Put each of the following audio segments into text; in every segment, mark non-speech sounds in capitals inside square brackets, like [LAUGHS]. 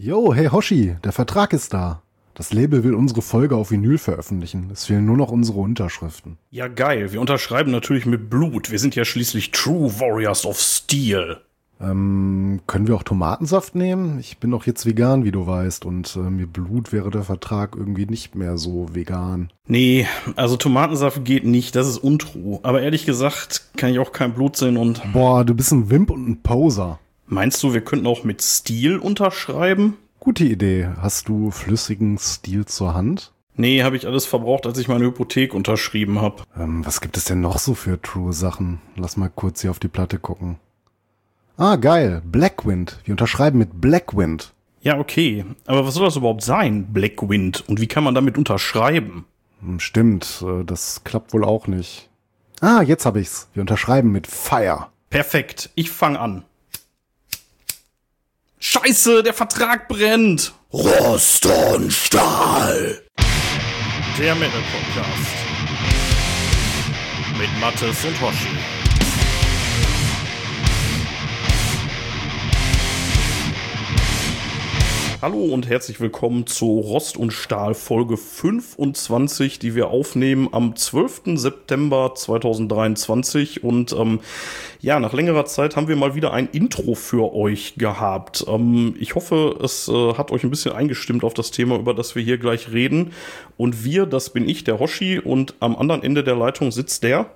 Yo, hey Hoshi, der Vertrag ist da. Das Label will unsere Folge auf Vinyl veröffentlichen. Es fehlen nur noch unsere Unterschriften. Ja, geil. Wir unterschreiben natürlich mit Blut. Wir sind ja schließlich True Warriors of Steel. Ähm, können wir auch Tomatensaft nehmen? Ich bin doch jetzt vegan, wie du weißt, und äh, mir Blut wäre der Vertrag irgendwie nicht mehr so vegan. Nee, also Tomatensaft geht nicht, das ist untrue. Aber ehrlich gesagt kann ich auch kein Blut sehen und. Boah, du bist ein Wimp und ein Poser. Meinst du, wir könnten auch mit Stil unterschreiben? Gute Idee. Hast du flüssigen Stil zur Hand? Nee, habe ich alles verbraucht, als ich meine Hypothek unterschrieben habe. Ähm, was gibt es denn noch so für True-Sachen? Lass mal kurz hier auf die Platte gucken. Ah, geil. Blackwind. Wir unterschreiben mit Blackwind. Ja, okay. Aber was soll das überhaupt sein, Blackwind? Und wie kann man damit unterschreiben? Hm, stimmt, äh, das klappt wohl auch nicht. Ah, jetzt habe ich's. Wir unterschreiben mit Fire. Perfekt. Ich fang an. Scheiße, der Vertrag brennt. Rost und Stahl. Der Metal Podcast. Mit Mattes und Hoshi. Hallo und herzlich willkommen zu Rost und Stahl Folge 25, die wir aufnehmen am 12. September 2023. Und ähm, ja, nach längerer Zeit haben wir mal wieder ein Intro für euch gehabt. Ähm, ich hoffe, es äh, hat euch ein bisschen eingestimmt auf das Thema, über das wir hier gleich reden. Und wir, das bin ich, der Hoshi, und am anderen Ende der Leitung sitzt der.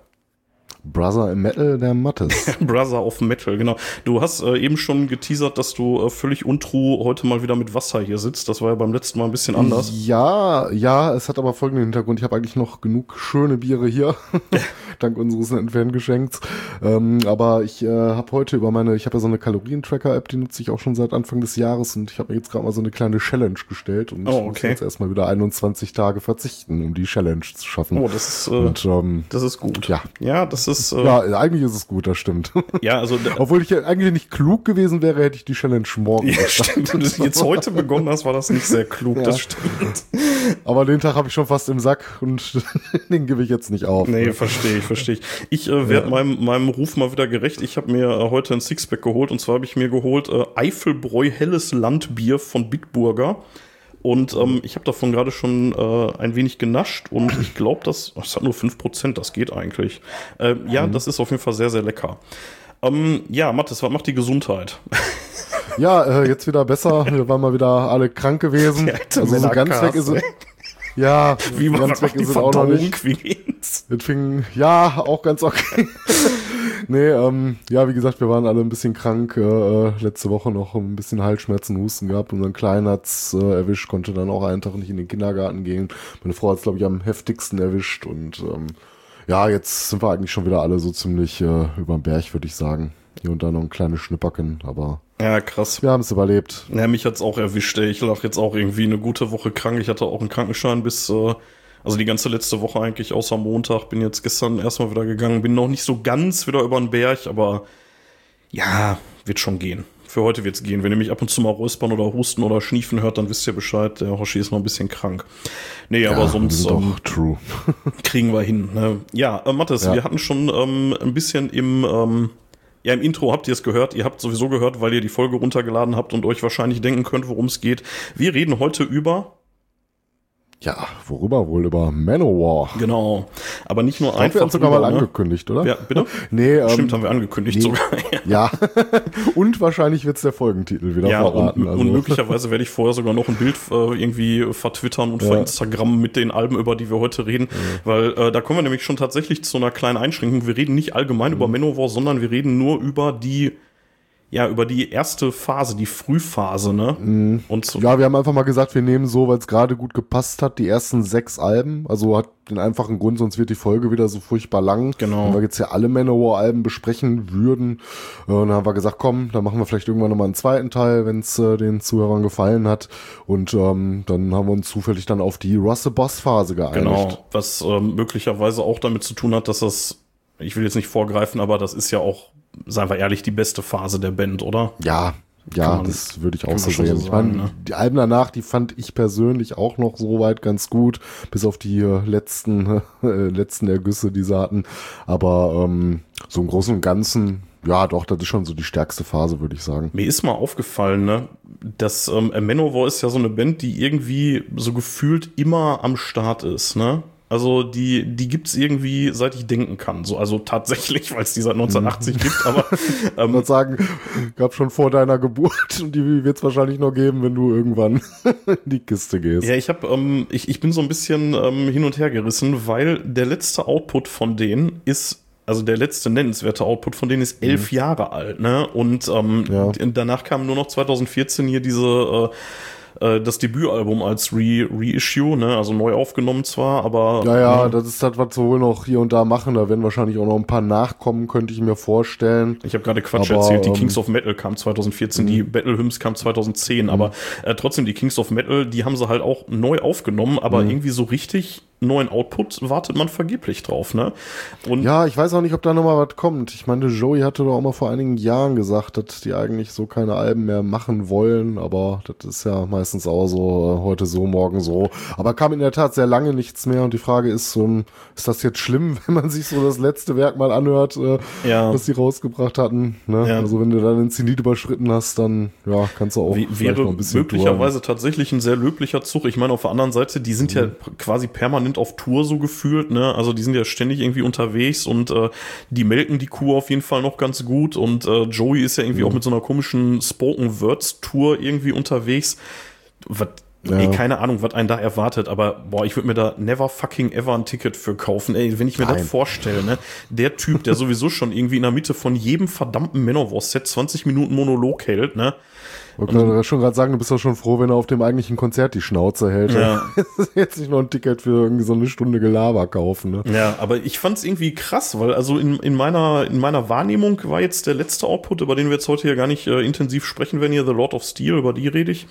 Brother im Metal, der Mattes. [LAUGHS] Brother of Metal, genau. Du hast äh, eben schon geteasert, dass du äh, völlig untrue heute mal wieder mit Wasser hier sitzt. Das war ja beim letzten Mal ein bisschen anders. Ja, ja, es hat aber folgenden Hintergrund. Ich habe eigentlich noch genug schöne Biere hier, [LAUGHS] dank unseres netten Fangeschenks. Ähm, aber ich äh, habe heute über meine, ich habe ja so eine Kalorientracker-App, die nutze ich auch schon seit Anfang des Jahres und ich habe mir jetzt gerade mal so eine kleine Challenge gestellt und Oh, ich muss okay. jetzt erstmal wieder 21 Tage verzichten, um die Challenge zu schaffen. Oh, das ist, äh, und ähm, das ist gut. Ja. Ja, das ist, äh, ja, eigentlich ist es gut, das stimmt. [LAUGHS] ja, also, Obwohl ich ja eigentlich nicht klug gewesen wäre, hätte ich die Challenge morgen ja, gestartet. stimmt. Wenn du jetzt heute begonnen hast, war das nicht sehr klug, Ja. das stimmt. Aber den Tag habe ich schon fast im Sack und [LAUGHS] den gebe ich jetzt nicht auf. Nee, verstehe ich, verstehe ich. Ich äh, werde meinem, meinem Ruf mal wieder gerecht. Ich habe mir äh, heute ein Sixpack geholt und zwar habe ich mir geholt äh, Eifelbräu helles Landbier von Bitburger. Und ähm, ich habe davon gerade schon äh, ein wenig genascht und ich glaube, das, das hat nur 5%, das geht eigentlich. Äh, ja, das ist auf jeden Fall sehr, sehr lecker. Ähm, ja, Mathis, was macht die Gesundheit? Ja, äh, jetzt wieder besser. Wir waren mal wieder alle krank gewesen. Also so ganz Männercast, weg ist es. Ja, Wie man ganz weg ist es auch noch nicht. Geht's? Es fing, ja, auch ganz okay. Nee, ähm, ja, wie gesagt, wir waren alle ein bisschen krank. Äh, letzte Woche noch ein bisschen Halsschmerzen, Husten gehabt. Unseren Kleinen hat's äh, erwischt, konnte dann auch einen Tag nicht in den Kindergarten gehen. Meine Frau hat's, glaube ich, am heftigsten erwischt. Und ähm, ja, jetzt sind wir eigentlich schon wieder alle so ziemlich äh, überm Berg, würde ich sagen. Hier und da noch ein kleines Schnipperken, aber Ja, krass. wir haben es überlebt. Ja, mich hat's auch erwischt. Ey. Ich lag jetzt auch irgendwie eine gute Woche krank. Ich hatte auch einen Krankenschein bis, äh, also die ganze letzte Woche eigentlich, außer Montag. Bin jetzt gestern erstmal wieder gegangen. Bin noch nicht so ganz wieder über den Berg, aber ja, wird schon gehen. Für heute wird's gehen. Wenn ihr mich ab und zu mal räuspern oder husten oder schniefen hört, dann wisst ihr Bescheid. Der Hoshi ist noch ein bisschen krank. Nee, aber Ja, sonst wir sind ähm, doch true. [LAUGHS] kriegen wir hin. Ne? Ja, äh, Mathis, Ja. wir hatten schon ähm, ein bisschen im, ähm, ja, im Intro habt ihr es gehört. Ihr habt sowieso gehört, weil ihr die Folge runtergeladen habt und euch wahrscheinlich denken könnt, worum es geht. Wir reden heute über, Ja, worüber wohl? Über Manowar. genau, aber nicht nur Ich glaub, wir einfach haben sogar mal ne? angekündigt, oder? Ja, bitte? [LAUGHS] Nee, ähm, Stimmt, haben wir angekündigt nee. sogar. [LAUGHS] Ja. [LAUGHS] und wahrscheinlich wird's der Folgentitel wieder Ja, und, verraten. also. und möglicherweise werde ich vorher sogar noch ein Bild äh, irgendwie vertwittern und Ja. Mhm. verinstagrammen mit den Alben, über die wir heute reden. Weil äh, da kommen wir nämlich schon tatsächlich zu einer kleinen Einschränkung. Wir reden nicht allgemein Mhm. über Manowar, sondern wir reden nur über die, ja, über die erste Phase, die Frühphase, ne? Und so, Mhm. Ja, wir haben einfach mal gesagt, wir nehmen so, weil es gerade gut gepasst hat, die ersten sechs Alben. Also hat den einfachen Grund, sonst wird die Folge wieder so furchtbar lang. Genau. Wenn wir jetzt ja alle Manowar-Alben besprechen würden. Äh, Und dann haben wir gesagt, komm, dann machen wir vielleicht irgendwann nochmal einen zweiten Teil, wenn es äh, den Zuhörern gefallen hat. Und ähm, dann haben wir uns zufällig dann auf die Russe-Boss-Phase geeinigt. genau. Was ähm, möglicherweise auch damit zu tun hat, dass das, ich will jetzt nicht vorgreifen, aber das ist ja auch, seien wir ehrlich, die beste Phase der Band, oder? Ja, ja, man- das würde ich auch so sehen. so ich meine, ne? die Alben danach, die fand ich persönlich auch noch soweit ganz gut, bis auf die äh, letzten, [LAUGHS] äh, letzten Ergüsse, die sie hatten. Aber ähm, so im Großen und Ganzen ja, doch, das ist schon so die stärkste Phase, würde ich sagen. Mir ist mal aufgefallen, ne, dass ähm, Manowar ist ja so eine Band, die irgendwie so gefühlt immer am Start ist, ne? Also die, die gibt's irgendwie, seit ich denken kann. So, also tatsächlich, weil es die seit 1980 gibt, aber [LAUGHS] ähm, ich würde sagen, gab schon vor deiner Geburt und die wird's wahrscheinlich noch geben, wenn du irgendwann [LAUGHS] in die Kiste gehst. Ja, ich habe, ähm, ich, ich bin so ein bisschen ähm, hin und her gerissen, weil der letzte Output von denen ist also der letzte nennenswerte Output von denen ist elf mhm. Jahre alt, ne? Und ähm, ja. danach kam nur noch 2014 hier diese äh, äh, das Debütalbum als Re Reissue, ne? also neu aufgenommen zwar, aber. Ja, ja, das ist das, was sie wohl noch hier und da machen. Da werden wahrscheinlich auch noch ein paar nachkommen, könnte ich mir vorstellen. Ich habe gerade Quatsch aber, erzählt. Die ähm, Kings of Metal kam 2014, die mhm. Battle Hymns kam 2010, aber äh, trotzdem die Kings of Metal, die haben sie halt auch neu aufgenommen, aber mhm. irgendwie so richtig neuen Output wartet man vergeblich drauf, ne? Und ja, ich weiß auch nicht, ob da nochmal was kommt. Ich meine, Joey hatte doch auch mal vor einigen Jahren gesagt, dass die eigentlich so keine Alben mehr machen wollen, aber das ist ja meistens auch so, äh, heute so, morgen so. Aber kam in der Tat sehr lange nichts mehr und die Frage ist, ist das jetzt schlimm, [LAUGHS] wenn man sich so das letzte Werk mal anhört, äh, ja. was die rausgebracht hatten? Ne? Ja. Also wenn du dann den Zenit überschritten hast, dann ja, kannst du auch Wie, wäre ein bisschen möglicherweise touren. tatsächlich ein sehr löblicher Zug. Ich meine, auf der anderen Seite, die sind mhm. ja quasi permanent permanent auf Tour so gefühlt, ne? Also die sind ja ständig irgendwie unterwegs und äh, die melken die Kuh auf jeden Fall noch ganz gut und äh, Joey ist ja irgendwie mhm. auch mit so einer komischen Spoken Words Tour irgendwie unterwegs. Was ja. Ey, keine Ahnung, was einen da erwartet, aber boah, ich würde mir da never fucking ever ein Ticket für kaufen. Ey, wenn ich mir Nein. das vorstelle, ne? Der Typ, der sowieso schon irgendwie in der Mitte von jedem verdammten Manowar-Set 20 Minuten Monolog hält, ne? Ich wollte schon gerade sagen, du bist doch schon froh, wenn er auf dem eigentlichen Konzert die Schnauze hält. Ja. [LAUGHS] Jetzt nicht noch ein Ticket für irgendwie so eine Stunde Gelaber kaufen. Ne? Ja, aber ich fand es irgendwie krass, weil also in, in, meiner, in meiner Wahrnehmung war jetzt der letzte Output, über den wir jetzt heute hier gar nicht äh, intensiv sprechen werden, hier The Lord of Steel, über die rede ich.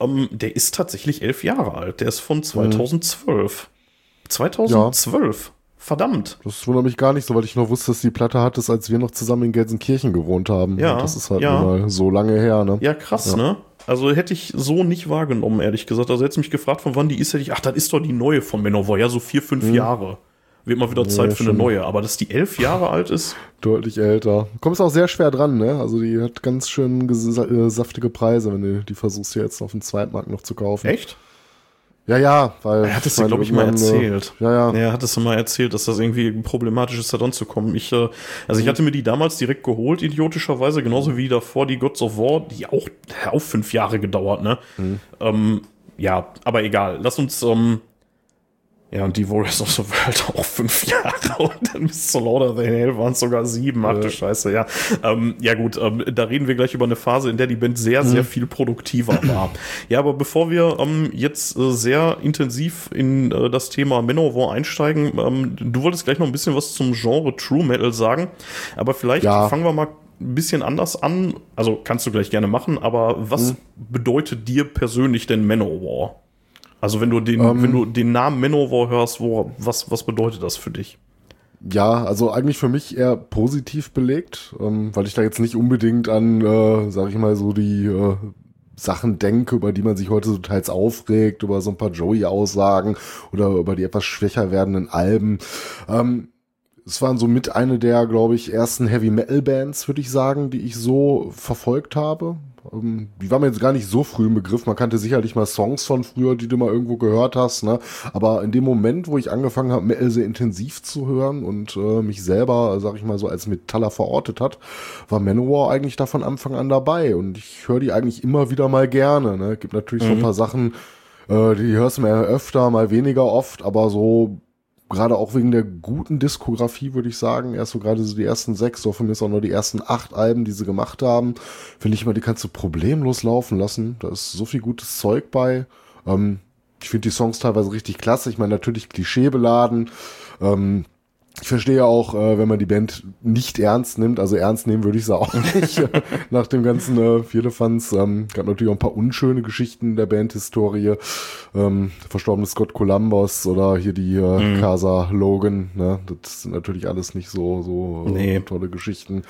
Ähm, der ist tatsächlich elf Jahre alt. Der ist von 2012. Mhm. 2012. Verdammt. Das wundert mich gar nicht so, weil ich noch wusste, dass die Platte hattest, als wir noch zusammen in Gelsenkirchen gewohnt haben. Ja. Und das ist halt ja. mal so lange her, ne? Ja, krass, ja. ne? Also hätte ich so nicht wahrgenommen, ehrlich gesagt. Also hätte mich gefragt, von wann die ist, hätte ich, ach, das ist doch die neue von Manowar. Ja, so vier, fünf hm. Jahre. Wird mal wieder ja, Zeit für eine neue. Aber dass die elf Jahre alt ist. Deutlich älter. Kommst auch sehr schwer dran, ne? Also die hat ganz schön äh, saftige Preise, wenn du die versuchst, hier jetzt auf dem Zweitmarkt noch zu kaufen. Echt? Ja, ja, weil. Er hat es dir, glaube ich, mal erzählt. Ja, ja. Er hat es mal erzählt, dass das irgendwie problematisch ist, da dran zu kommen. Ich, äh, also ich mhm. hatte mir die damals direkt geholt, idiotischerweise, genauso wie davor die Gods of War, die auch, auch fünf Jahre gedauert, ne? Mhm. Ähm, ja, aber egal. Lass uns ähm, ja, und die Warriors of the World [LAUGHS] auch fünf Jahre [LAUGHS] und dann bis zu Lord of the Hell waren es sogar sieben. Ach du Scheiße, ja. Ähm, ja gut, ähm, da reden wir gleich über eine Phase, in der die Band sehr, sehr mhm. viel produktiver war. [CLEARS THROAT] ja, aber bevor wir ähm, jetzt äh, sehr intensiv in äh, das Thema Manowar einsteigen, ähm, du wolltest gleich noch ein bisschen was zum Genre True Metal sagen, aber vielleicht ja. fangen wir mal ein bisschen anders an. Also kannst du gleich gerne machen, aber was mhm. bedeutet dir persönlich denn Manowar? Also wenn du den, ähm, wenn du den Namen Manowar hörst, wo, was, was bedeutet das für dich? Ja, also eigentlich für mich eher positiv belegt, ähm, weil ich da jetzt nicht unbedingt an, äh, sag ich mal, so die äh, Sachen denke, über die man sich heute so teils aufregt, über so ein paar Joey-Aussagen oder über die etwas schwächer werdenden Alben. Ähm, es waren so mit eine der, glaube ich, ersten Heavy Metal Bands, würde ich sagen, die ich so verfolgt habe. Ähm, die war mir jetzt gar nicht so früh im Begriff. Man kannte sicherlich mal Songs von früher, die du mal irgendwo gehört hast. Ne? Aber in dem Moment, wo ich angefangen habe, Metal sehr intensiv zu hören und äh, mich selber, sag ich mal so, als Metaller verortet hat, war Manowar eigentlich da von Anfang an dabei. Und ich höre die eigentlich immer wieder mal gerne. Ne? Gibt natürlich mhm. so ein mhm. paar Sachen, äh, die hörst du mir öfter, mal weniger oft, aber so gerade auch wegen der guten Diskografie, würde ich sagen, erst so gerade so die ersten sechs, so von mir ist auch nur die ersten acht Alben, die sie gemacht haben, finde ich immer, die kannst du problemlos laufen lassen. Da ist so viel gutes Zeug bei. Ähm, ich finde die Songs teilweise richtig klasse. Ich meine, natürlich klischeebeladen. Ähm, ich verstehe auch, äh, wenn man die Band nicht ernst nimmt, also ernst nehmen würde ich sie auch [LAUGHS] nicht, nach dem ganzen äh, Vierlefanz. Ähm, gab natürlich auch ein paar unschöne Geschichten der Bandhistorie. Ähm, verstorbene Scott Columbus oder hier die äh, mhm. Casa Logan, ne? das sind natürlich alles nicht so, so äh, nee. tolle Geschichten.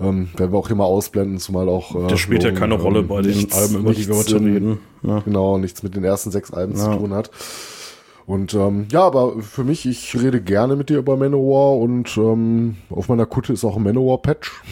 Ähm, werden wir auch immer ausblenden, zumal auch... Äh, das spielt Logan, ja keine Rolle bei den Alben, über die wir heute reden. Ja. Genau, nichts mit den ersten sechs Alben ja. zu tun hat. Und ähm, ja, aber für mich, ich rede gerne mit dir über Manowar und ähm, auf meiner Kutte ist auch ein Manowar-Patch.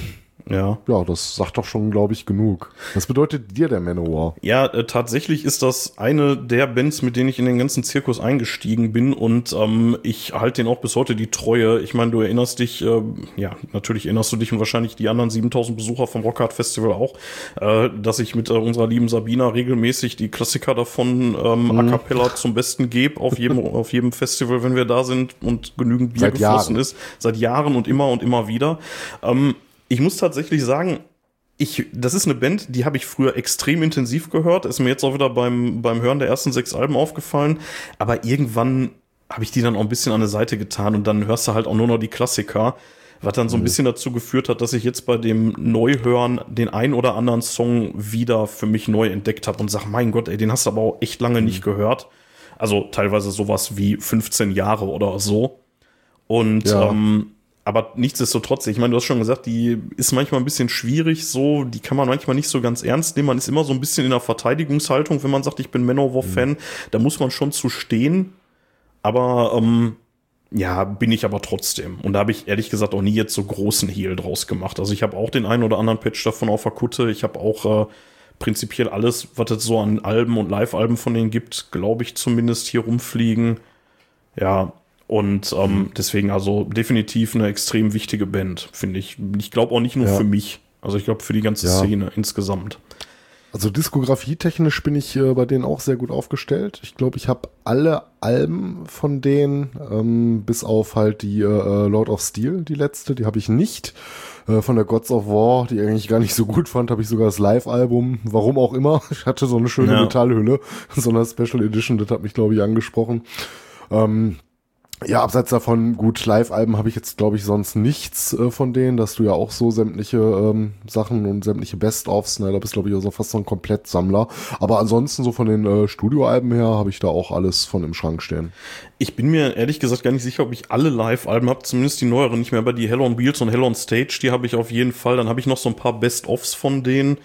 Ja. Ja, das sagt doch schon, glaube ich, genug. Was bedeutet dir der Manowar? Ja, äh, tatsächlich ist das eine der Bands, mit denen ich in den ganzen Zirkus eingestiegen bin und ähm, ich halte den auch bis heute die Treue. Ich meine, du erinnerst dich, äh, ja, natürlich erinnerst du dich und wahrscheinlich die anderen 7000 Besucher vom Rockhard Festival auch, äh, dass ich mit äh, unserer lieben Sabina regelmäßig die Klassiker davon ähm, mhm. a cappella zum Besten gebe auf jedem, [LAUGHS] auf jedem Festival, wenn wir da sind und genügend Bier Seit geflossen Jahren. ist. Seit Jahren und immer und immer wieder. Ähm, ich muss tatsächlich sagen, ich, das ist eine Band, die habe ich früher extrem intensiv gehört. Ist mir jetzt auch wieder beim, beim Hören der ersten sechs Alben aufgefallen. Aber irgendwann habe ich die dann auch ein bisschen an der Seite getan und dann hörst du halt auch nur noch die Klassiker. Was dann so ein bisschen dazu geführt hat, dass ich jetzt bei dem Neuhören den ein oder anderen Song wieder für mich neu entdeckt habe und sag, mein Gott, ey, den hast du aber auch echt lange nicht gehört. Also teilweise sowas wie 15 Jahre oder so. Und Ja. ähm, aber nichtsdestotrotz, ich meine, du hast schon gesagt, die ist manchmal ein bisschen schwierig, so, die kann man manchmal nicht so ganz ernst nehmen. Man ist immer so ein bisschen in der Verteidigungshaltung, wenn man sagt, ich bin Manowar-Fan, da muss man schon zu stehen. Aber ähm, ja, bin ich aber trotzdem. Und da habe ich ehrlich gesagt auch nie jetzt so großen Hehl draus gemacht. Also ich habe auch den einen oder anderen Patch davon auf der Kutte. Ich habe auch äh, prinzipiell alles, was es so an Alben und Live-Alben von denen gibt, glaube ich zumindest hier rumfliegen. Ja, und ähm, deswegen also definitiv eine extrem wichtige Band, finde ich. Ich glaube auch nicht nur Ja. für mich. Also ich glaube für die ganze Ja. Szene insgesamt. Also diskografietechnisch bin ich äh, bei denen auch sehr gut aufgestellt. Ich glaube, ich habe alle Alben von denen, ähm, bis auf halt die äh, Lord of Steel, die letzte, die habe ich nicht. Äh, von der Gods of War, die ich eigentlich gar nicht so gut fand, habe ich sogar das Live-Album. Warum auch immer. [LAUGHS] Ich hatte so eine schöne Ja. Metallhülle, [LAUGHS] so eine Special Edition, das hat mich, glaube ich, angesprochen. Ähm, ja, abseits davon, gut, Live-Alben habe ich jetzt, glaube ich, sonst nichts äh, von denen, dass du ja auch so sämtliche ähm, Sachen und sämtliche Best-ofs, ne, da bist, glaube ich, auch so fast so ein Komplettsammler. Aber ansonsten, so von den äh, Studioalben her, habe ich da auch alles von im Schrank stehen. Ich bin mir ehrlich gesagt gar nicht sicher, ob ich alle Live-Alben habe, zumindest die neueren nicht mehr, aber die Hell on Wheels und Hell on Stage, die habe ich auf jeden Fall. Dann habe ich noch so ein paar Best-ofs von denen.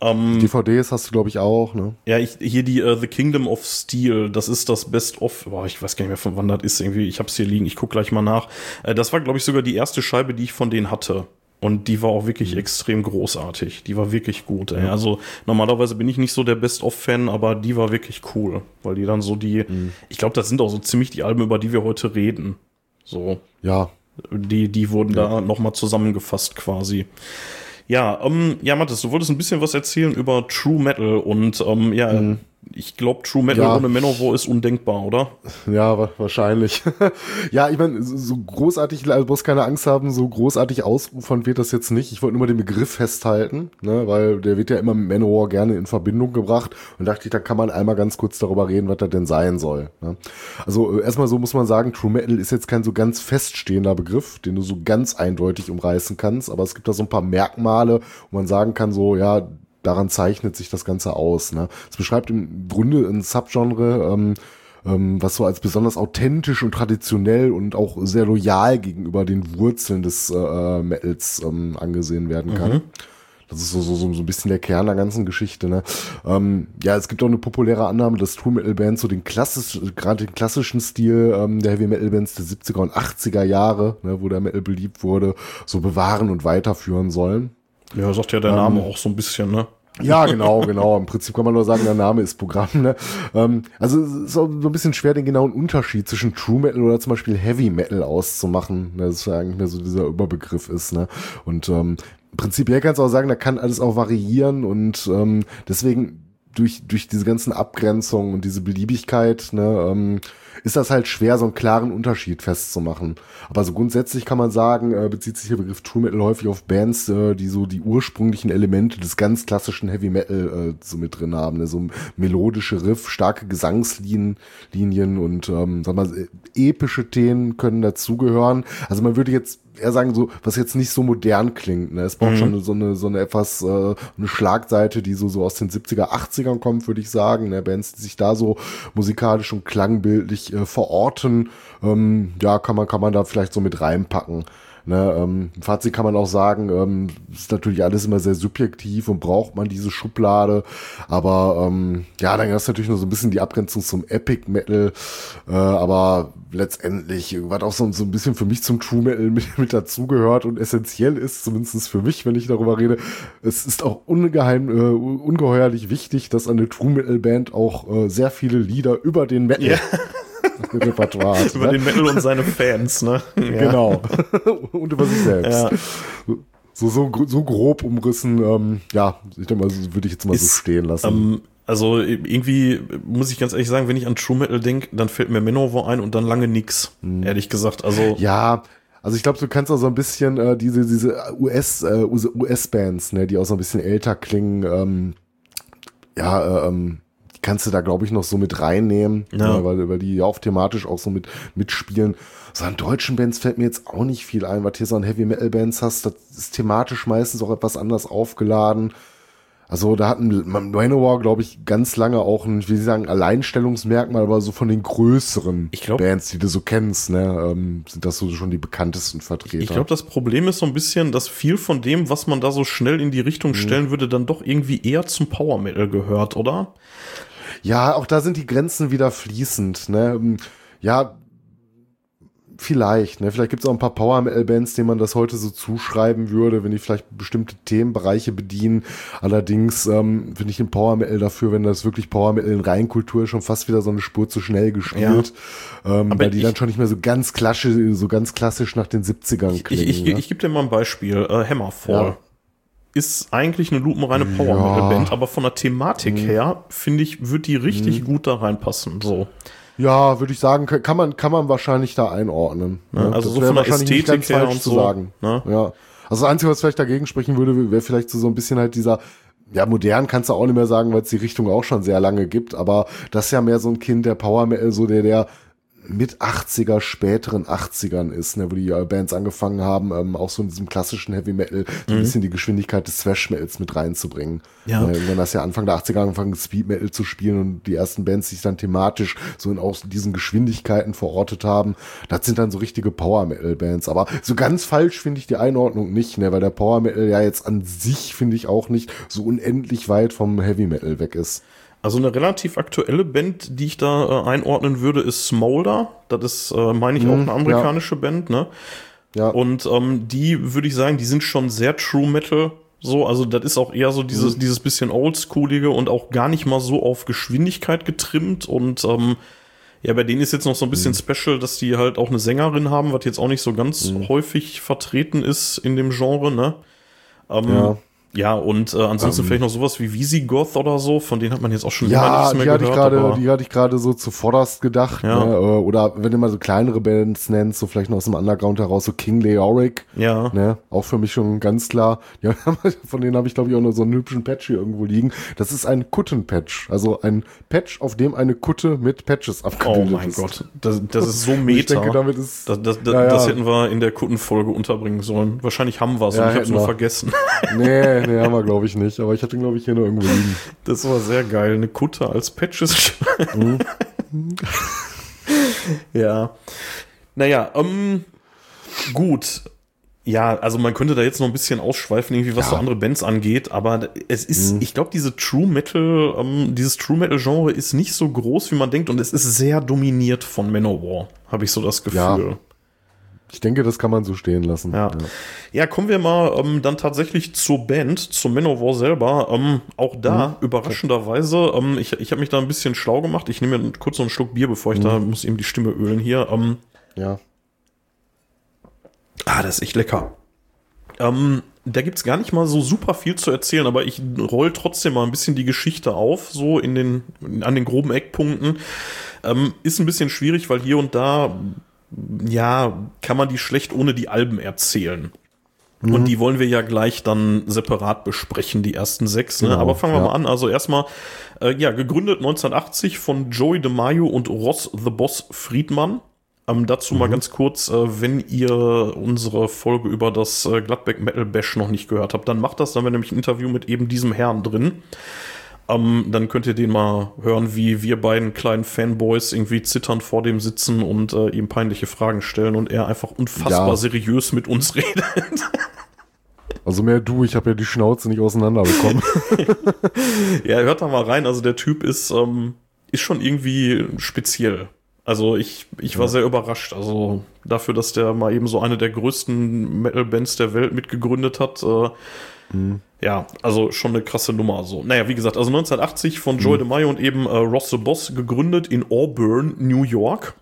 Ähm, DVDs hast du, glaube ich, auch, ne? ja, ich, hier die äh, The Kingdom of Steel, das ist das Best-of, boah, ich weiß gar nicht mehr von wann das ist, irgendwie, ich habe es hier liegen, ich guck gleich mal nach. Äh, das war, glaube ich, sogar die erste Scheibe, die ich von denen hatte. Und die war auch wirklich extrem großartig. Die war wirklich gut. Ey. Also normalerweise bin ich nicht so der Best-of-Fan, aber die war wirklich cool, weil die dann so die, ich glaube, das sind auch so ziemlich die Alben, über die wir heute reden. So, Ja. die, die wurden da nochmal zusammengefasst quasi. Ja, ähm, ja, Mathis, du wolltest ein bisschen was erzählen über True Metal und ähm, ja, ich glaube, True Metal Ja. ohne Manowar ist undenkbar, oder? Ja, wa- wahrscheinlich. [LAUGHS] ja, ich meine, so großartig, also bloß keine Angst haben, so großartig ausufern wird das jetzt nicht. Ich wollte nur mal den Begriff festhalten, ne, weil der wird ja immer mit Manowar gerne in Verbindung gebracht und dachte ich, da kann man einmal ganz kurz darüber reden, was das denn sein soll. Ne? Also äh, erstmal so muss man sagen, True Metal ist jetzt kein so ganz feststehender Begriff, den du so ganz eindeutig umreißen kannst, aber es gibt da so ein paar Merkmale, wo man sagen kann, so, ja, daran zeichnet sich das Ganze aus. Ne? Es beschreibt im Grunde ein Subgenre, ähm, ähm, was so als besonders authentisch und traditionell und auch sehr loyal gegenüber den Wurzeln des äh, Metals ähm, angesehen werden kann. Das ist so, so, so so ein bisschen der Kern der ganzen Geschichte. Ne? Ähm, ja, es gibt auch eine populäre Annahme, dass True Metal Bands so den klassisch, gerade den klassischen Stil ähm, der Heavy Metal Bands der 70er und 80er Jahre, ne, wo der Metal beliebt wurde, so bewahren und weiterführen sollen. Ja, sagt ja der Name auch so ein bisschen, ne? Ja, genau, genau. Im Prinzip kann man nur sagen, der Name ist Programm. Ne? Ähm, also es ist auch so ein bisschen schwer, den genauen Unterschied zwischen True Metal oder zum Beispiel Heavy Metal auszumachen. Ne? Das ist ja eigentlich mehr so dieser Überbegriff ist. Ne? Und ähm, prinzipiell kannst du auch sagen, da kann alles auch variieren und ähm, deswegen durch, durch diese ganzen Abgrenzungen und diese Beliebigkeit, ne, ähm, ist das halt schwer, so einen klaren Unterschied festzumachen. Aber so grundsätzlich kann man sagen, äh, bezieht sich der Begriff True Metal häufig auf Bands, äh, die so die ursprünglichen Elemente des ganz klassischen Heavy Metal äh, so mit drin haben. Ne? So melodische Riff, starke Gesangslinien Linien und ähm, sag mal, äh, epische Themen können dazugehören. Also man würde jetzt eher sagen, so, was jetzt nicht so modern klingt. Ne? Es braucht schon so eine, so eine etwas, äh, eine Schlagseite, die so, so aus den 70er, 80ern kommt, würde ich sagen. Ne? Bands, die sich da so musikalisch und klangbildlich äh, verorten, ähm, ja, kann man, kann man da vielleicht so mit reinpacken. Ne, ähm, Fazit kann man auch sagen, ähm, ist natürlich alles immer sehr subjektiv und braucht man diese Schublade. Aber ähm, ja, dann ist natürlich nur so ein bisschen die Abgrenzung zum Epic Metal. Äh, aber letztendlich, was auch so, so ein bisschen für mich zum True Metal mit, mit dazugehört und essentiell ist, zumindest für mich, wenn ich darüber rede, es ist auch ungeheim, äh, ungeheuerlich wichtig, dass eine True Metal Band auch äh, sehr viele Lieder über den Metal Ja. [LAUGHS] Repertoire. Über ne? den Metal und seine Fans, ne? [LAUGHS] Genau. [LAUGHS] und über sich selbst. Ja. So, so, so grob umrissen, ähm, ja, ich denke mal, so würde ich jetzt mal so Ist, stehen lassen. Ähm, also irgendwie muss ich ganz ehrlich sagen, wenn ich an True Metal denke, dann fällt mir Manowar ein und dann lange nix. Ehrlich gesagt, also ja, also ich glaube, du kannst auch so ein bisschen äh, diese, diese US, äh, US-Bands, ne, die auch so ein bisschen älter klingen, ähm, ja, äh, ähm, kannst du da, glaube ich, noch so mit reinnehmen, Ja. ja. weil, weil die ja auch thematisch auch so mit mitspielen. So an deutschen Bands fällt mir jetzt auch nicht viel ein, was hier so an Heavy Metal Bands hast, das ist thematisch meistens auch etwas anders aufgeladen. Also da hatten Manowar, glaube ich, ganz lange auch ein, wie Sie sagen, Alleinstellungsmerkmal, aber so von den größeren Ich glaub- Bands, die du so kennst, ne, ähm, sind das so schon die bekanntesten Vertreter. ich glaube, das Problem ist so ein bisschen, dass viel von dem, was man da so schnell in die Richtung stellen würde, dann doch irgendwie eher zum Power Metal gehört, oder? Ja, auch da sind die Grenzen wieder fließend, ne. Ähm, Ja, vielleicht, ne? Vielleicht gibt es auch ein paar Power Metal Bands, denen man das heute so zuschreiben würde, wenn die vielleicht bestimmte Themenbereiche bedienen. Allerdings ähm, finde ich den Power Metal dafür, wenn das wirklich Power Metal in Reihenkultur ist, schon fast wieder so eine Spur zu schnell gespielt. Ähm, Aber weil die ich- dann schon nicht mehr so ganz klassisch, so ganz klassisch nach den 70ern Ich, klingen. ich, ich, ne? ich gebe dir mal ein Beispiel. Äh, Hammerfall. Ja. Ist eigentlich eine lupenreine Power Metal Band, aber von der Thematik Mhm. her, finde ich, wird die richtig gut da reinpassen. So. Ja, würde ich sagen, kann man, kann man wahrscheinlich da einordnen. Ja, ne? also so von der Ästhetik ganz her falsch und zu so, sagen. ne? Ja. Also das Einzige, was vielleicht dagegen sprechen würde, wäre vielleicht so, so ein bisschen halt dieser, ja, modern kannst du auch nicht mehr sagen, weil es die Richtung auch schon sehr lange gibt, aber das ist ja mehr so ein Kind der Power Metal, so der, der mit 80er, späteren 80ern ist, ne, wo die äh, Bands angefangen haben, ähm, auch so in diesem klassischen Heavy Metal so ein bisschen die Geschwindigkeit des Thrash Metals mit reinzubringen. Mhm. Ja. Äh, hast du ja Anfang der 80er angefangen, Speed Metal zu spielen und die ersten Bands, sich dann thematisch so in auch diesen Geschwindigkeiten verortet haben, das sind dann so richtige Power Metal Bands. Aber so ganz falsch finde ich die Einordnung nicht, ne, weil der Power Metal ja jetzt an sich, finde ich auch nicht so unendlich weit vom Heavy Metal weg ist. Also eine relativ aktuelle Band, die ich da äh, einordnen würde, ist Smolder. Das ist, äh, meine ich, auch eine amerikanische Band, ne? Ja. Und ähm, die würde ich sagen, die sind schon sehr True Metal. So, also das ist auch eher so dieses, Mhm. dieses bisschen oldschoolige und auch gar nicht mal so auf Geschwindigkeit getrimmt. Und ähm, ja, bei denen ist jetzt noch so ein Mhm. bisschen special, dass die halt auch eine Sängerin haben, was jetzt auch nicht so ganz Mhm. häufig vertreten ist in dem Genre, ne? Ähm, Ja. Ja, und äh, ansonsten vielleicht noch sowas wie Visigoth oder so, von denen hat man jetzt auch schon Ja, nichts die mehr hatte ich gehört. gerade, aber- die hatte ich gerade so zuvorderst gedacht. Ja. Ne? äh, Oder wenn du mal so kleinere Bands nennst, so vielleicht noch aus dem Underground heraus, so King Leoric. Ja. Ne? Auch für mich schon ganz klar. [LAUGHS] Ja, von denen habe ich, glaube ich, auch noch so einen hübschen Patch hier irgendwo liegen. Das ist ein Kuttenpatch. Also ein Patch, auf dem eine Kutte mit Patches Oh abgebildet mein ist. Gott, das, das ist so [LAUGHS] meta. Ich denke, damit ist. das, das, das, Ja, das hätten wir in der Kuttenfolge unterbringen sollen. Wahrscheinlich haben wir es Ja, und ich habe es nur vergessen. nee, nee, haben wir, glaube ich, nicht. Aber ich hatte, glaube ich, hier noch irgendwo liegen. Das war sehr geil. Eine Kutte als Patches. Mhm. [LAUGHS] ja. Naja, ähm, gut. Ja, also man könnte da jetzt noch ein bisschen ausschweifen, irgendwie was Ja. so andere Bands angeht, aber es ist, ich glaube, diese True Metal, ähm, dieses True Metal Genre ist nicht so groß, wie man denkt, und es ist sehr dominiert von Manowar, habe ich so das Gefühl. Ja. Ich denke, das kann man so stehen lassen. Ja. ja, kommen wir mal ähm, dann tatsächlich zur Band, zum Manowar selber. Ähm, auch da, überraschenderweise, ähm, ich, ich habe mich da ein bisschen schlau gemacht. Ich nehme mir kurz noch einen Schluck Bier, bevor ich da muss eben die Stimme ölen hier. Ähm, ja. ah, das ist echt lecker. Ähm, da gibt's gar nicht mal so super viel zu erzählen, aber ich roll trotzdem mal ein bisschen die Geschichte auf, so in den, an den groben Eckpunkten. Ähm, ist ein bisschen schwierig, weil hier und da, ja, kann man die schlecht ohne die Alben erzählen. Und die wollen wir ja gleich dann separat besprechen, die ersten sechs. Ne? Genau, Aber fangen wir ja. mal an. Also erstmal, äh, ja, gegründet 1980 von Joey DeMaio und Ross the Boss Friedmann. Ähm, dazu Mhm. mal ganz kurz, äh, wenn ihr unsere Folge über das äh, Gladbeck Metal Bash noch nicht gehört habt, dann macht das, dann haben wir nämlich ein Interview mit eben diesem Herrn drin. Ähm, dann könnt ihr den mal hören, wie wir beiden kleinen Fanboys irgendwie zitternd vor dem sitzen und äh, ihm peinliche Fragen stellen und er einfach unfassbar Ja. seriös mit uns [LAUGHS] redet. Also mehr du, ich habe ja die Schnauze nicht auseinanderbekommen. [LAUGHS] [LAUGHS] ja, hört da mal rein. Also der Typ ist, ähm, ist schon irgendwie speziell. Also ich, ich war sehr überrascht. Also dafür, dass der mal eben so eine der größten Metal-Bands der Welt mitgegründet hat. Äh, Ja, also schon eine krasse Nummer. So. Naja, wie gesagt, also 1980 von Joey DeMaio und eben äh, Ross the Boss gegründet in Auburn, New York.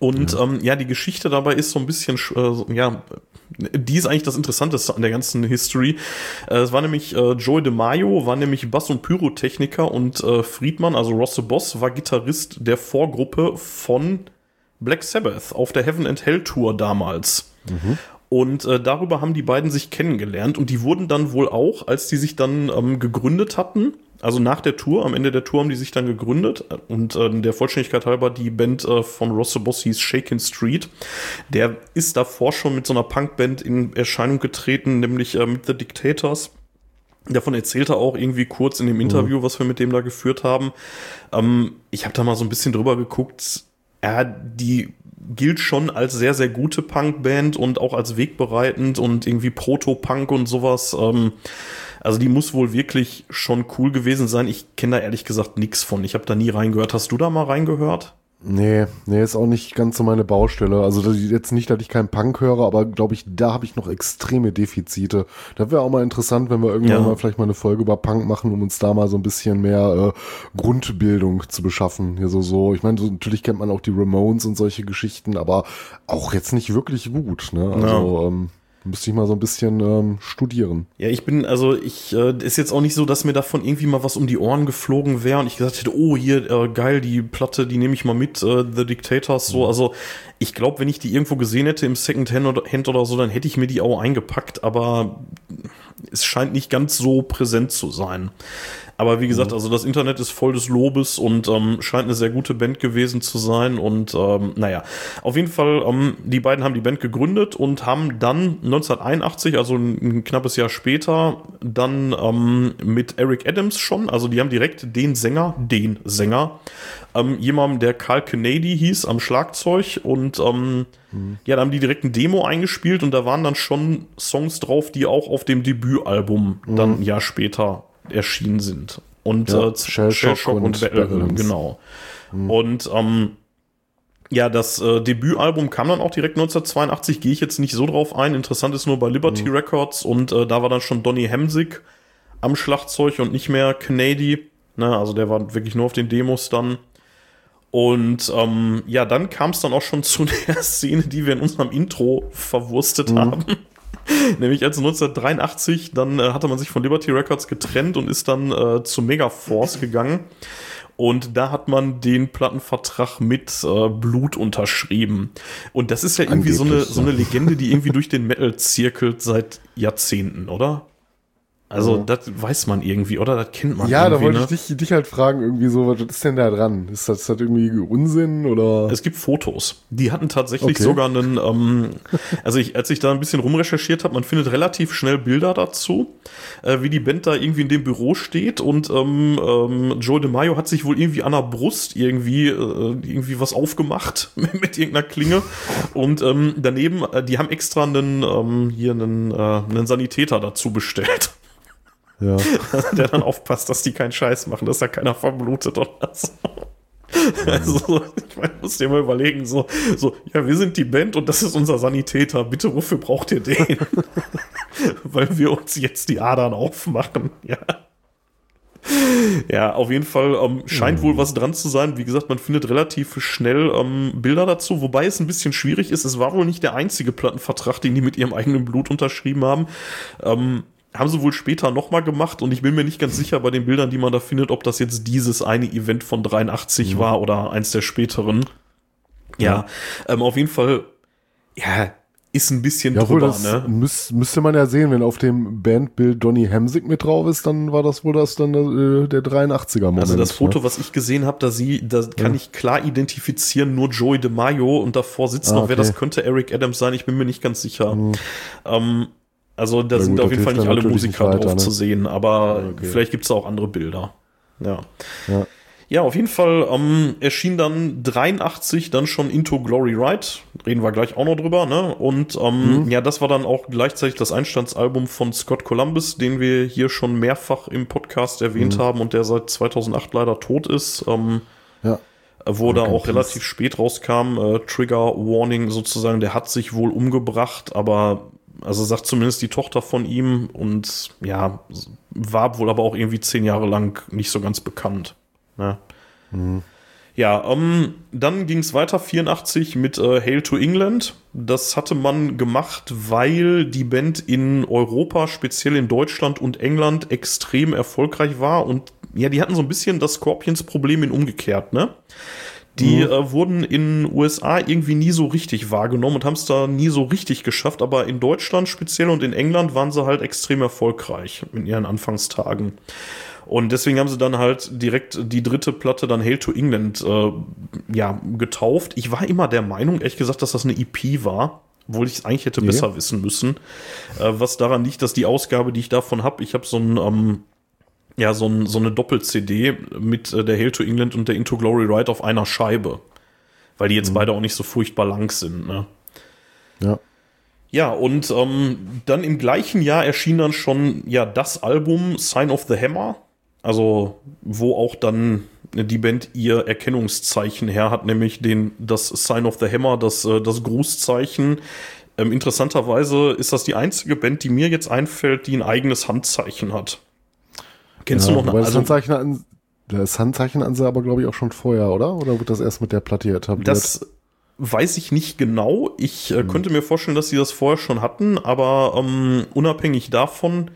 Und ähm, ja, die Geschichte dabei ist so ein bisschen, sch- äh, ja, die ist eigentlich das Interessanteste an der ganzen History. Äh, es war nämlich äh, Joey DeMaio, war nämlich Bass- und Pyrotechniker und äh, Friedmann, also Ross the Boss, war Gitarrist der Vorgruppe von Black Sabbath auf der Heaven and Hell Tour damals. Und äh, darüber haben die beiden sich kennengelernt und die wurden dann wohl auch, als die sich dann ähm, gegründet hatten, also nach der Tour, am Ende der Tour haben die sich dann gegründet und äh, der Vollständigkeit halber die Band äh, von Ross the Boss hieß Shaken Street. Der ist davor schon mit so einer Punkband in Erscheinung getreten, nämlich äh, mit The Dictators. Davon erzählte er auch irgendwie kurz in dem Interview, was wir mit dem da geführt haben. Ähm, ich habe da mal so ein bisschen drüber geguckt. Ja, die gilt schon als sehr, sehr gute Punkband und auch als wegbereitend und irgendwie Proto-Punk und sowas. Ähm, also die muss wohl wirklich schon cool gewesen sein. Ich kenne da ehrlich gesagt nichts von. Ich habe da nie reingehört. Hast du da mal reingehört? Nee, nee, ist auch nicht ganz so meine Baustelle. Also das jetzt nicht, dass ich keinen Punk höre, aber glaube ich, da habe ich noch extreme Defizite. Da wäre auch mal interessant, wenn wir irgendwann Ja. mal vielleicht mal eine Folge über Punk machen, um uns da mal so ein bisschen mehr äh, Grundbildung zu beschaffen. Hier so, so. Ich meine, so, natürlich kennt man auch die Ramones und solche Geschichten, aber auch jetzt nicht wirklich gut. Ne? Also ähm, müsste ich mal so ein bisschen ähm, studieren. Ja, ich bin, also ich, äh, ist jetzt auch nicht so, dass mir davon irgendwie mal was um die Ohren geflogen wäre und ich gesagt hätte, oh, hier, äh, geil, die Platte, die nehme ich mal mit, äh, The Dictators, so. Also ich glaube, wenn ich die irgendwo gesehen hätte im Second Hand oder, Hand oder so, dann hätte ich mir die auch eingepackt, aber es scheint nicht ganz so präsent zu sein. Aber wie gesagt, also das Internet ist voll des Lobes und ähm, scheint eine sehr gute Band gewesen zu sein. Und ähm, naja, auf jeden Fall, ähm, die beiden haben die Band gegründet und haben dann 1981, also ein, knappes Jahr später, dann ähm, mit Eric Adams schon, also die haben direkt den Sänger, den Sänger, ähm, jemandem, der Carl Kennedy hieß, am Schlagzeug und ähm, ja, da haben die direkt ein Demo eingespielt und da waren dann schon Songs drauf, die auch auf dem Debütalbum dann ein Jahr später erschienen sind. Und Ja, äh, Shell Shell Shock und, und Battle, Battle Hymns. genau. Und ähm, ja, das äh, Debütalbum kam dann auch direkt 1982, gehe ich jetzt nicht so drauf ein. Interessant ist nur bei Liberty Records und äh, da war dann schon Donny Hemsig am Schlagzeug und nicht mehr Kennedy. Ne, also der war wirklich nur auf den Demos dann. Und ähm, ja, dann kam es dann auch schon [LAUGHS] zu der Szene, die wir in unserem Intro verwurstet haben. [LAUGHS] Nämlich als 1983, dann äh, hatte man sich von Liberty Records getrennt und ist dann äh, zu Megaforce [LAUGHS] gegangen. Und da hat man den Plattenvertrag mit äh, Blut unterschrieben. Und das ist ja irgendwie so eine, so eine. Legende, die irgendwie [LAUGHS] durch den Metal zirkelt seit Jahrzehnten, oder? Also, Ja. das weiß man irgendwie, oder? Das kennt man Ja, da wollte ne? ich dich, dich halt fragen, irgendwie so, was ist denn da dran? Ist das, ist das irgendwie Unsinn oder? Es gibt Fotos. Die hatten tatsächlich Okay. sogar einen, ähm, also ich, als ich da ein bisschen rumrecherchiert habe, man findet relativ schnell Bilder dazu, äh, wie die Band da irgendwie in dem Büro steht und ähm, ähm, Joe DeMaio hat sich wohl irgendwie an der Brust irgendwie, äh, irgendwie was aufgemacht [LAUGHS] mit, mit irgendeiner Klinge und ähm, daneben, äh, die haben extra einen, ähm, hier einen, äh, einen Sanitäter dazu bestellt. Ja. [LAUGHS] der dann aufpasst, dass die keinen Scheiß machen, dass da keiner verblutet oder so. Also, [LAUGHS] ich meine, musst dir mal überlegen, so, so, ja, wir sind die Band und das ist unser Sanitäter. Bitte, wofür braucht ihr den? [LAUGHS] Weil wir uns jetzt die Adern aufmachen, ja. Ja, auf jeden Fall ähm, scheint wohl was dran zu sein. Wie gesagt, man findet relativ schnell ähm, Bilder dazu, wobei es ein bisschen schwierig ist. Es war wohl nicht der einzige Plattenvertrag, den die mit ihrem eigenen Blut unterschrieben haben. Ähm, haben sie wohl später nochmal gemacht und ich bin mir nicht ganz sicher bei den Bildern, die man da findet, ob das jetzt dieses eine Event von 83 war oder eins der späteren. Ja, Ähm, auf jeden Fall, ja, ist ein bisschen Ja, drüber, das ne? müß, müsste man ja sehen, wenn auf dem Bandbild Donny Hemsig mit drauf ist, dann war das wohl das dann äh, der 83er Moment. Also das Foto, Ne? was ich gesehen habe, da sie, da kann ich klar identifizieren, nur Joey DeMaio und davor sitzt Ah, noch, wer okay. das könnte, Eric Adams sein, ich bin mir nicht ganz sicher. Ähm, also da Ja sind gut, auf jeden Fall nicht alle Musiker nicht weiter, drauf ne? zu sehen, aber okay. vielleicht gibt's da auch andere Bilder. Ja. Ja. Ja, auf jeden Fall ähm, erschien dann 83 dann schon Into Glory Ride. Reden wir gleich auch noch drüber, ne? Und ähm, ja, das war dann auch gleichzeitig das Einstandsalbum von Scott Columbus, den wir hier schon mehrfach im Podcast erwähnt haben und der seit 2008 leider tot ist. Ähm, Ja. wo da auch Peace. relativ spät rauskam, äh, Trigger Warning sozusagen, der hat sich wohl umgebracht, aber also sagt zumindest die Tochter von ihm und ja, war wohl aber auch irgendwie zehn Jahre lang nicht so ganz bekannt. Ne? Ja, ähm, dann ging es weiter, 84 mit äh, Hail to England. Das hatte man gemacht, weil die Band in Europa, speziell in Deutschland und England, extrem erfolgreich war. Und ja, die hatten so ein bisschen das Scorpions-Problem in umgekehrt, ne? Die äh, wurden in USA irgendwie nie so richtig wahrgenommen und haben es da nie so richtig geschafft, aber in Deutschland speziell und in England waren sie halt extrem erfolgreich in ihren Anfangstagen. Und deswegen haben sie dann halt direkt die dritte Platte dann Hail to England äh, ja, getauft. Ich war immer der Meinung, ehrlich gesagt, dass das eine EP war, obwohl ich es eigentlich hätte besser wissen müssen. Äh, was daran liegt, dass die Ausgabe, die ich davon habe, ich habe so ein ähm, ja, so, ein, so eine Doppel-CD mit äh, der Hail to England und der Into Glory Ride auf einer Scheibe. Weil die jetzt beide auch nicht so furchtbar lang sind, ne? Ja. Ja, und ähm, dann im gleichen Jahr erschien dann schon ja das Album Sign of the Hammer. Also, wo auch dann die Band ihr Erkennungszeichen her hat, nämlich den, das Sign of the Hammer, das, äh, das Grußzeichen. Ähm, interessanterweise ist das die einzige Band, die mir jetzt einfällt, die ein eigenes Handzeichen hat. Kennst ja, du noch eine? das Also, Handzeichen an, das Handzeichen an sie aber, glaube ich, auch schon vorher, oder? Oder wird das erst mit der Platte etabliert? Das weiß ich nicht genau. Ich äh, könnte mir vorstellen, dass sie das vorher schon hatten, aber ähm, unabhängig davon,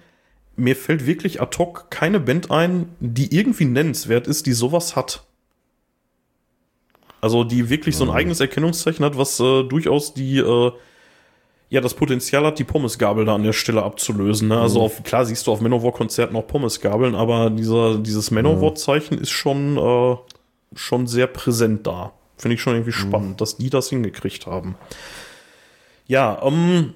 mir fällt wirklich ad hoc keine Band ein, die irgendwie nennenswert ist, die sowas hat. Also die wirklich so ein eigenes Erkennungszeichen hat, was äh, durchaus die äh, ja das Potenzial hat, die Pommesgabel da an der Stelle abzulösen. Ne? Also auf, klar siehst du auf Manowar-Konzerten auch Pommesgabeln, aber dieser, dieses Manowar-Zeichen ist schon, äh, schon sehr präsent da. Finde ich schon irgendwie spannend, dass die das hingekriegt haben. Ja, ähm,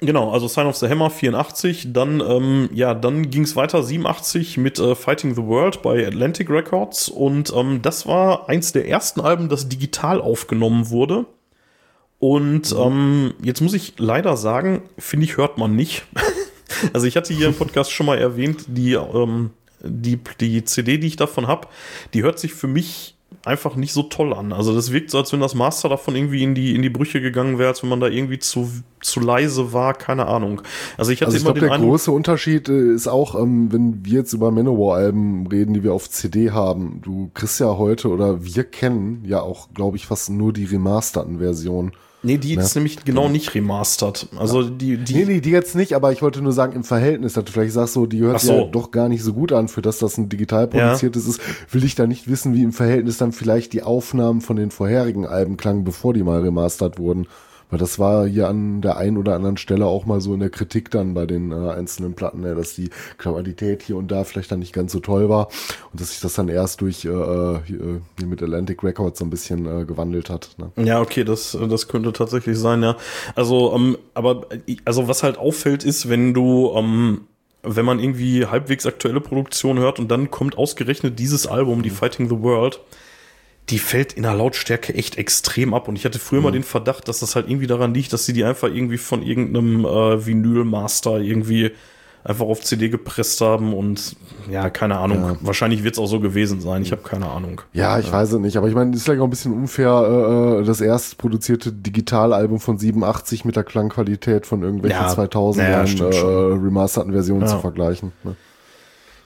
genau, also Sign of the Hammer 84, dann, ähm, ja, dann ging es weiter 87 mit äh, Fighting the World bei Atlantic Records und ähm, das war eins der ersten Alben, das digital aufgenommen wurde. Und ähm, jetzt muss ich leider sagen, finde ich, hört man nicht. [LAUGHS] also ich hatte hier im [LAUGHS] Podcast schon mal erwähnt, die, ähm, die, die CD, die ich davon habe, die hört sich für mich einfach nicht so toll an. Also das wirkt so, als wenn das Master davon irgendwie in die, in die Brüche gegangen wäre, als wenn man da irgendwie zu, zu leise war, keine Ahnung. Also ich hatte Also ich immer glaube, den der Eindruck, große Unterschied äh, ist auch, ähm, wenn wir jetzt über Manowar-Alben reden, die wir auf CD haben. Du kriegst ja heute oder wir kennen ja auch, glaube ich, fast nur die remasterten Versionen. Nee, die ist nämlich genau nicht remastered. Also die, die, Nee, nee, die jetzt nicht, aber ich wollte nur sagen, im Verhältnis, dass du vielleicht sagst, so, die hört sich so. ja doch gar nicht so gut an, für das das ein digital produziertes ist, will ich da nicht wissen, wie im Verhältnis dann vielleicht die Aufnahmen von den vorherigen Alben klangen, bevor die mal remastert wurden. Weil das war hier an der einen oder anderen Stelle auch mal so in der Kritik dann bei den äh, einzelnen Platten, ja, dass die Qualität hier und da vielleicht dann nicht ganz so toll war und dass sich das dann erst durch äh, äh, hier, mit Atlantic Records so ein bisschen äh, gewandelt hat. Ne? Ja, okay, das, das könnte tatsächlich sein, ja. Also, ähm, aber äh, also was halt auffällt, ist, wenn du, ähm, wenn man irgendwie halbwegs aktuelle Produktion hört und dann kommt ausgerechnet dieses Album, die Fighting the World, die fällt in der Lautstärke echt extrem ab. Und ich hatte früher mal den Verdacht, dass das halt irgendwie daran liegt, dass sie die einfach irgendwie von irgendeinem äh, Vinylmaster irgendwie einfach auf CD gepresst haben und ja, keine Ahnung. Ja. Wahrscheinlich wird es auch so gewesen sein. Ich habe keine Ahnung. Ja, ich weiß es nicht, aber ich meine, ist vielleicht auch ein bisschen unfair, äh, das erst produzierte Digitalalbum von 87 mit der Klangqualität von irgendwelchen Ja, 2000 naja, Jahren stimmt äh, remasterten Versionen Ja. zu vergleichen. Ne?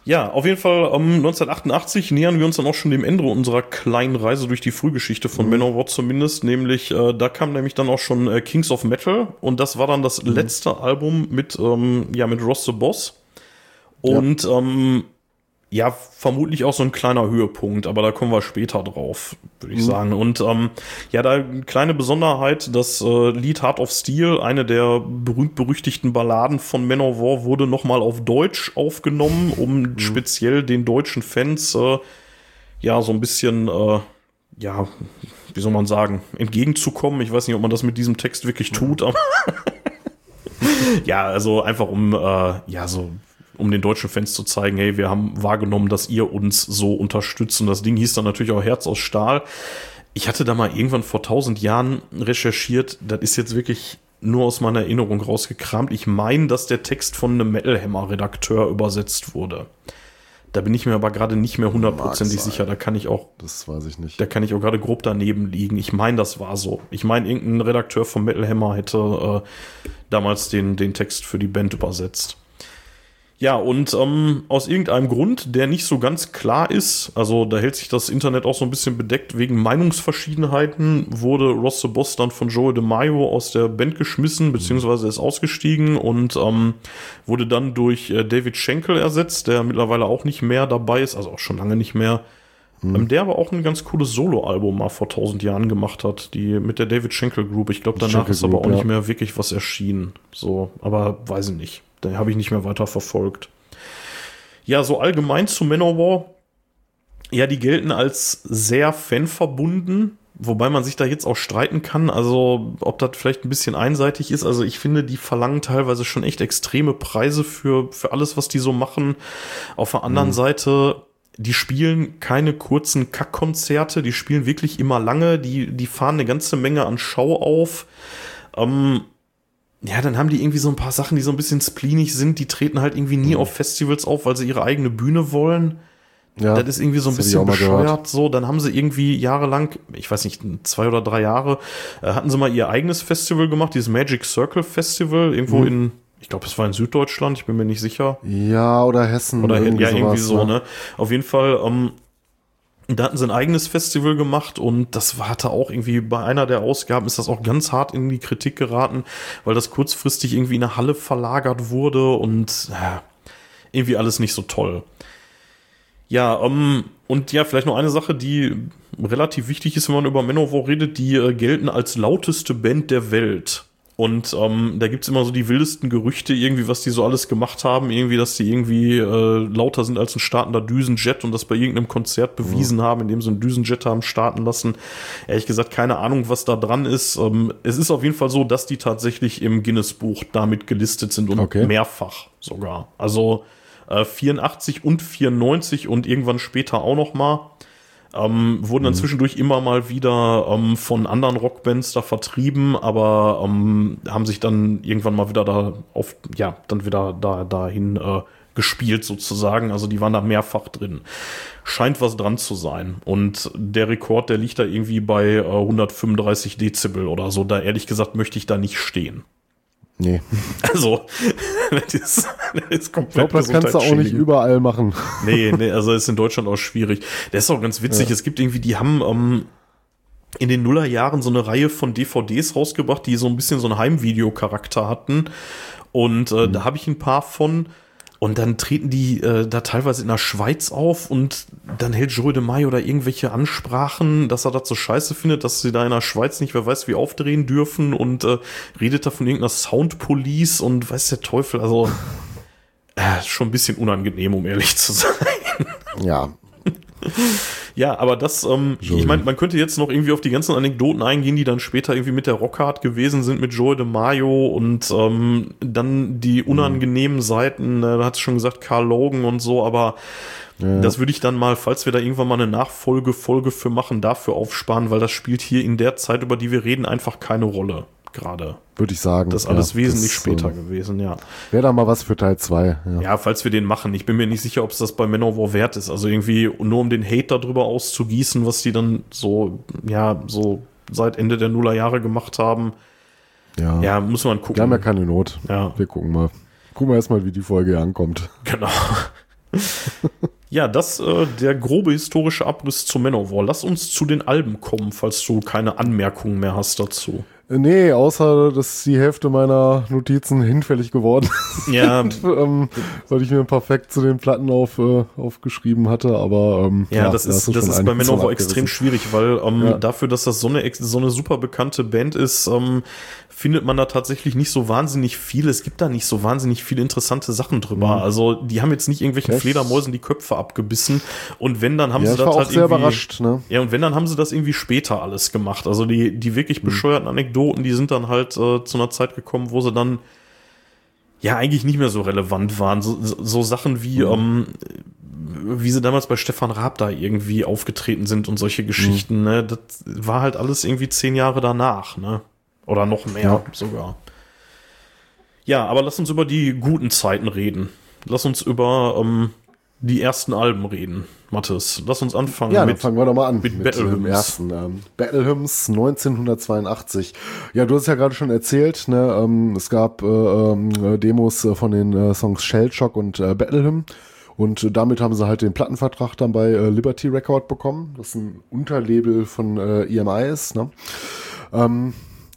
Ja, auf jeden Fall ähm, 1988 nähern wir uns dann auch schon dem Ende unserer kleinen Reise durch die Frühgeschichte von Manowar zumindest, nämlich äh, da kam nämlich dann auch schon äh, Kings of Metal. Und das war dann das letzte Album mit ähm, ja mit Ross the Boss. Und ähm, ja vermutlich auch so ein kleiner Höhepunkt, aber da kommen wir später drauf, würde ich sagen. Und ähm, ja, da eine kleine Besonderheit, das äh, Lied Heart of Steel, eine der berühmt-berüchtigten Balladen von Manowar, wurde nochmal auf Deutsch aufgenommen, um speziell den deutschen Fans äh, ja so ein bisschen, äh, ja, wie soll man sagen, entgegenzukommen. Ich weiß nicht, ob man das mit diesem Text wirklich tut, aber [LAUGHS] ja, also einfach um, äh, ja, so um den deutschen Fans zu zeigen, hey, wir haben wahrgenommen, dass ihr uns so unterstützt. Und das Ding hieß dann natürlich auch Herz aus Stahl. Ich hatte da mal irgendwann vor tausend Jahren recherchiert, das ist jetzt wirklich nur aus meiner Erinnerung rausgekramt. Ich meine, dass der Text von einem Metal Hammer Redakteur übersetzt wurde. Da bin ich mir aber gerade nicht mehr hundertprozentig sicher. Da kann ich auch. Das weiß ich nicht. Da kann ich auch gerade grob daneben liegen. Ich meine, das war so. Ich meine, irgendein Redakteur vom Metal Hammer hätte äh, damals den, den Text für die Band übersetzt. Ja, und ähm, aus irgendeinem Grund, der nicht so ganz klar ist, also da hält sich das Internet auch so ein bisschen bedeckt, wegen Meinungsverschiedenheiten wurde Ross the Boss dann von Joe DeMaio aus der Band geschmissen, beziehungsweise ist ausgestiegen und ähm, wurde dann durch äh, David Schenkel ersetzt, der mittlerweile auch nicht mehr dabei ist, also auch schon lange nicht mehr. Mhm. Der aber auch ein ganz cooles Solo-Album mal vor tausend Jahren gemacht hat, die mit der David Schenkel Group. Ich glaube, danach Schenkel ist aber auch ja. nicht mehr wirklich was erschienen. So, aber weiß ich nicht. Den habe ich nicht mehr weiter verfolgt. Ja, so allgemein zu Manowar. Ja, die gelten als sehr fanverbunden, wobei man sich da jetzt auch streiten kann. Also, ob das vielleicht ein bisschen einseitig ist. Also, ich finde, die verlangen teilweise schon echt extreme Preise für, für alles, was die so machen. Auf der anderen mhm. Seite, die spielen keine kurzen Kackkonzerte, die spielen wirklich immer lange, die, die fahren eine ganze Menge an Schau auf. Ähm, ja, dann haben die irgendwie so ein paar Sachen, die so ein bisschen spleenig sind. Die treten halt irgendwie nie mhm. auf Festivals auf, weil sie ihre eigene Bühne wollen. Ja, das ist irgendwie so ein bisschen bescheuert. So, dann haben sie irgendwie jahrelang, ich weiß nicht, zwei oder drei Jahre, äh, hatten sie mal ihr eigenes Festival gemacht, dieses Magic Circle Festival, irgendwo mhm. in, ich glaube, es war in Süddeutschland, ich bin mir nicht sicher. Ja, oder Hessen. Oder irgendwie ja, irgendwie so, ne? ne? Auf jeden Fall, ähm, da hatten sie ein eigenes Festival gemacht und das hatte auch irgendwie bei einer der Ausgaben ist das auch ganz hart in die Kritik geraten, weil das kurzfristig irgendwie in eine Halle verlagert wurde und ja, irgendwie alles nicht so toll. Ja, ähm, und ja, vielleicht noch eine Sache, die relativ wichtig ist, wenn man über Manowar redet, die äh, gelten als lauteste Band der Welt. Und ähm, da gibt's immer so die wildesten Gerüchte, irgendwie, was die so alles gemacht haben. Irgendwie, dass die irgendwie äh, lauter sind als ein startender Düsenjet und das bei irgendeinem Konzert bewiesen mhm. haben, indem sie einen Düsenjet haben starten lassen. Ehrlich gesagt, keine Ahnung, was da dran ist. Ähm, es ist auf jeden Fall so, dass die tatsächlich im Guinness-Buch damit gelistet sind und okay. mehrfach sogar. Also äh, 84 und 94 und irgendwann später auch noch mal. Ähm, wurden dann mhm. zwischendurch immer mal wieder ähm, von anderen Rockbands da vertrieben, aber ähm, haben sich dann irgendwann mal wieder da auf, ja, dann wieder da dahin äh, gespielt sozusagen. Also die waren da mehrfach drin. Scheint was dran zu sein. Und der Rekord, der liegt da irgendwie bei äh, 135 Dezibel oder so. Da ehrlich gesagt möchte ich da nicht stehen. Nee. Also, [LAUGHS] das ist, das ist komplett Ich glaube, das kannst du auch nicht überall machen. Nee, nee, also ist in Deutschland auch schwierig. Das ist auch ganz witzig. Ja. Es gibt irgendwie, die haben ähm, in den Nullerjahren so eine Reihe von DVDs rausgebracht, die so ein bisschen so einen Heimvideocharakter hatten. Und äh, mhm. da habe ich ein paar von. Und dann treten die äh, da teilweise in der Schweiz auf und dann hält Joe de Mai oder irgendwelche Ansprachen, dass er das so scheiße findet, dass sie da in der Schweiz nicht wer weiß wie aufdrehen dürfen und äh, redet da von irgendeiner Soundpolice und weiß der Teufel, also äh, schon ein bisschen unangenehm, um ehrlich zu sein. Ja, [LAUGHS] ja, aber das, ähm, ich meine, man könnte jetzt noch irgendwie auf die ganzen Anekdoten eingehen, die dann später irgendwie mit der Rockhard gewesen sind, mit Joe de Mayo und ähm, dann die mhm. unangenehmen mhm. Seiten, äh, da hat es schon gesagt, Carl Logan und so, aber ja. das würde ich dann mal, falls wir da irgendwann mal eine Nachfolgefolge für machen, dafür aufsparen, weil das spielt hier in der Zeit, über die wir reden, einfach keine Rolle gerade. Würde ich sagen. Das ist alles ja, wesentlich das, später äh, gewesen, ja. Wäre da mal was für Teil 2. Ja. ja. falls wir den machen. Ich bin mir nicht sicher, ob es das bei Manowar wert ist. Also irgendwie nur um den Hate darüber auszugießen, was die dann so, ja, so seit Ende der Nullerjahre gemacht haben. Ja. Ja, muss man gucken. Wir haben ja keine Not. Ja. Wir gucken mal. Gucken wir erstmal, wie die Folge ankommt. Genau. [LAUGHS] ja, das äh, der grobe historische Abriss zu Manowar. Lass uns zu den Alben kommen, falls du keine Anmerkungen mehr hast dazu. Nee, außer dass die Hälfte meiner Notizen hinfällig geworden [LAUGHS] sind, ja. ähm, weil ich mir ein paar Facts zu den Platten auf, äh, aufgeschrieben hatte, aber ähm, ja, klar, das ist, das ist bei Manowar extrem schwierig, weil ähm, ja. dafür, dass das so eine, so eine super bekannte Band ist, ähm, findet man da tatsächlich nicht so wahnsinnig viel. Es gibt da nicht so wahnsinnig viele interessante Sachen drüber. Mhm. Also die haben jetzt nicht irgendwelchen das Fledermäusen die Köpfe abgebissen und wenn, dann haben ja, sie das halt irgendwie, überrascht, ne? Ja, und wenn, dann haben sie das irgendwie später alles gemacht. Also die, die wirklich mhm. bescheuerten Anekdoten, die sind dann halt äh, zu einer Zeit gekommen, wo sie dann ja eigentlich nicht mehr so relevant waren. So, so, Sachen wie, ähm, wie sie damals bei Stefan Raab da irgendwie aufgetreten sind und solche Geschichten, ne? Das war halt alles irgendwie zehn Jahre danach, ne? Oder noch mehr Ja. sogar. Ja, aber lass uns über die guten Zeiten reden. Lass uns über ähm, die ersten Alben reden, Mathis. Lass uns anfangen Ja, dann mit. fangen wir doch mal an mit mit, Battle Hymns. ersten. Ähm, Battle Hymns 1982. Ja, du hast es ja gerade schon erzählt, ne, ähm, es gab äh, ähm, äh, Demos äh, von den äh, Songs Shellshock und äh, Battle Hymn. Und äh, damit haben sie halt den Plattenvertrag dann bei Liberty Record bekommen, das ein Unterlabel von EMI ist. Ne? Ähm,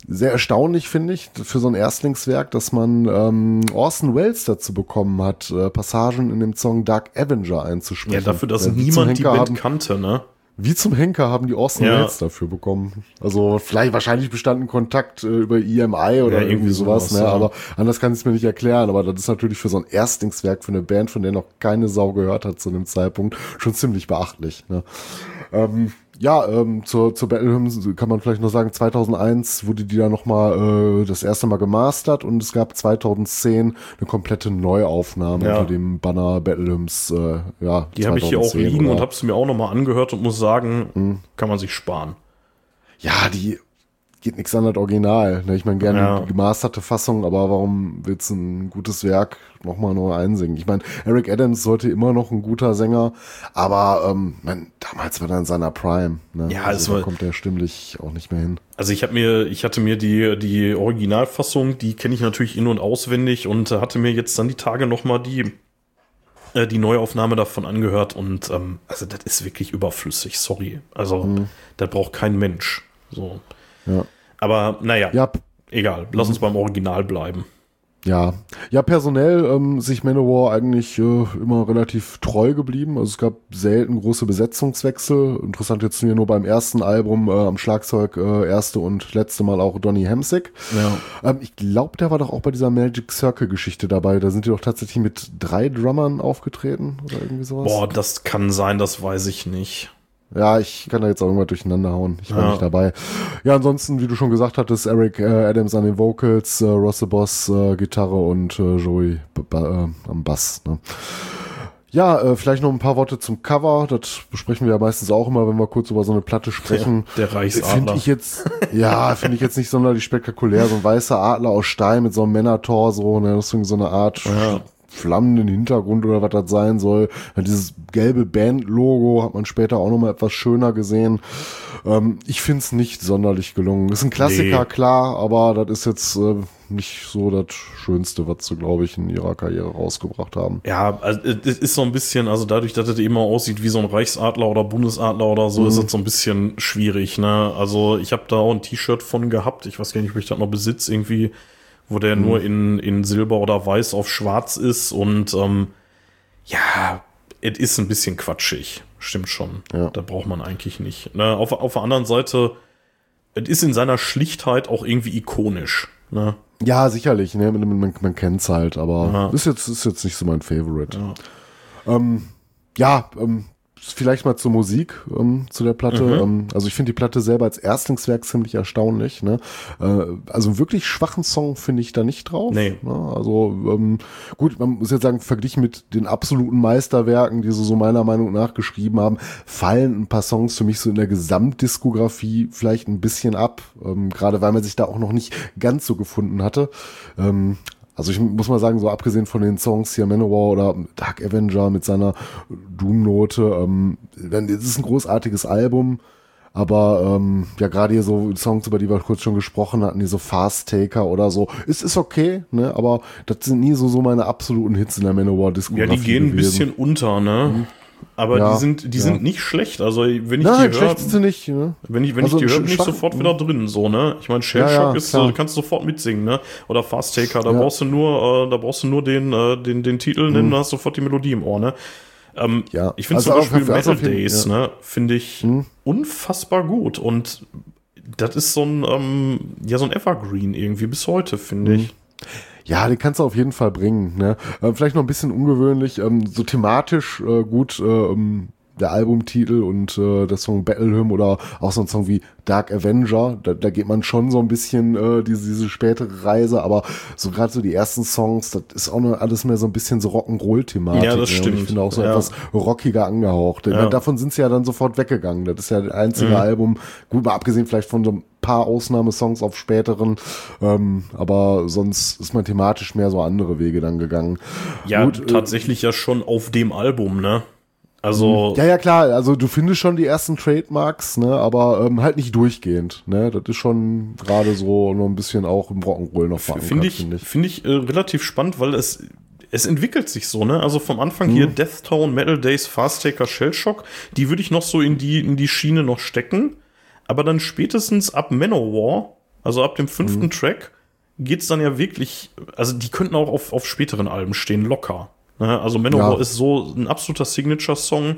sehr erstaunlich, finde ich, für so ein Erstlingswerk, dass man ähm, Orson Welles dazu bekommen hat, äh, Passagen in dem Song Dark Avenger einzusprechen. ja, dafür, dass Äh, wie zum niemand die Band haben, kannte, ne? wie zum Henker haben die Orson Ja. Welles dafür bekommen. Also vielleicht wahrscheinlich bestanden Kontakt äh, über EMI oder Ja, irgendwie irgendwie sowas, sowas, ne? ja. aber anders kann ich es mir nicht erklären. Aber das ist natürlich für so ein Erstlingswerk, für eine Band, von der noch keine Sau gehört hat zu dem Zeitpunkt, schon ziemlich beachtlich. Ne? Ähm, ja, ähm, zur, zur Battle Hymns kann man vielleicht noch sagen, 2001 wurde die dann nochmal äh, das erste Mal gemastert und es gab 2010 eine komplette Neuaufnahme Ja. unter dem Banner Battle Hymns. Äh, ja, Die habe ich hier auch 2010 liegen und oder- Hm. habe sie mir auch nochmal angehört und muss sagen, kann man sich sparen. Ja, die geht nichts an das Original. Ne? Ich meine, gerne Ja. die gemasterte Fassung, aber warum willst du ein gutes Werk nochmal neu einsingen? Ich meine, Eric Adams sollte immer noch ein guter Sänger, aber ähm, mein, damals war er in seiner Prime. Ne? Ja, also es da war- kommt er stimmlich auch nicht mehr hin. Also ich habe mir, ich hatte mir die die Originalfassung, die kenne ich natürlich in und auswendig und hatte mir jetzt dann die Tage noch mal die äh, die Neuaufnahme davon angehört und ähm, also das ist wirklich überflüssig. Sorry, also das braucht kein Mensch. So, Ja, aber naja, ja, egal. Lass uns beim Original bleiben. ja. ja personell ähm, sich Manowar eigentlich äh, immer relativ treu geblieben. Also es gab selten große Besetzungswechsel. Interessant jetzt nur beim ersten Album äh, am Schlagzeug äh, erste und letzte Mal auch Donny Hemsick. Ja. Ähm, ich glaube, der war doch auch bei dieser Magic Circle Geschichte dabei. Da sind die doch tatsächlich mit drei Drummern aufgetreten oder irgendwie sowas. Boah, das kann sein, das weiß ich nicht. Ja, ich kann da jetzt auch irgendwas durcheinander hauen. Ich war Ja. nicht dabei. Ja, ansonsten, wie du schon gesagt hattest, Eric äh, Adams an den Vocals, äh, Ross the Boss äh, Gitarre und äh, Joey b- b- äh, am Bass. Ne? Ja, äh, vielleicht noch ein paar Worte zum Cover. Das besprechen wir ja meistens auch immer, wenn wir kurz über so eine Platte sprechen. Der Finde Reichsadler. ich jetzt, ja, finde ich jetzt nicht sonderlich spektakulär. So ein weißer Adler aus Stein mit so einem Männertorso, ne, das ist irgendwie so eine Art Ja. Flammenden Hintergrund oder was das sein soll. Ja, dieses gelbe Band-Logo hat man später auch nochmal etwas schöner gesehen. Ähm, ich finde es nicht sonderlich gelungen. Ist ein Klassiker, Nee. klar, aber das ist jetzt äh, nicht so das Schönste, was sie, glaube ich, in ihrer Karriere rausgebracht haben. Ja, also es ist so ein bisschen, also dadurch, dass es eben auch aussieht wie so ein Reichsadler oder Bundesadler oder so, ist es so ein bisschen schwierig, ne? Also ich habe da auch ein T-Shirt von gehabt, ich weiß gar nicht, ob ich das noch besitze, irgendwie, wo der nur in, in Silber oder Weiß auf Schwarz ist und ähm, ja, es ist ein bisschen quatschig, stimmt schon. Ja. Da braucht man eigentlich nicht. Ne? Auf, auf der anderen Seite, es ist in seiner Schlichtheit auch irgendwie ikonisch. Ne? Ja, sicherlich, ne? Man, man, man kennt's halt, aber Ja. ist jetzt ist jetzt nicht so mein Favorite. Ähm, ja, ähm, vielleicht mal zur Musik ähm, zu der Platte. Mhm. Ähm, also ich finde die Platte selber als Erstlingswerk ziemlich erstaunlich. Ne? Äh, also einen wirklich schwachen Song finde ich da nicht drauf. Nee. Ne? Also ähm, gut, man muss jetzt sagen, verglichen mit den absoluten Meisterwerken, die sie so meiner Meinung nach geschrieben haben, fallen ein paar Songs für mich so in der Gesamtdiskografie vielleicht ein bisschen ab. Ähm, Gerade weil man sich da auch noch nicht ganz so gefunden hatte. Ähm, also ich muss mal sagen, so abgesehen von den Songs hier Manowar oder Dark Avenger mit seiner Doom-Note, ähm, es ist ein großartiges Album, aber ähm, ja gerade hier so Songs, über die wir kurz schon gesprochen hatten, die so Fast Taker oder so, es ist okay, ne, aber das sind nie so so meine absoluten Hits in der Ja, Manowar-Diskografie die gehen ein gewesen. bisschen unter, ne? Aber Ja, die sind, die ja. sind nicht schlecht. Also wenn ich Nein, die höre, schlecht sind sie nicht, ne? wenn ich, wenn Also ich die höre, bin ich sofort wieder drin, so, ne? Ich meine, Shellshock Ja, ja, ist, klar. äh, kannst du sofort mitsingen, ne? Oder Fast Taker, da brauchst du nur, äh, da brauchst du nur den, äh, den, den Titel nennen, dann hast du sofort die Melodie im Ohr, ne? Ähm, Mhm. Ja. Ich finde Also zum Beispiel Metal jeden- Days. Mhm. ne? Finde ich unfassbar gut und das ist so ein, ähm, ja, so ein Evergreen irgendwie bis heute, finde Mhm. ich. Ja, den kannst du auf jeden Fall bringen. Ne? Äh, vielleicht noch ein bisschen ungewöhnlich, ähm, so thematisch äh, gut äh, ähm, der Albumtitel und äh, der Song Battle Hymn oder auch so ein Song wie Dark Avenger, da, da geht man schon so ein bisschen äh, diese, diese spätere Reise, aber so gerade so die ersten Songs, das ist auch nur alles mehr so ein bisschen so Rock'n'Roll-Thematik. Ja, das ne? stimmt. Und ich finde auch so Ja. etwas rockiger angehaucht. Ja. Davon sind sie ja dann sofort weggegangen. Das ist ja das einzige Album, gut mal abgesehen vielleicht von so ein paar Ausnahmesongs auf späteren, ähm, aber sonst ist man thematisch mehr so andere Wege dann gegangen. Ja, Gut, äh, tatsächlich ja schon auf dem Album, ne? Also, Ja, ja, klar, also du findest schon die ersten Trademarks, ne, aber ähm, halt nicht durchgehend, ne, das ist schon gerade so noch ein bisschen auch im Rock'n'Roll noch verankert, finde ich, find ich. finde ich äh, relativ spannend, weil es, es entwickelt sich so, ne? Also vom Anfang hier Mhm. Death Metal Days, Fast Taker, Shellshock, die würde ich noch so in die, in die Schiene noch stecken. Aber dann spätestens ab Manowar, also ab dem fünften Mhm. Track, geht's dann ja wirklich, also die könnten auch auf, auf späteren Alben stehen, locker. Ne? Also Manowar Ja. ist so ein absoluter Signature-Song.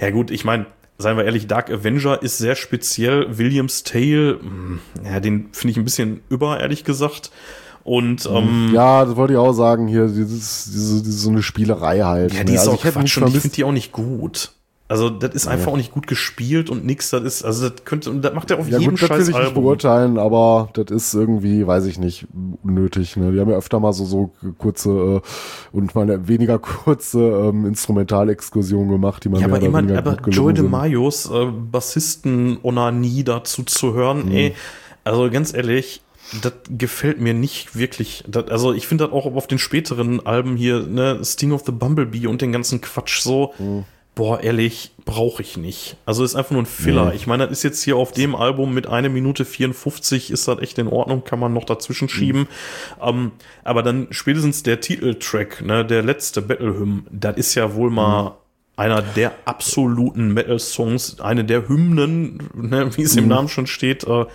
Ja gut, ich meine, seien wir ehrlich, Dark Avenger ist sehr speziell. Williams Tale, mh, ja, den finde ich ein bisschen über, ehrlich gesagt. Und ähm, Ja, das wollte ich auch sagen, hier, dieses, diese, diese so eine Spielerei halt. ja, die ne? ist also auch Quatsch und ich finde die auch nicht gut. Also, das ist einfach auch nicht gut gespielt und nix, das ist, also, das könnte, und das macht er auf ja jedem gut, das will scheiß ich nicht Album. beurteilen, aber das ist irgendwie, weiß ich nicht, unnötig. Ne? Die haben ja öfter mal so, so kurze äh, und mal eine weniger kurze ähm, Instrumentalexkursionen gemacht, die man Ja, mehr aber immer, aber Joey. DeMaios äh, Bassisten Onanie dazu zu hören, Mhm. ey, also ganz ehrlich, das gefällt mir nicht wirklich. Das, also ich finde das auch auf den späteren Alben hier, ne, Sting of the Bumblebee und den ganzen Quatsch so, Mhm. Boah, ehrlich, brauche ich nicht. Also ist einfach nur ein Filler. Ich meine, das ist jetzt hier auf dem Album mit einer Minute 54, ist das echt in Ordnung, kann man noch dazwischen schieben. Ähm, aber dann spätestens der Titeltrack, ne, der letzte Battle Hymn, das ist ja wohl mal einer der absoluten Metal-Songs, eine der Hymnen, ne, wie es im Namen schon steht. Äh,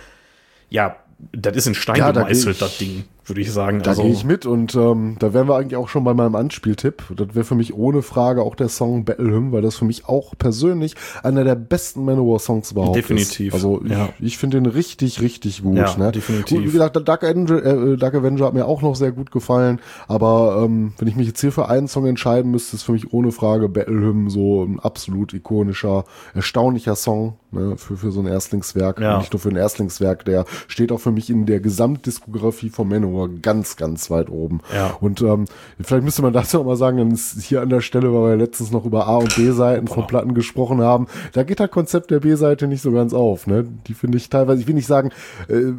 ja, das ist in Stein Ja, da gemeißelt, ich- das Ding, würde ich sagen. Da also, gehe ich mit und ähm, da wären wir eigentlich auch schon bei meinem Anspieltipp. Das wäre für mich ohne Frage auch der Song Battle Hymn, weil das für mich auch persönlich einer der besten Manowar-Songs überhaupt Definitiv, ist. Also ich, ja. ich finde den richtig, richtig gut. Ja, ne? definitiv. Gut, wie gesagt, Dark Avenger, äh, Dark Avenger hat mir auch noch sehr gut gefallen, aber ähm, wenn ich mich jetzt hier für einen Song entscheiden müsste, ist für mich ohne Frage Battle Hymn so ein absolut ikonischer, erstaunlicher Song ne? für, für so ein Erstlingswerk. Ja. Und nicht nur für ein Erstlingswerk, der steht auch für mich in der Gesamtdiskografie von Manowar ganz, ganz weit oben. Ja. Und ähm, vielleicht müsste man dazu auch mal sagen, dann ist hier an der Stelle, weil wir letztens noch über A- und B-Seiten von Platten gesprochen haben, da geht das Konzept der B-Seite nicht so ganz auf. Ne? Die finde ich teilweise, ich will nicht sagen, äh,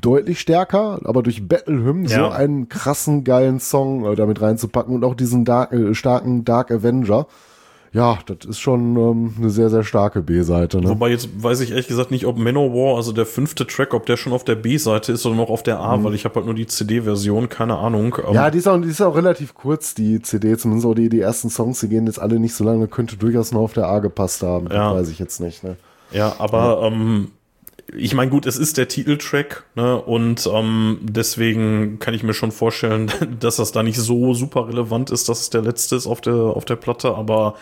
deutlich stärker, aber durch Battle Hymn so Ja. einen krassen, geilen Song äh, damit reinzupacken und auch diesen Dark, äh, starken Dark Avenger. Ja, das ist schon ähm, eine sehr, sehr starke B-Seite. Ne? Wobei jetzt weiß ich ehrlich gesagt nicht, ob Manowar, also der fünfte Track, ob der schon auf der B-Seite ist oder noch auf der A, weil ich habe halt nur die CD-Version, keine Ahnung. Ähm, Mhm. Ja, die ist, auch, die ist auch relativ kurz, die CD, zumindest auch die, die ersten Songs, die gehen jetzt alle nicht so lange, könnte durchaus noch auf der A gepasst haben. Ja. Das weiß ich jetzt nicht. Ne? Ja, aber ähm, ich meine, gut, es ist der Titeltrack, ne? Und ähm, deswegen kann ich mir schon vorstellen, [LAUGHS] dass das da nicht so super relevant ist, dass es der letzte ist auf der, auf der Platte, aber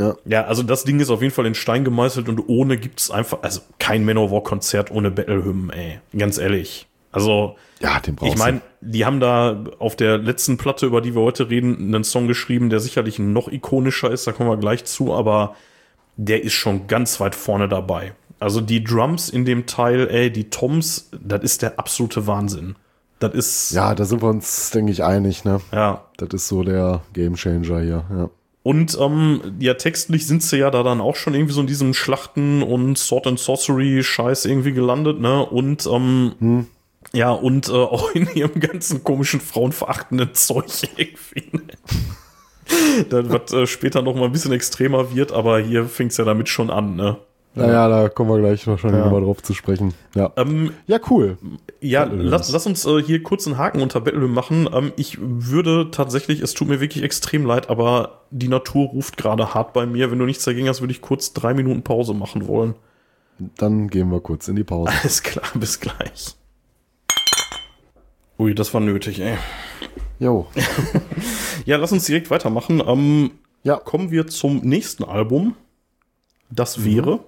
Ja. ja, also das Ding ist auf jeden Fall in Stein gemeißelt und ohne gibt's einfach, also kein Manowar-Konzert ohne Battle-Hymnen, ey. Ganz ehrlich. Also, Ja, den brauchst ich meine, die haben da auf der letzten Platte, über die wir heute reden, einen Song geschrieben, der sicherlich noch ikonischer ist, da kommen wir gleich zu, aber der ist schon ganz weit vorne dabei. Also die Drums in dem Teil, ey, die Toms, das ist der absolute Wahnsinn. Das ist. Ja, da sind wir uns, denke ich, einig. Ne? ja. Das ist so der Gamechanger hier. Ja. Und ähm, ja, textlich sind sie ja da dann auch schon irgendwie so in diesem Schlachten und Sword and Sorcery Scheiß irgendwie gelandet, ne? Und ähm, ja, und äh, auch in ihrem ganzen komischen frauenverachtenden Zeug [LAUGHS] irgendwie. Ne? das, was äh, später noch mal ein bisschen extremer wird, aber hier fängt's ja damit schon an, ne? Naja, da kommen wir gleich wahrscheinlich Ja. nochmal drauf zu sprechen. Ja, Ähm, ja cool. Ja, lass, lass uns äh, hier kurz einen Haken unter Battle Hymn machen. Ähm, ich würde tatsächlich, es tut mir wirklich extrem leid, aber die Natur ruft gerade hart bei mir. Wenn du nichts dagegen hast, würde ich kurz drei Minuten Pause machen wollen. Dann gehen wir kurz in die Pause. Alles klar, bis gleich. Ui, das war nötig, ey. Jo. [LAUGHS] Ja, lass uns direkt weitermachen. Ähm, Ja, kommen wir zum nächsten Album. Das wäre.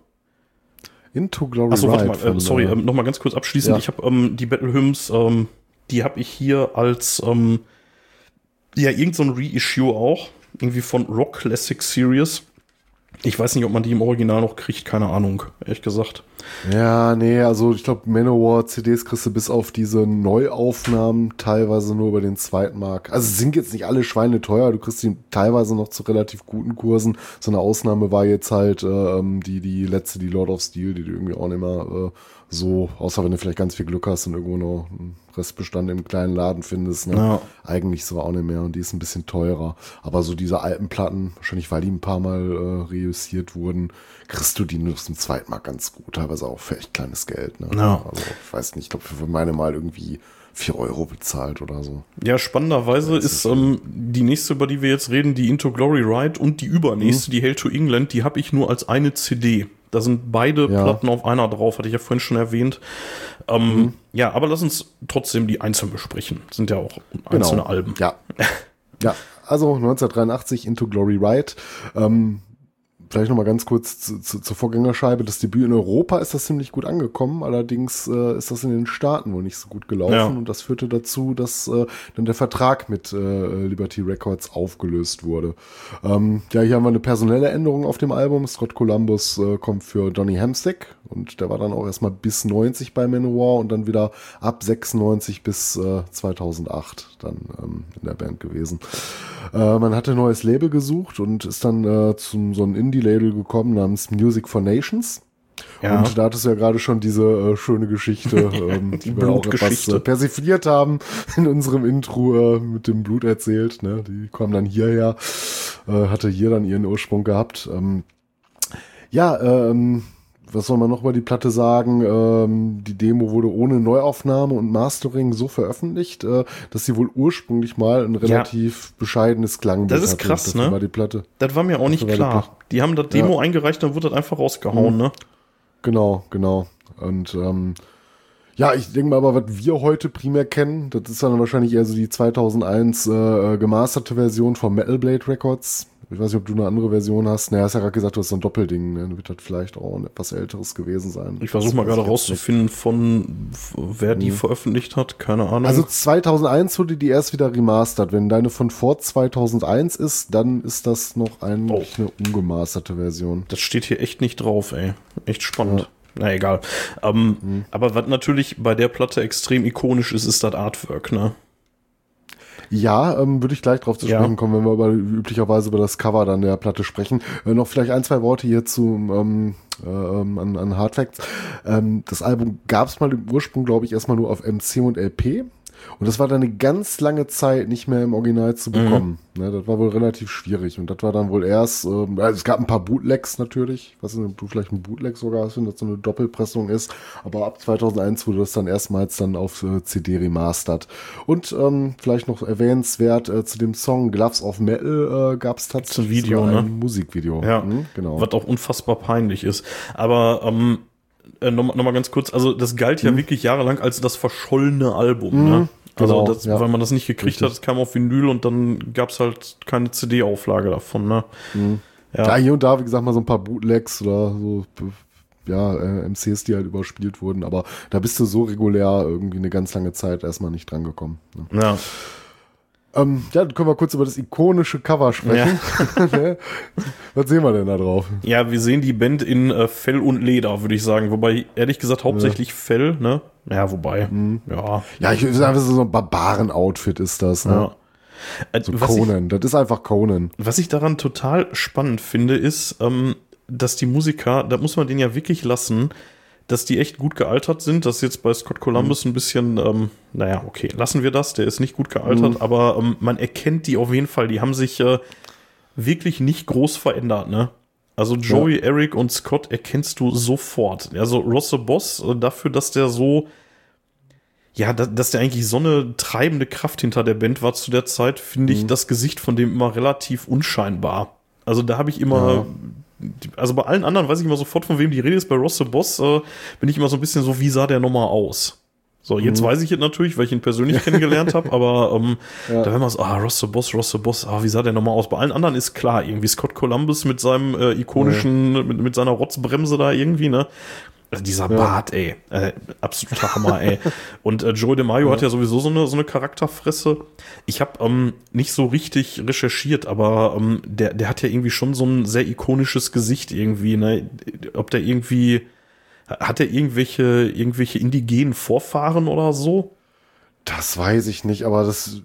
Into Glory Achso, warte mal, äh, sorry, äh, ähm, nochmal ganz kurz abschließend. ja. Ich habe ähm, die Battle Hymns, ähm, die habe ich hier als ähm, ja irgend so ein Reissue auch, irgendwie von Rock Classic Series. Ich weiß nicht, ob man die im Original noch kriegt, keine Ahnung, ehrlich gesagt. Ja, nee, also ich glaube, Manowar CDs kriegst du bis auf diese Neuaufnahmen teilweise nur über den Zweitmarkt. Also sind jetzt nicht alle Schweine teuer, du kriegst die teilweise noch zu relativ guten Kursen. So eine Ausnahme war jetzt halt äh, die, die letzte, die Lord of Steel, die du irgendwie auch nicht mehr äh, so, außer wenn du vielleicht ganz viel Glück hast und irgendwo noch einen Restbestand im kleinen Laden findest, ne? Ja. Eigentlich so auch nicht mehr und die ist ein bisschen teurer. Aber so diese alten Platten, wahrscheinlich weil die ein paar Mal äh, reüssiert wurden, kriegst du die nur zum Zweitmarkt ganz gut, teilweise auch für echt kleines Geld. Ne? Ja. Also ich weiß nicht, ich glaube für meine mal irgendwie vier Euro bezahlt oder so. Ja, spannenderweise Das ist ist ähm, die nächste, über die wir jetzt reden, die Into Glory Ride und die übernächste, die Hail to England, die habe ich nur als eine CD. Da sind beide Ja. Platten auf einer drauf, hatte ich ja vorhin schon erwähnt. Ähm, Ja, aber lass uns trotzdem die einzeln besprechen. Sind ja auch einzelne Alben. Ja. [LAUGHS] ja, also 1983 Into Glory Ride. Ähm, vielleicht noch mal ganz kurz zu, zu, zur Vorgängerscheibe. Das Debüt in Europa ist das ziemlich gut angekommen. Allerdings äh, ist das in den Staaten wohl nicht so gut gelaufen. Ja. Und das führte dazu, dass äh, dann der Vertrag mit äh, Liberty Records aufgelöst wurde. Ähm, ja, hier haben wir eine personelle Änderung auf dem Album. Scott Columbus äh, kommt für Donny Hamstick und der war dann auch erstmal bis 90 bei Manowar und dann wieder ab 96 bis äh, 2008 dann ähm, in der Band gewesen. Äh, man hatte ein neues Label gesucht und ist dann äh, zum so ein Indie-Label gekommen namens Music for Nations. Ja. Und da hattest du ja gerade schon diese äh, schöne Geschichte, [LAUGHS] ähm, die wir auch etwas äh, persifliert haben in unserem Intro äh, mit dem Blut erzählt. Ne? Die kam dann hierher, äh, hatte hier dann ihren Ursprung gehabt. Ähm, ja, ähm, was soll man noch über die Platte sagen? Ähm, die Demo wurde ohne Neuaufnahme und Mastering so veröffentlicht, äh, dass sie wohl ursprünglich mal ein relativ bescheidenes Klangbild Das ist hatte. krass, Dafür ne? War die Platte. Das war mir auch nicht die klar. Platte. Die haben das Demo eingereicht, dann wurde das einfach rausgehauen, ne? Genau, genau. Und ähm, ja, ich denke mal, aber was wir heute primär kennen, das ist dann wahrscheinlich eher so die 2001 äh, gemasterte Version von Metal Blade Records. Ich weiß nicht, ob du eine andere Version hast. Naja, hast ja gerade gesagt, du hast so ein Doppelding. Ne? Dann wird das vielleicht auch ein etwas älteres gewesen sein. Ich versuche mal gerade rauszufinden, von wer die veröffentlicht hat. Keine Ahnung. Also 2001 wurde die erst wieder remastert. Wenn deine von vor 2001 ist, dann ist das noch eigentlich Oh. eine ungemasterte Version. Das steht hier echt nicht drauf, ey. Echt spannend. Na egal. Ähm, Aber was natürlich bei der Platte extrem ikonisch ist, ist das Artwork, ne? Ja, ähm, würde ich gleich drauf zu Ja. sprechen kommen, wenn wir über, üblicherweise über das Cover dann der Platte sprechen. Äh, noch vielleicht ein, zwei Worte hier zu ähm, äh, ähm, an, an Hard Facts. Ähm, das Album gab es mal im Ursprung, glaube ich, erstmal nur auf MC und LP. Und das war dann eine ganz lange Zeit nicht mehr im Original zu bekommen. Ne, das war wohl relativ schwierig. Und das war dann wohl erst, ähm, also es gab ein paar Bootlegs natürlich. Ich weiß nicht, ob du vielleicht ein Bootleg sogar hast, wenn das so eine Doppelpressung ist. Aber ab 2001 wurde das dann erstmals dann auf äh, CD remastert. Und ähm, vielleicht noch erwähnenswert äh, zu dem Song Gloves of Metal äh, gab es tatsächlich Video, ein ne? Musikvideo. Ja, Hm, genau. Was auch unfassbar peinlich ist. Aber ähm, äh, nochmal noch mal ganz kurz, also das galt ja wirklich jahrelang als das verschollene Album, ne? Also, genau, das, ja. weil man das nicht gekriegt Richtig. hat, es kam auf Vinyl und dann gab's halt keine CD-Auflage davon, ne? Ja, hier und da, wie gesagt, mal so ein paar Bootlegs oder so, ja, äh, MCs, die halt überspielt wurden, aber da bist du so regulär irgendwie eine ganz lange Zeit erstmal nicht dran gekommen. Ne? Ja. Ähm, ja, dann können wir kurz über das ikonische Cover sprechen. [LAUGHS] Ne? Was sehen wir denn da drauf? Ja, wir sehen die Band in äh, Fell und Leder, würde ich sagen. Wobei, ehrlich gesagt, hauptsächlich Fell, ne? Ja, wobei. Ja. Ja, ich würde sagen, so ein Barbaren-Outfit ist das, ne? ja. Äh, So was, ich, Conan, das ist einfach Conan. was ich daran total spannend finde, ist, ähm, dass die Musiker, da muss man den ja wirklich lassen, dass die echt gut gealtert sind. Das ist jetzt bei Scott Columbus ein bisschen, ähm, naja, okay, lassen wir das, der ist nicht gut gealtert, aber ähm, man erkennt die auf jeden Fall, die haben sich äh, wirklich nicht groß verändert, ne? Also Joey, Eric und Scott erkennst du sofort. Also Ross the Boss, äh, dafür, dass der so, ja, dass, dass der eigentlich so eine treibende Kraft hinter der Band war zu der Zeit, finde ich das Gesicht von dem immer relativ unscheinbar. Also da habe ich immer, die- also bei allen anderen weiß ich immer sofort, von wem die Rede ist. Bei Ross the Boss äh, bin ich immer so ein bisschen so, wie sah der nochmal aus? So, jetzt weiß ich es natürlich, weil ich ihn persönlich [LAUGHS] kennengelernt habe, aber ähm, da wenn man so, ah, Ross the Boss, Ross the Boss, ah, wie sah der nochmal aus? Bei allen anderen ist klar, irgendwie Scott Columbus mit seinem äh, ikonischen, mit, mit seiner Rotzbremse da irgendwie, ne? Also dieser Bart, ey, äh, absoluter Hammer, ey. [LAUGHS] Und äh, Joey DeMaio hat ja sowieso so eine, so eine Charakterfresse. Ich habe ähm, nicht so richtig recherchiert, aber ähm, der, der hat ja irgendwie schon so ein sehr ikonisches Gesicht irgendwie, ne? Ob der irgendwie, hat er irgendwelche, irgendwelche indigenen Vorfahren oder so? Das weiß ich nicht, aber das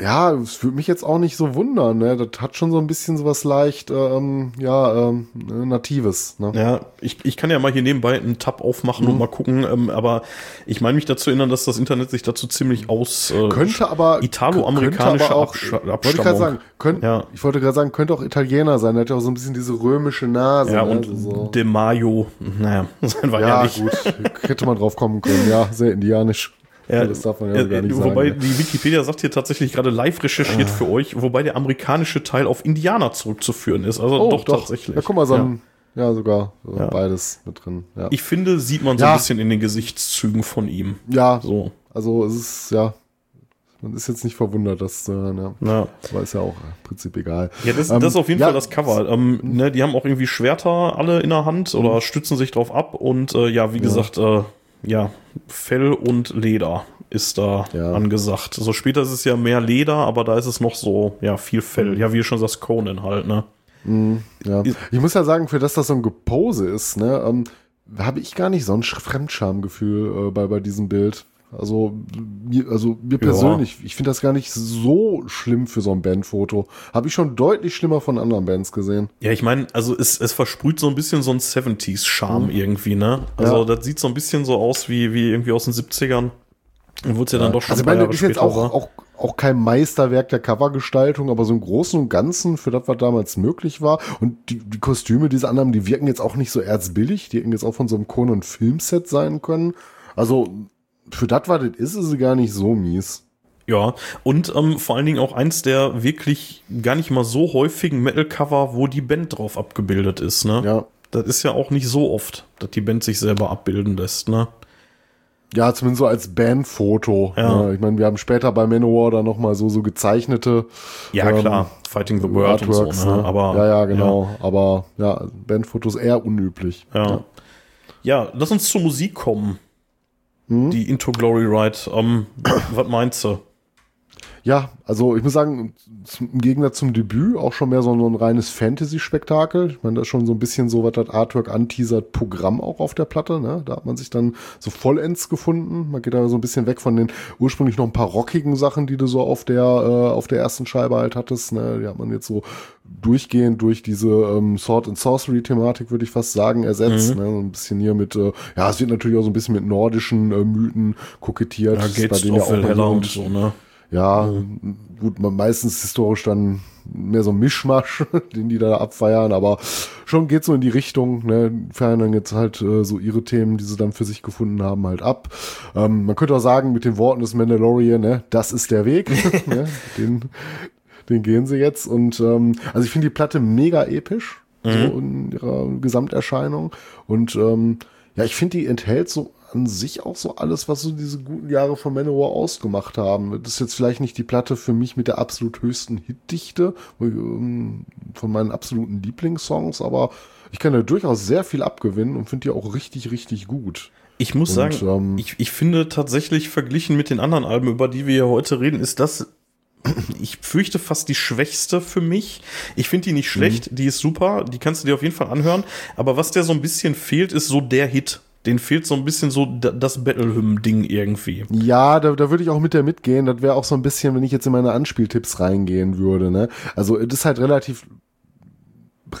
ja, es würde mich jetzt auch nicht so wundern, ne? Das hat schon so ein bisschen sowas leicht, ähm, ja, ähm, Natives, ne? Ja, ich, ich kann ja mal hier nebenbei einen Tab aufmachen Mhm. und mal gucken, ähm, aber ich meine mich dazu erinnern, dass das Internet sich dazu ziemlich aus äh, Könnte aber italo-amerikanische wollte ich Abstammung. gerade sagen, könnt, Ja. ich wollte gerade sagen, könnte auch Italiener sein, der hat ja auch so ein bisschen diese römische Nase. Ja, ne? und Also so. De Mayo, naja, [LAUGHS] sein war ja, ja, nicht. gut, hätte man drauf kommen können, ja, sehr indianisch. Ja, das darf man ja äh, gar nicht wobei sagen. die Wikipedia sagt hier tatsächlich gerade live recherchiert für euch, wobei der amerikanische Teil auf Indianer zurückzuführen ist. Also Oh, doch, doch, tatsächlich. Ja, guck mal, so Ja. ein, ja, sogar so Ja. beides mit drin. Ja. Ich finde, sieht man so Ja. ein bisschen in den Gesichtszügen von ihm. ja, So. also es ist, ja, man ist jetzt nicht verwundert, dass, äh, ja, Ja. aber ist ja auch im Prinzip egal. Ja, das, Ähm, das ist auf jeden ja, Fall das Cover. Ähm, ne, die haben auch irgendwie Schwerter alle in der Hand oder stützen sich drauf ab und äh, ja, wie gesagt, äh, ja, Fell und Leder ist da Ja. angesagt. So später ist es ja mehr Leder, aber da ist es noch so, ja, viel Fell. Ja, wie du schon sagst, Conan halt, ne? Ja. Ich muss ja sagen, für das das so ein Gepose ist, ne, ähm, habe ich gar nicht so ein Sch- Fremdschamgefühl äh, bei, bei diesem Bild. Also mir, also mir persönlich, ich finde das gar nicht so schlimm für so ein Bandfoto. Habe ich schon deutlich schlimmer von anderen Bands gesehen. Ja, ich meine, also es, es versprüht so ein bisschen so ein 70s-Charme irgendwie, ne? Also Ja. das sieht so ein bisschen so aus wie, wie irgendwie aus den 70ern. Und wurde es ja dann doch schon Also ich meine, das ist jetzt auch, auch, auch kein Meisterwerk der Covergestaltung, aber so im Großen und Ganzen, für das, was damals möglich war. Und die, die Kostüme, diese anderen, die wirken jetzt auch nicht so erzbillig. Die hätten jetzt auch von so einem Conan-Filmset sein können. Also für das, was das ist, ist sie gar nicht so mies. Ja, und ähm, vor allen Dingen auch eins der wirklich gar nicht mal so häufigen Metal-Cover, wo die Band drauf abgebildet ist, ne? Ja. Das ist ja auch nicht so oft, dass die Band sich selber abbilden lässt, ne? Ja, zumindest so als Bandfoto. Ja. Ich meine, wir haben später bei Manowar dann nochmal so, so gezeichnete Ja, Ähm, klar, Fighting the World Artworks. so, ne? ne? Aber, ja, ja, genau. Aber ja, Bandfotos eher unüblich. Ja. ja. Ja, lass uns zur Musik kommen. Hm? Die Into Glory Ride. Ähm, [COUGHS] was meinst du? Ja, also ich muss sagen, zum- im Gegensatz zum Debüt auch schon mehr so ein reines Fantasy-Spektakel. Ich meine, das ist schon so ein bisschen so, was das Artwork anteasert, Programm auch auf der Platte. Ne? Da hat man sich dann so vollends gefunden. Man geht da so ein bisschen weg von den ursprünglich noch ein paar rockigen Sachen, die du so auf der, äh, auf der ersten Scheibe halt hattest. Ne? Die hat man jetzt so durchgehend durch diese ähm, Sword and Sorcery-Thematik, würde ich fast sagen, ersetzt. Mhm. Ne? So ein bisschen hier mit, äh, ja, es wird natürlich auch so ein bisschen mit nordischen äh, Mythen kokettiert. Ja, Gates denen ja of auch Valhalla und so, ne? Ja, gut, man- meistens historisch dann mehr so ein Mischmasch, [LAUGHS] den die da abfeiern, aber schon geht so in die Richtung, ne, feiern dann jetzt halt äh, so ihre Themen, die sie dann für sich gefunden haben, halt ab. Ähm, man könnte auch sagen, mit den Worten des Mandalorian, ne, das ist der Weg, [LAUGHS] ne, den, den gehen sie jetzt und ähm, also ich finde die Platte mega episch, so in ihrer Gesamterscheinung und ähm, ja, ich finde, die enthält so an sich auch so alles, was so diese guten Jahre von Manowar ausgemacht haben. Das ist jetzt vielleicht nicht die Platte für mich mit der absolut höchsten Hitdichte ähm, von meinen absoluten Lieblingssongs, aber ich kann da durchaus sehr viel abgewinnen und finde die auch richtig, richtig gut. Ich muss Und, sagen, ähm, ich, ich finde tatsächlich verglichen mit den anderen Alben, über die wir hier heute reden, ist das, [CLEARS THROAT] ich fürchte fast die schwächste für mich. Ich finde die nicht schlecht, Mhm. die ist super, die kannst du dir auf jeden Fall anhören. Aber was der so ein bisschen fehlt, ist so der Hit. Den fehlt so ein bisschen so da- das Battle-Hymn-Ding irgendwie. Ja, da, da würde ich auch mit der mitgehen. Das wäre auch so ein bisschen, wenn ich jetzt in meine Anspieltipps reingehen würde. Ne? Also das ist halt relativ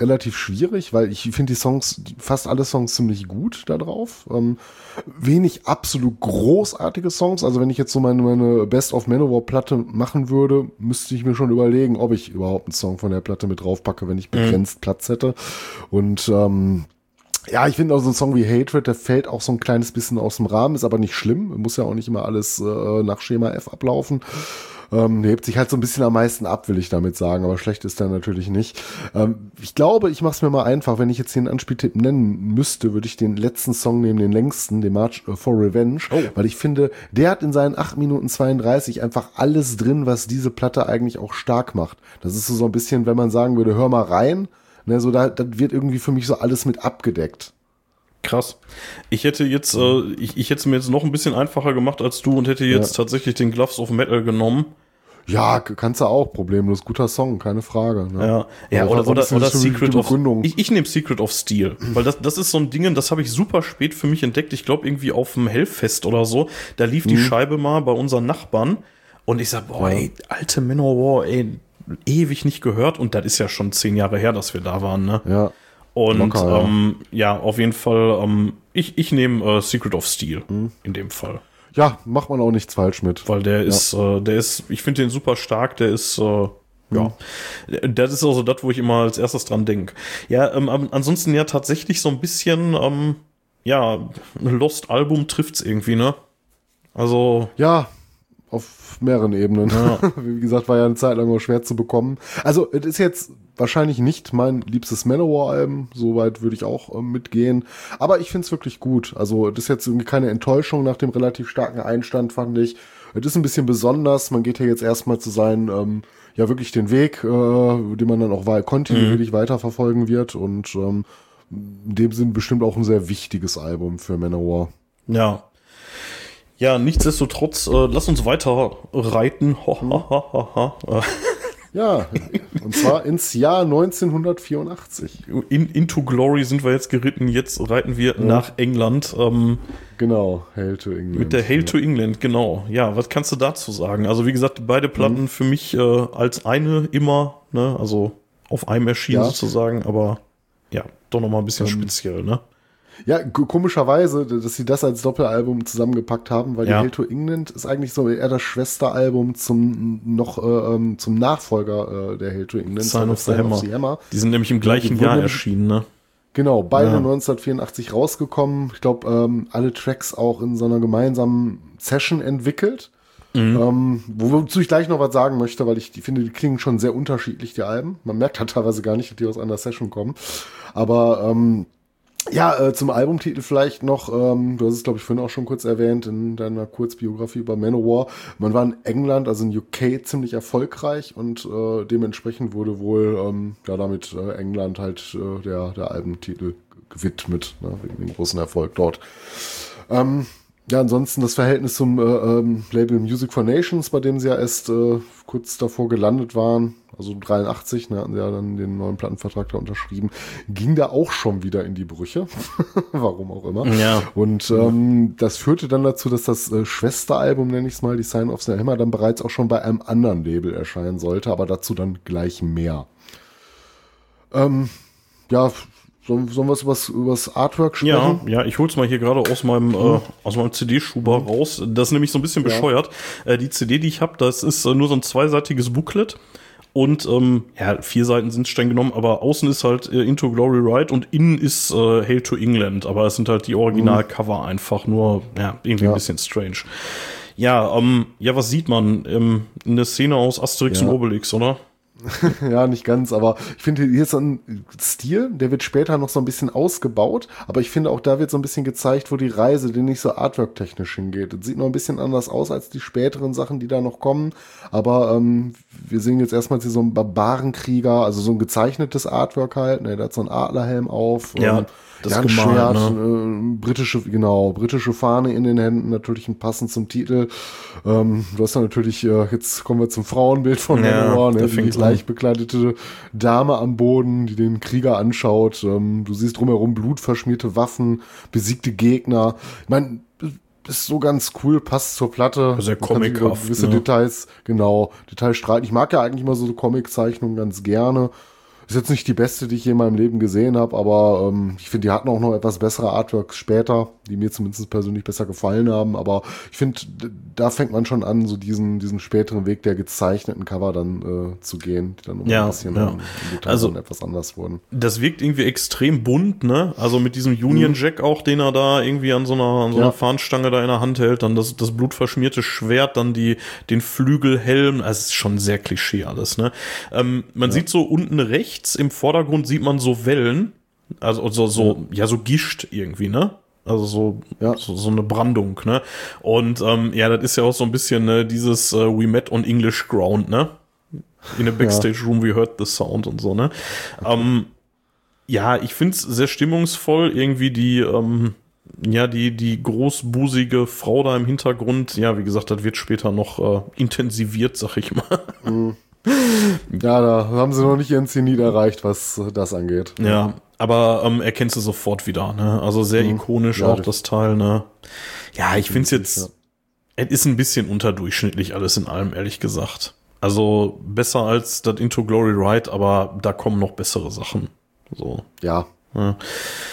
relativ schwierig, weil ich finde die Songs, fast alle Songs ziemlich gut da drauf. Ähm, wenig absolut großartige Songs. Also wenn ich jetzt so meine, meine Best of Manowar Platte machen würde, müsste ich mir schon überlegen, ob ich überhaupt einen Song von der Platte mit draufpacke, wenn ich begrenzt Platz hätte. Und ähm, ja, ich finde auch so ein Song wie Hatred, der fällt auch so ein kleines bisschen aus dem Rahmen, ist aber nicht schlimm. Muss ja auch nicht immer alles äh, nach Schema F ablaufen. Ähm, hebt sich halt so ein bisschen am meisten ab, will ich damit sagen, aber schlecht ist er natürlich nicht. Ähm, ich glaube, ich mache es mir mal einfach, wenn ich jetzt den Anspieltipp nennen müsste, würde ich den letzten Song nehmen, den längsten, den March äh, for Revenge, weil ich finde, der hat in seinen 8 Minuten 32 einfach alles drin, was diese Platte eigentlich auch stark macht. Das ist so, so ein bisschen, wenn man sagen würde, hör mal rein, Ne, so da, das wird irgendwie für mich so alles mit abgedeckt. Krass. Ich hätte jetzt, äh, ich, ich hätte es mir jetzt noch ein bisschen einfacher gemacht als du und hätte jetzt Ja. tatsächlich den Gloves of Metal genommen. Ja, kannst du auch, problemlos. Guter Song, keine Frage. Ne? Ja, ja oder, oder, oder Secret of. Ich, ich nehme Secret of Steel, weil das, das ist so ein Ding, das habe ich super spät für mich entdeckt. Ich glaube, irgendwie auf dem Hellfest oder so. Da lief Mhm. die Scheibe mal bei unseren Nachbarn und ich sag, boah, Ja. ey, alte Manowar, ey, ewig nicht gehört und das ist ja schon zehn Jahre her, dass wir da waren, ne? ja. Und Locker, ja. ähm, ja, auf jeden Fall, ähm, ich, ich nehme äh, Secret of Steel Mhm. in dem Fall. Ja, macht man auch nichts falsch mit. Weil der ist, äh, der ist, ich finde den super stark, der ist, äh, ja, das ist also das, wo ich immer als erstes dran denke. Ja, ähm, ansonsten ja tatsächlich so ein bisschen, ähm, ja, Lost Album trifft's irgendwie, ne? Also, Ja, auf mehreren Ebenen. Ja. [LAUGHS] Wie gesagt, war ja eine Zeit lang auch schwer zu bekommen. Also, es ist jetzt wahrscheinlich nicht mein liebstes Manowar-Album. Soweit würde ich auch ähm, mitgehen. Aber ich finde es wirklich gut. Also, es ist jetzt irgendwie keine Enttäuschung nach dem relativ starken Einstand, fand ich. Es ist ein bisschen besonders. Man geht ja jetzt erstmal zu seinen, ähm, ja, wirklich den Weg, äh, den man dann auch kontinuierlich weiterverfolgen wird. Und ähm, in dem Sinn bestimmt auch ein sehr wichtiges Album für Manowar. ja. Ja, nichtsdestotrotz, äh, lass uns weiter reiten. Ho, [LAUGHS] Ja, und zwar ins Jahr 1984. In, into Glory sind wir jetzt geritten, jetzt reiten wir nach England. Ähm, Genau, Hail to England. Mit der Hail to England, genau. Ja, was kannst du dazu sagen? Also wie gesagt, beide Platten Mhm. für mich äh, als eine immer, ne, also auf einem erschienen Ja. sozusagen, aber ja, doch noch mal ein Ähm, bisschen speziell, ne? Ja, komischerweise, dass sie das als Doppelalbum zusammengepackt haben, weil Ja. die Hail to England ist eigentlich so eher das Schwesteralbum zum noch äh, ähm, zum Nachfolger äh, der Hail to England. Sign of the Hammer. Die sind nämlich im gleichen Jahr erschienen, ne? Genau, beide Ja. 1984 rausgekommen. Ich glaube, ähm, alle Tracks auch in so einer gemeinsamen Session entwickelt. Mhm. Ähm, wo- wozu ich gleich noch was sagen möchte, weil ich die finde, die klingen schon sehr unterschiedlich, die Alben. Man merkt halt teilweise gar nicht, dass die aus einer Session kommen. Aber ähm, ja, äh, zum Albumtitel vielleicht noch, ähm, du hast es, glaube ich, vorhin auch schon kurz erwähnt in deiner Kurzbiografie über Manowar. Man war in England, also in UK, ziemlich erfolgreich und äh, dementsprechend wurde wohl ähm, ja damit äh, England halt äh, der, der Albumtitel gewidmet, ne, wegen dem großen Erfolg dort. Ähm, ja, ansonsten das Verhältnis zum äh, ähm, Label Music for Nations, bei dem sie ja erst äh, kurz davor gelandet waren, also 83, ne, hatten sie ja dann den neuen Plattenvertrag da unterschrieben, ging da auch schon wieder in die Brüche. [LAUGHS] Warum auch immer. Ja. Und ähm, das führte dann dazu, dass das äh, Schwesteralbum, nenne ich es mal, die Sign of the Hammer, dann bereits auch schon bei einem anderen Label erscheinen sollte, aber dazu dann gleich mehr. Ähm, ja, sollen, sollen wir was übers, übers Artwork Ja, sprechen? ja, ich hol's mal hier gerade aus meinem äh, aus meinem CD-Schuber raus. Das ist nämlich so ein bisschen Ja. bescheuert. Äh, die CD, die ich habe, das ist äh, nur so ein zweiseitiges Booklet. Und ähm, ja, vier Seiten sind streng genommen, aber außen ist halt äh, Into Glory Ride und innen ist äh, Hail to England. Aber es sind halt die Original-Cover einfach nur, ja, irgendwie Ja. ein bisschen strange. Ja, ähm, ja, was sieht man? Ähm, eine Szene aus Asterix Ja. und Obelix, oder? [LAUGHS] Ja, nicht ganz, aber ich finde, hier ist so ein Stil, der wird später noch so ein bisschen ausgebaut, aber ich finde auch da wird so ein bisschen gezeigt, wo die Reise, die nicht so artwork-technisch hingeht. Das sieht noch ein bisschen anders aus als die späteren Sachen, die da noch kommen, aber ähm, wir sehen jetzt erstmal hier so einen Barbarenkrieger, also so ein gezeichnetes Artwork halt, ne, der hat so einen Adlerhelm auf. Ja, ähm, das ja, ein gemalt, Schwert, ne? äh, britische, genau, britische Fahne in den Händen, natürlich ein passend zum Titel. Ähm, du hast dann natürlich, äh, jetzt kommen wir zum Frauenbild von Ja, Manowar, ne, die leicht bekleidete Dame am Boden, die den Krieger anschaut. Ähm, du siehst drumherum blutverschmierte Waffen, besiegte Gegner. Ich meine, ist so ganz cool, passt zur Platte. Sehr comichaft, Gewisse ne? Details, genau, Details streiten. Ich mag ja eigentlich immer so Comic-Zeichnungen ganz gerne. Ist jetzt nicht die beste, die ich je in meinem Leben gesehen habe, aber ähm, ich finde, die hatten auch noch etwas bessere Artworks später, die mir zumindest persönlich besser gefallen haben. Aber ich finde, da fängt man schon an, so diesen, diesen späteren Weg der gezeichneten Cover dann äh, zu gehen, die dann noch Ja, ein bisschen ja. Also- etwas anders wurden. Das wirkt irgendwie extrem bunt, ne? Also mit diesem Union Jack auch, den er da irgendwie an so einer, an so einer Ja. Fahnenstange da in der Hand hält, dann das, das blutverschmierte Schwert, dann die, den Flügelhelm, also es ist schon sehr Klischee alles, ne? Ähm, man sieht so unten rechts im Vordergrund sieht man so Wellen, also so, so, ja, so Gischt irgendwie, ne? Also so, Ja. so, so eine Brandung, ne? Und ähm, ja, das ist ja auch so ein bisschen ne, dieses äh, We Met on English Ground, ne? In a backstage room we heard the sound und so, ne? Ähm, Ja, ich find's sehr stimmungsvoll, irgendwie die, ähm, ja, die, die großbusige Frau da im Hintergrund, ja, wie gesagt, das wird später noch äh, intensiviert, sag ich mal. Ja, da haben sie noch nicht ihren Zenit erreicht, was das angeht. Ja, aber ähm, erkennst du sofort wieder, ne? Also sehr ikonisch Ja, auch das- Teil, ne? Ja, ich find's jetzt, ja. es ist ein bisschen unterdurchschnittlich alles in allem, ehrlich gesagt. Also besser als das Into Glory Ride, aber da kommen noch bessere Sachen. So. Ja, Ja.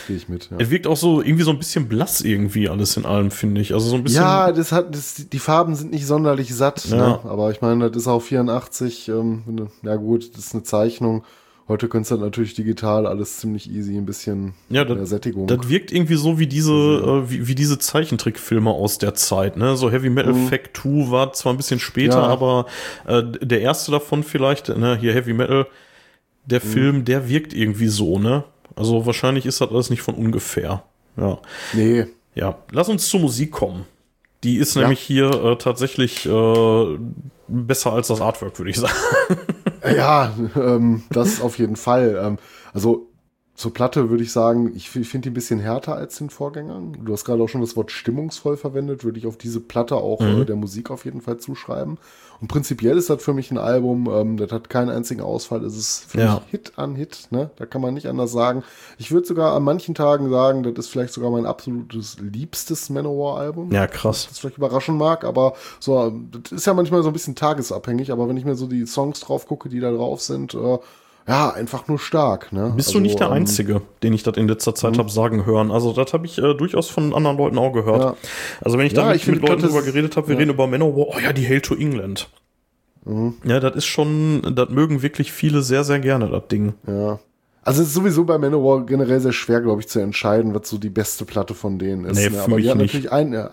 gehe ich mit. Ja. Es wirkt auch so irgendwie so ein bisschen blass irgendwie alles in allem, finde ich. Also so ein bisschen. Ja, das hat, das, die Farben sind nicht sonderlich satt, Ja. ne? aber ich meine, das ist auch 84, ähm, ja gut, das ist eine Zeichnung. Heute könntest du das natürlich digital alles ziemlich easy, ein bisschen Ja, das, Sättigung. das wirkt irgendwie so wie diese, äh, wie, wie diese Zeichentrickfilme aus der Zeit, ne? So Heavy Metal Fact 2 war zwar ein bisschen später, Mhm. Ja. aber äh, der erste davon vielleicht, ne, hier Heavy Metal, der Mhm. Film, der wirkt irgendwie so, ne? Also wahrscheinlich ist das alles nicht von ungefähr. Ja. nee, Ja, lass uns zur Musik kommen. Die ist Ja. nämlich hier äh, tatsächlich äh, besser als das Artwork, würde ich sagen. Ja, ähm, das auf jeden Fall. Ähm, also zur Platte würde ich sagen, ich, fi- finde die ein bisschen härter als den Vorgängern. Du hast gerade auch schon das Wort stimmungsvoll verwendet, würde ich auf diese Platte auch Mhm. äh, der Musik auf jeden Fall zuschreiben. Und prinzipiell ist das für mich ein Album, ähm, das hat keinen einzigen Ausfall, es ist für Ja. mich Hit an Hit, ne? Da kann man nicht anders sagen. Ich würde sogar an manchen Tagen sagen, das ist vielleicht sogar mein absolutes liebstes Manowar-Album Ja, krass. das vielleicht überraschen mag, aber so, das ist ja manchmal so ein bisschen tagesabhängig, aber wenn ich mir so die Songs drauf gucke, die da drauf sind, äh, ja, einfach nur stark. Ne? Bist Also, du nicht der ähm, Einzige, den ich das in letzter Zeit hab sagen hören? Also das habe ich äh, durchaus von anderen Leuten auch gehört. Ja. Also wenn ich Ja, da mit, mit Leuten drüber geredet habe, wir reden über Manowar, oh ja, die Hail to England. Mhm. Ja, das ist schon, das mögen wirklich viele sehr, sehr gerne, das Ding. Ja. Also es ist sowieso bei Manowar generell sehr schwer, glaube ich, zu entscheiden, was so die beste Platte von denen ist. Nee, ne? für Aber mich die hat nicht. natürlich einen. Ja,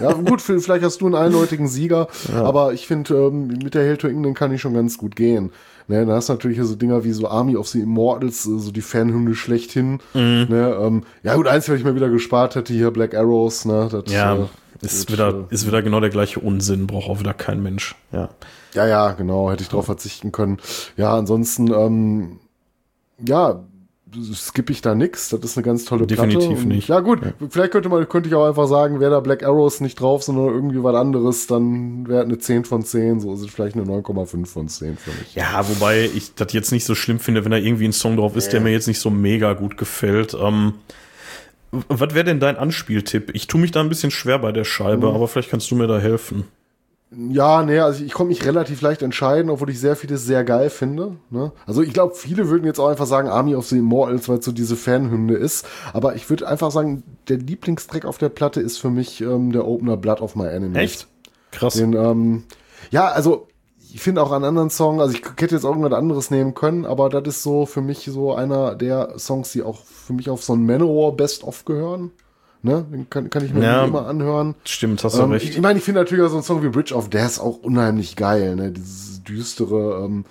ja gut, vielleicht hast du einen eindeutigen Sieger, aber ich finde, ähm, mit der Hail to England kann ich schon ganz gut gehen. Ne, da hast du natürlich so Dinger wie so Army of the Immortals, äh, so die Fanhymne schlechthin. Mhm. Ne, ähm, ja gut, eins, was ich mir wieder gespart hätte, hier Black Arrows, ne? Das, Ja, äh, ist wieder, äh, ist wieder genau der gleiche Unsinn, braucht auch wieder kein Mensch. Ja. Ja, ja, genau, hätte ich drauf verzichten können. Ja, ansonsten, ähm, ja, skippe ich da nix. Das ist eine ganz tolle Definitiv Platte. Und, nicht. Ja, gut, vielleicht könnte man, könnte ich auch einfach sagen, wäre da Black Arrows nicht drauf, sondern irgendwie was anderes, dann wäre eine 10 von 10, so ist es vielleicht eine 9,5 von 10 für mich. Ja, wobei ich das jetzt nicht so schlimm finde, wenn da irgendwie ein Song drauf ist, der mir jetzt nicht so mega gut gefällt. Ähm, was wäre denn dein Anspieltipp? Ich tue mich da ein bisschen schwer bei der Scheibe, aber vielleicht kannst du mir da helfen. Ja, nee, also ich konnte mich relativ leicht entscheiden, obwohl ich sehr vieles sehr geil finde. Ne? Also ich glaube, viele würden jetzt auch einfach sagen Army of the Immortals, weil es so diese Fanhymne ist. Aber ich würde einfach sagen, der Lieblingstrack auf der Platte ist für mich ähm, der Opener Blood of My Enemies. Echt? Krass. Den, ähm, ja, also ich finde auch an anderen Songs, also ich hätte jetzt irgendwas anderes nehmen können, aber das ist so für mich so einer der Songs, die auch für mich auf so ein Manowar Best-of gehören. Ne? Den kann, kann ich mir Ja. immer anhören. Stimmt, hast du Ähm, recht. ich ich meine, ich finde natürlich auch so ein Song wie Bridge of Death auch unheimlich geil, ne? Dieses düstere, ähm,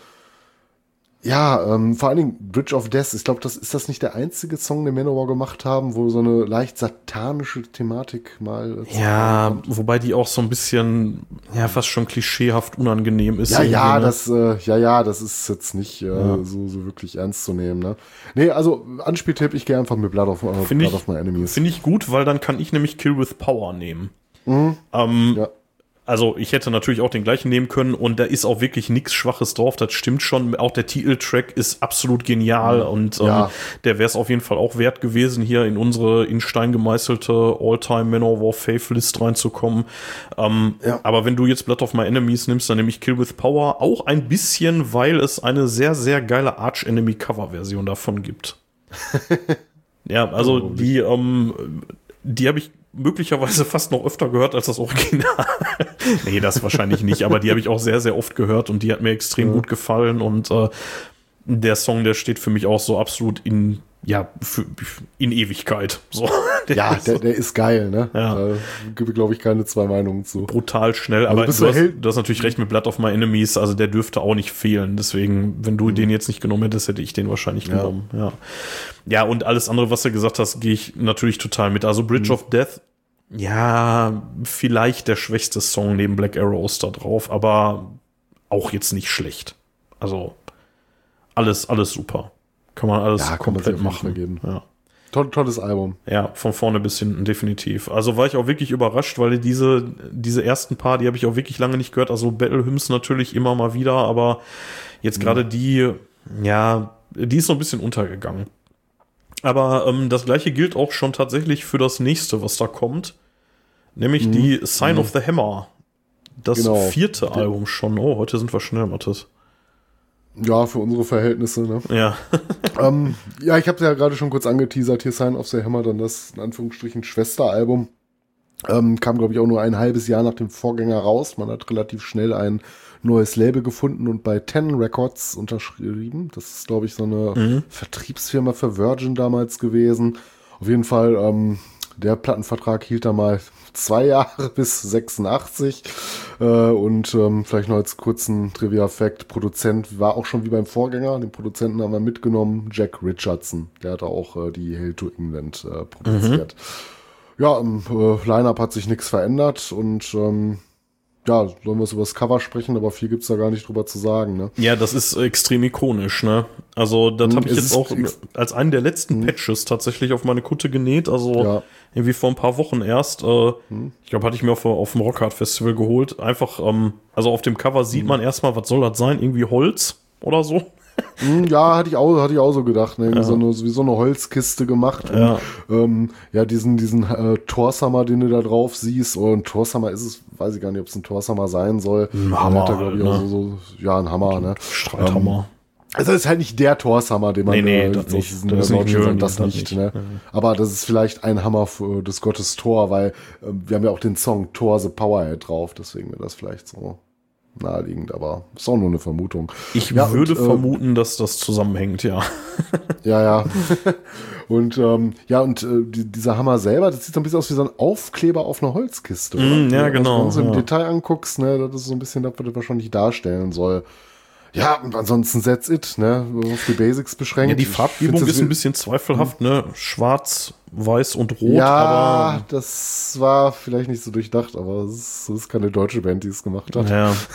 ja, ähm, vor allen Dingen Bridge of Death, ich glaube, das ist das nicht der einzige Song, den Manowar gemacht haben, wo so eine leicht satanische Thematik mal. äh, ja, wobei die auch so ein bisschen, ja, fast schon klischeehaft unangenehm ist. Ja, ja, ne? das, äh, ja, ja, das ist jetzt nicht äh, so, so wirklich ernst zu nehmen, ne? Nee, also Anspieltipp, ich gehe einfach mit Blood of, äh, Blood ich- of My Enemies. Finde ich gut, weil dann kann ich nämlich Kill with Power nehmen. Ähm, Ja. Also ich hätte natürlich auch den gleichen nehmen können und da ist auch wirklich nichts Schwaches drauf, das stimmt schon. Auch der Titeltrack ist absolut genial und ähm, Ja. der wäre es auf jeden Fall auch wert gewesen, hier in unsere in Stein gemeißelte All-Time Manowar Faith List reinzukommen. Ähm, Ja. Aber wenn du jetzt Blood of My Enemies nimmst, dann nehme ich Kill with Power auch ein bisschen, weil es eine sehr, sehr geile Arch Enemy Cover Version davon gibt. [LAUGHS] ja, also die, ähm, die habe ich möglicherweise fast noch öfter gehört als das Original. [LAUGHS] nee, das wahrscheinlich nicht, aber die habe ich auch sehr, sehr oft gehört und die hat mir extrem gut gefallen und äh, der Song, der steht für mich auch so absolut in, ja, für, in Ewigkeit. So. Der [LAUGHS] Ja, [LAUGHS] der, der ist geil, ne? Ja. Da gibt glaube ich, keine zwei Meinungen zu. brutal schnell, aber bist du hast, du hast natürlich recht mit Blood of My Enemies, also der dürfte auch nicht fehlen. Deswegen, wenn Mhm. du den jetzt nicht genommen hättest, hätte ich den wahrscheinlich genommen. Ja. ja, und alles andere, was du gesagt hast, gehe ich natürlich total mit. Also Mhm. Bridge of Death, ja, vielleicht der schwächste Song neben Black Arrows da drauf, aber auch jetzt nicht schlecht. Also alles, alles super. Kann man alles Ja, man komplett Fall machen. Ja. Toll, tolles Album. Ja, von vorne bis hinten, definitiv. Also war ich auch wirklich überrascht, weil diese, diese ersten paar, die habe ich auch wirklich lange nicht gehört. Also Battle Hymns natürlich immer mal wieder, aber jetzt gerade die, ja, die ist so ein bisschen untergegangen. Aber ähm, das gleiche gilt auch schon tatsächlich für das nächste, was da kommt. Nämlich die Sign of the Hammer. Das Genau. vierte Album schon. Oh, heute sind wir schnell, Mathis. Ja, für unsere Verhältnisse, ne? Ja. [LAUGHS] ähm, ja, ich habe ja gerade schon kurz angeteasert, hier Sign of the Hammer, dann das in Anführungsstrichen Schwesteralbum. Ähm, kam, glaube ich, auch nur ein halbes Jahr nach dem Vorgänger raus. Man hat relativ schnell ein neues Label gefunden und bei Ten Records unterschrieben. Das ist, glaube ich, so eine Vertriebsfirma für Virgin damals gewesen. Auf jeden Fall, ähm, der Plattenvertrag hielt da mal zwei [LAUGHS] Jahre bis 86. Äh, und ähm, vielleicht noch als kurzen Trivia-Fact, Produzent war auch schon wie beim Vorgänger. Den Produzenten haben wir mitgenommen, Jack Richardson. Der hat auch äh, die Hail to England äh, produziert. Ja, im äh, Line-Up hat sich nichts verändert und ähm, ja, sollen wir es über das Cover sprechen, aber viel gibt's da gar nicht drüber zu sagen. Ne? Ja, das ist extrem ikonisch, ne? Also, das Hm, habe ich jetzt auch als einen der letzten Patches tatsächlich auf meine Kutte genäht. Also Ja. irgendwie vor ein paar Wochen erst. Äh, Ich glaube, hatte ich mir auf, auf dem Rockhard Festival geholt. Einfach, ähm, also auf dem Cover sieht man erstmal, was soll das sein? Irgendwie Holz oder so. Hm, ja, hatte ich auch, hatte ich auch so gedacht, ne? Irgendwie so eine, wie so eine Holzkiste gemacht. Ja. Und, ähm, ja, diesen, diesen äh, Torsammer, den du da drauf siehst, oder ein Torsammer ist es, weiß ich gar nicht, ob es ein Torsammer sein soll. Ein Hammer Hat er, glaub ich, auch ne? so, so, ja, ein Hammer, ne? Streithammer. Also das ist halt nicht der Torhammer, den man Nee, nee, äh, das nicht. diesen Das ist äh, nicht sagt, das das nicht, nicht. ne? Aber das ist vielleicht ein Hammer für, des Gottes Thor, weil äh, wir haben ja auch den Song Thor the Powerhead drauf, deswegen wäre das vielleicht so naheliegend, aber ist auch nur eine Vermutung. Ich Ja, würde und, äh, vermuten, dass das zusammenhängt, ja. [LAUGHS] Ja, ja. und ähm, ja, und äh, die, dieser Hammer selber, das sieht so ein bisschen aus wie so ein Aufkleber auf einer Holzkiste. Mm, ja, genau, Wenn du so im ja. Detail anguckst, ne, das ist so ein bisschen das, was das wahrscheinlich darstellen soll. Ja, und ansonsten that's it, ne? Auf die Basics beschränkt. ja die Farbgebung ist ein bisschen zweifelhaft, ne? Schwarz, weiß und rot, Ja, aber. das war vielleicht nicht so durchdacht, aber es ist, keine deutsche Band, die es gemacht hat. Ja. [LAUGHS]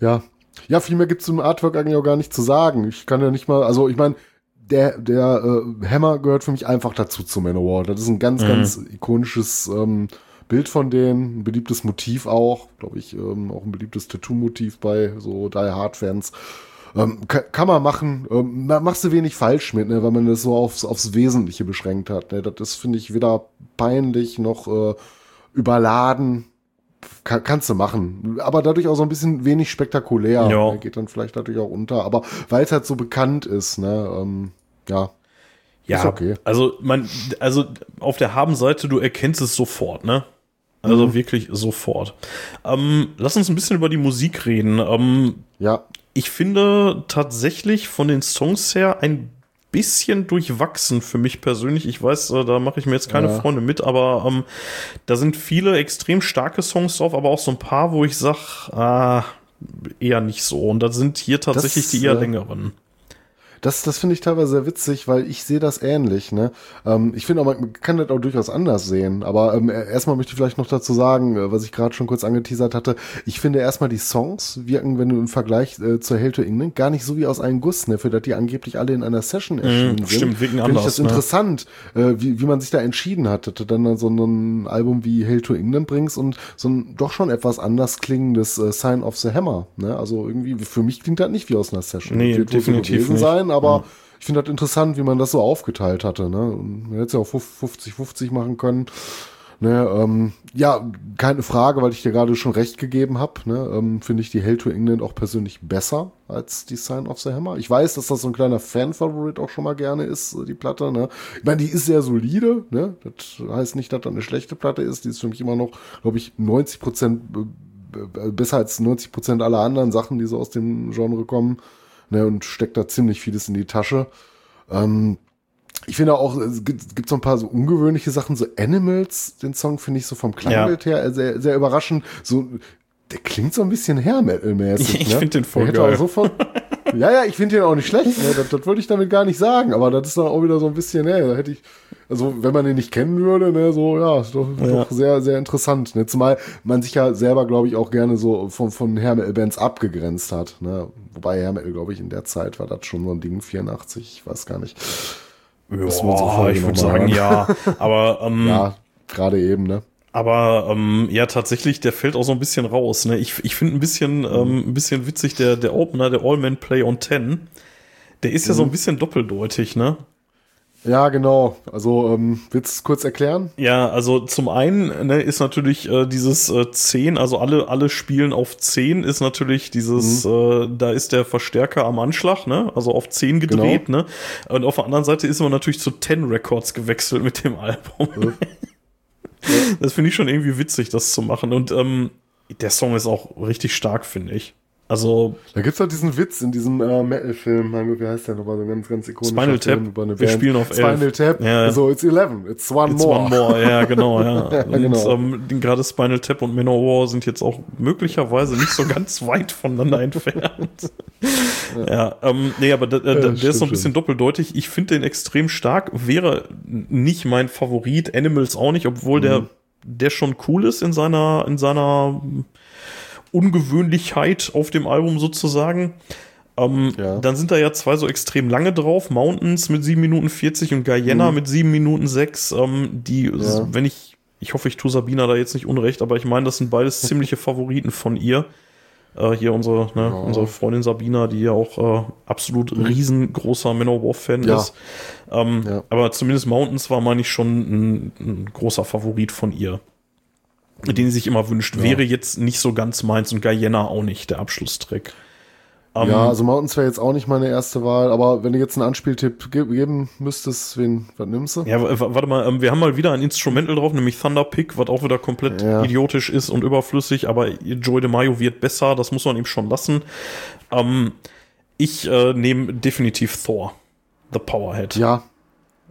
Ja. Ja, viel mehr gibt's zum Artwork eigentlich auch gar nicht zu sagen. Ich kann ja nicht mal, also ich meine, der, der äh, Hammer gehört für mich einfach dazu zu Manowar. Das ist ein ganz, ganz ikonisches ähm, Bild von denen, ein beliebtes Motiv auch, glaube ich, ähm, auch ein beliebtes Tattoo-Motiv bei so Die Hard-Fans. Ähm, kann, kann man machen, ähm, ma- machst du wenig falsch mit, ne, weil man das so aufs, aufs Wesentliche beschränkt hat. Ne? Das ist, finde ich, weder peinlich noch äh, überladen. Kann, kannst du machen. Aber dadurch auch so ein bisschen wenig spektakulär. Ja. Ne? Geht dann vielleicht natürlich auch unter. Aber weil es halt so bekannt ist, ne, ähm, ja. Ja, okay. also man, also auf der Habenseite, du erkennst es sofort, ne? Also Mhm. wirklich sofort. Ähm, lass uns ein bisschen über die Musik reden. Ähm, Ja. ich finde tatsächlich von den Songs her ein bisschen durchwachsen für mich persönlich. Ich weiß, äh, da mache ich mir jetzt keine Ja. Freunde mit, aber ähm, da sind viele extrem starke Songs drauf, aber auch so ein paar, wo ich sag, ah, eher nicht so. Und da sind hier tatsächlich Das, die eher äh, längeren. Das, das finde ich teilweise sehr witzig, weil ich sehe das ähnlich. Ne? Ähm, ich finde auch, man kann das auch durchaus anders sehen. Aber ähm, erstmal möchte ich vielleicht noch dazu sagen, äh, was ich gerade schon kurz angeteasert hatte. Ich finde erstmal die Songs wirken, wenn du im Vergleich äh, zur Hail to England, gar nicht so wie aus einem Guss, ne? für das die angeblich alle in einer Session erschienen sind. Mhm, stimmt, wirken Finde anders, ich das ne? interessant, äh, wie, wie man sich da entschieden hat, dass du dann so ein Album wie Hail to England bringst und so ein doch schon etwas anders klingendes äh, Sign of the Hammer. Ne? Also irgendwie, für mich klingt das nicht wie aus einer Session. Nee, definitiv nicht. sein, aber ich finde das interessant, wie man das so aufgeteilt hatte. Ne? Und man hätte es ja auch 50-50 machen können. Ne, ähm, ja, keine Frage, weil ich dir gerade schon recht gegeben habe. Ne, ähm, finde ich die Hell to England auch persönlich besser als die Sign of the Hammer. Ich weiß, dass das so ein kleiner Fan-Favorit auch schon mal gerne ist, äh, die Platte. Ne? Ich meine, die ist sehr solide. Ne? Das heißt nicht, dass das eine schlechte Platte ist. Die ist für mich immer noch, glaube ich, 90 Prozent besser als 90 Prozent aller anderen Sachen, die so aus dem Genre kommen. Ne, und steckt da ziemlich vieles in die Tasche. Ähm, ich finde auch, es gibt, so ein paar so ungewöhnliche Sachen, so Animals, den Song finde ich so vom Klangbild her sehr, sehr überraschend. So, der klingt so ein bisschen Hair Metal mäßig. [LAUGHS] Ich ne? find den voll geil. Auch so von, ja, ja, ich finde den auch nicht schlecht. Ne? Das, das würde ich damit gar nicht sagen. Aber das ist dann auch wieder so ein bisschen, ne, da hätte ich, also wenn man den nicht kennen würde, ne, so, ja, ist doch, Ja. doch sehr, sehr interessant. Ne? Zumal man sich ja selber, glaube ich, auch gerne so von, von Hair Metal Bands abgegrenzt hat. Ne? Wobei Hair Metal, glaube ich, in der Zeit war das schon so ein Ding, 84, ich weiß gar nicht. Müssen wir unsere Boah, Folge ich würde sagen, ja. Aber, [LAUGHS] ähm, Ja, gerade eben, ne? aber ähm, ja, tatsächlich, der fällt auch so ein bisschen raus. Ne? Ich, ich finde ein bisschen, ähm, ein bisschen witzig, der, der Opener, der All-Man Play on 10, der ist ja so ein bisschen doppeldeutig, ne? Ja, genau. Also, ähm, willst du es kurz erklären? Ja, also zum einen ne, ist natürlich äh, dieses äh, 10, also alle, alle spielen auf 10, ist natürlich dieses, äh, da ist der Verstärker am Anschlag, ne? Also auf 10 gedreht, ne? Und auf der anderen Seite ist man natürlich zu 10 Records gewechselt mit dem Album. [LAUGHS] das finde ich schon irgendwie witzig, das zu machen. Und ähm, der Song ist auch richtig stark, finde ich. Also Da gibt's halt diesen Witz in diesem äh, Metal-Film, wie heißt der nochmal, so ein ganz, ganz ikonischer Spinal Film Tap. über eine Wir Band. spielen auf Spinal 11. Tap, Ja. so it's 11, it's one It's more. one more, ja, genau, ja. [LAUGHS] Ja, Und genau. ähm, die- gerade Spinal Tap und Manowar sind jetzt auch möglicherweise nicht so ganz [LAUGHS] weit voneinander entfernt. ja, ähm, nee, aber da, da, Ja, der stimmt ist so ein bisschen doppeldeutig. Ich finde den extrem stark. Wäre nicht mein Favorit, Animals auch nicht, obwohl Mhm. der, der schon cool ist in seiner, in seiner Ungewöhnlichkeit auf dem Album sozusagen. Ähm, Ja. Dann sind da ja zwei so extrem lange drauf. Mountains mit 7 Minuten 40 und Guyana mit 7 Minuten 6. Ähm, die, Mhm. Ja. wenn ich, ich hoffe, ich tue Sabina da jetzt nicht unrecht, aber ich meine, das sind beides [LAUGHS] ziemliche Favoriten von ihr. Äh, hier unsere, ne, unsere Freundin Sabina, die ja auch äh, absolut riesengroßer Manowar-Fan Mhm. Ja. ist. Ähm, Ja. Aber zumindest Mountains war, meine ich, schon ein, ein großer Favorit von ihr. Den sie sich immer wünscht. Wäre jetzt nicht so ganz meins und Guyana auch nicht, der Abschlusstrick. Ähm, Ja, also Mountains wäre jetzt auch nicht meine erste Wahl, aber wenn du jetzt einen Anspieltipp ge geben müsstest, wen, was nimmst du? Ja, warte mal, ähm, wir haben mal wieder ein Instrumental drauf, nämlich Thunder Pick, was auch wieder komplett Ja. idiotisch ist und überflüssig, aber Joey DeMaio wird besser, das muss man ihm schon lassen. Ähm, ich äh, nehme definitiv Thor, The Powerhead. Ja,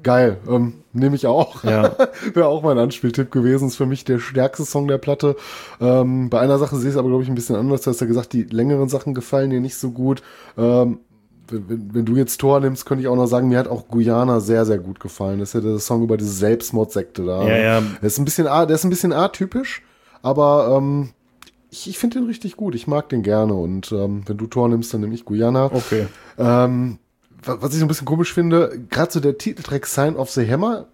geil. Ähm, Nehme ich auch. Ja. [LAUGHS] Wäre auch mein Anspieltipp gewesen. Ist für mich der stärkste Song der Platte. Ähm, bei einer Sache sehe ich es aber, glaube ich, ein bisschen anders. Du hast ja gesagt, die längeren Sachen gefallen dir nicht so gut. Ähm, wenn, wenn, du jetzt Tor nimmst, könnte ich auch noch sagen, mir hat auch Guyana sehr, sehr gut gefallen. Das ist ja der Song über diese Selbstmordsekte da. Ja, ja. Der ist ein bisschen, der ist ein bisschen atypisch, aber ähm, ich, ich finde den richtig gut. Ich mag den gerne. Und ähm, wenn du Tor nimmst, dann nehme ich Guyana. Okay. Ähm, was ich so ein bisschen komisch finde, gerade so der Titeltrack Sign of the Hammer,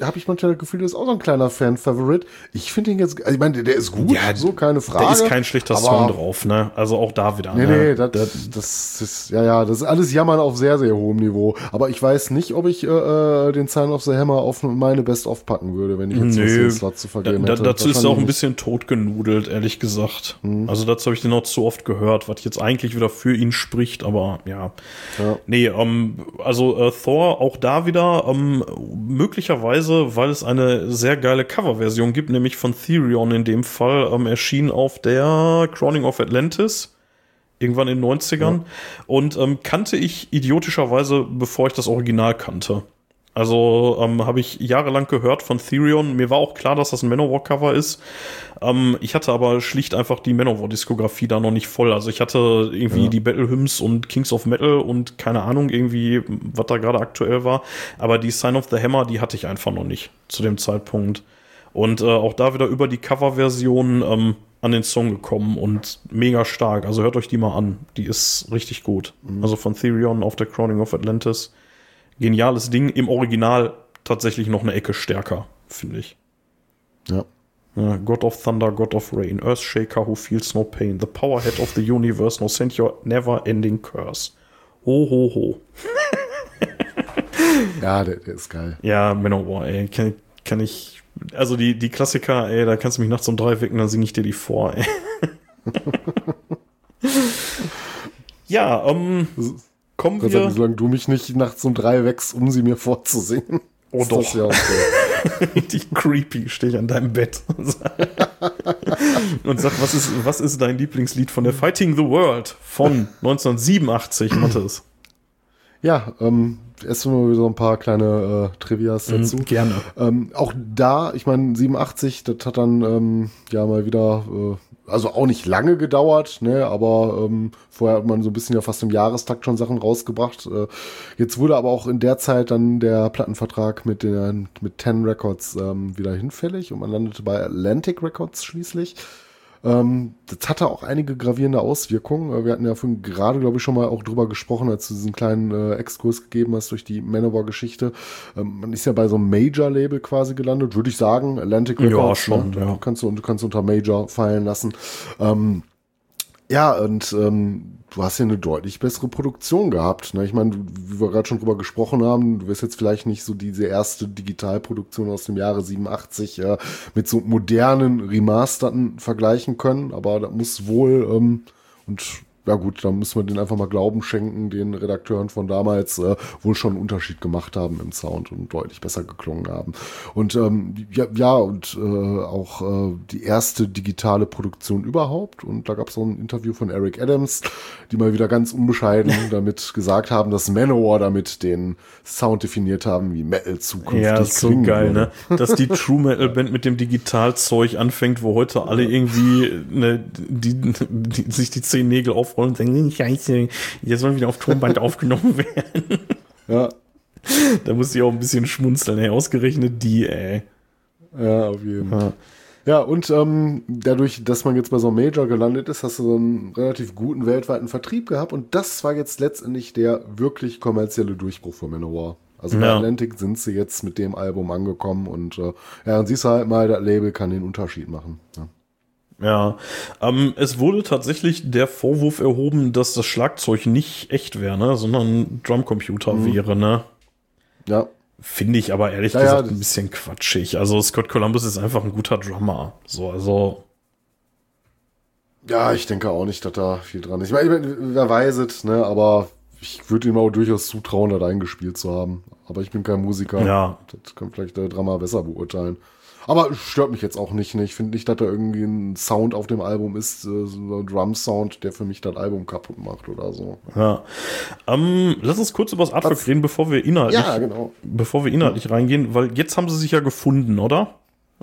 habe ich manchmal das Gefühl, das ist auch so ein kleiner Fan-Favorite. Ich finde ihn jetzt, also ich meine, der, ist gut, Ja, so keine Frage. Da ist kein schlechter Song drauf, ne? Also auch da wieder. Nee, ne? nee, das, das ist, ja, ja, das ist alles Jammern auf sehr, sehr hohem Niveau. Aber ich weiß nicht, ob ich äh, äh, den Sign of the Hammer auf meine Best-of packen würde, wenn ich jetzt Nö, den Slot zu vergeben da, hätte. dazu ist er auch ein bisschen totgenudelt, ehrlich gesagt. Mhm. Also dazu habe ich den auch zu oft gehört, was jetzt eigentlich wieder für ihn spricht, aber ja. Ja. Nee, ähm, also äh, Thor auch da wieder, ähm, möglicherweise, weil es eine sehr geile Coverversion gibt, nämlich von Therion in dem Fall, ähm, erschien auf der Crowning of Atlantis. Irgendwann in den 90ern. Und ähm, kannte ich idiotischerweise, bevor ich das Original kannte. Also ähm, habe ich jahrelang gehört von Therion. Mir war auch klar, dass das ein Manowar-Cover ist. Ähm, ich hatte aber schlicht einfach die Manowar-Diskografie da noch nicht voll. Also ich hatte irgendwie die Battle Hymns und Kings of Metal und keine Ahnung irgendwie, was da gerade aktuell war. Aber die Sign of the Hammer, die hatte ich einfach noch nicht zu dem Zeitpunkt. Und äh, auch da wieder über die Coverversion ähm, an den Song gekommen und mega stark. Also hört euch die mal an. Die ist richtig gut. Also von Therion auf der Crowning of Atlantis. Geniales Ding. Im Original tatsächlich noch eine Ecke stärker, finde ich. Ja. God of Thunder, God of Rain, Earthshaker who feels no pain, the powerhead of the universe, no send your never-ending curse. Ho, ho, ho. [LAUGHS] Ja, der, der ist geil. Ja, Manowar, ey, kann, kann ich, also die, die Klassiker, ey, da kannst du mich nachts um drei wecken, dann singe ich dir die vor, ey. [LAUGHS] ja, ähm, kommen Gott wir, solange du mich nicht nachts um drei wächst, um sie mir vorzusingen. Oh, doch. Ja okay. [LAUGHS] richtig creepy, stehe ich an deinem Bett und sag, und sag was, ist, was ist dein Lieblingslied von der Fighting the World von 1987, Mathis? Ja, ähm, erst mal wieder so ein paar kleine äh, Trivias dazu. Gerne. Ähm, auch da, ich meine, 87, das hat dann ähm, ja mal wieder, äh, also auch nicht lange gedauert, ne, aber ähm, vorher hat man so ein bisschen ja fast im Jahrestakt schon Sachen rausgebracht. Äh, jetzt wurde aber auch in der Zeit dann der Plattenvertrag mit den mit Ten Records ähm, wieder hinfällig und man landete bei Atlantic Records schließlich. Ähm, das hatte auch einige gravierende Auswirkungen. Äh, wir hatten ja vorhin gerade, glaube ich, schon mal auch drüber gesprochen, als du diesen kleinen äh, Exkurs gegeben hast durch die Manowar-Geschichte. Ähm, man ist ja bei so einem Major-Label quasi gelandet, würde ich sagen. Atlantic Records. Ja, schon, ne? ja. Kannst du, kannst unter Major fallen lassen. Ähm, ja, und ähm, du hast ja eine deutlich bessere Produktion gehabt. Ne? Ich meine, wie wir gerade schon drüber gesprochen haben, du wirst jetzt vielleicht nicht so diese erste Digitalproduktion aus dem Jahre 87 äh, mit so modernen Remasterten vergleichen können, aber da muss wohl ähm, und ja gut, dann müssen wir den einfach mal Glauben schenken, den Redakteuren von damals äh, wohl schon einen Unterschied gemacht haben im Sound und deutlich besser geklungen haben. Und ähm, ja, ja, und äh, auch äh, die erste digitale Produktion überhaupt. Und da gab es so ein Interview von Eric Adams, die mal wieder ganz unbescheiden [LAUGHS] damit gesagt haben, dass Manowar damit den Sound definiert haben, wie Metal zukünftig Ja, ist so geil, würde. ne? Dass die [LAUGHS] True Metal Band mit dem Digitalzeug anfängt, wo heute alle irgendwie ne, die, die, sich die zehn Nägel auf aufrollen und sagen, scheiße, jetzt soll wieder auf Tonband [LAUGHS] aufgenommen werden. Ja. Da muss ich auch ein bisschen schmunzeln, ey. Ausgerechnet die, ey. Ja, auf jeden Fall. Ja. Ja, und ähm, dadurch, dass man jetzt bei so einem Major gelandet ist, hast du so einen relativ guten weltweiten Vertrieb gehabt und das war jetzt letztendlich der wirklich kommerzielle Durchbruch von Manowar. Also bei Atlantic sind sie jetzt mit dem Album angekommen und äh, ja, und siehst halt mal, das Label kann den Unterschied machen. Ja. Ja, ähm, es wurde tatsächlich der Vorwurf erhoben, dass das Schlagzeug nicht echt wäre, ne, sondern Drumcomputer mhm. wäre, ne? Ja. Finde ich aber ehrlich ja, gesagt ja, ein bisschen quatschig. Also Scott Columbus ist einfach ein guter Drummer. So, also. Ja, ich denke auch nicht, dass da viel dran ist. Ich meine, wer weiß es, ne, aber ich würde ihm auch durchaus zutrauen, das eingespielt zu haben. Aber ich bin kein Musiker. Ja. Das kann vielleicht der Drummer besser beurteilen. Aber stört mich jetzt auch nicht. Ne? Ich finde nicht, dass da irgendwie ein Sound auf dem Album ist, äh, so ein Drum-Sound, der für mich das Album kaputt macht oder so. Ja. Ähm, lass uns kurz über das Artwork Was? reden, bevor wir inhaltlich, ja, genau. bevor wir inhaltlich reingehen, weil jetzt haben sie sich ja gefunden, oder?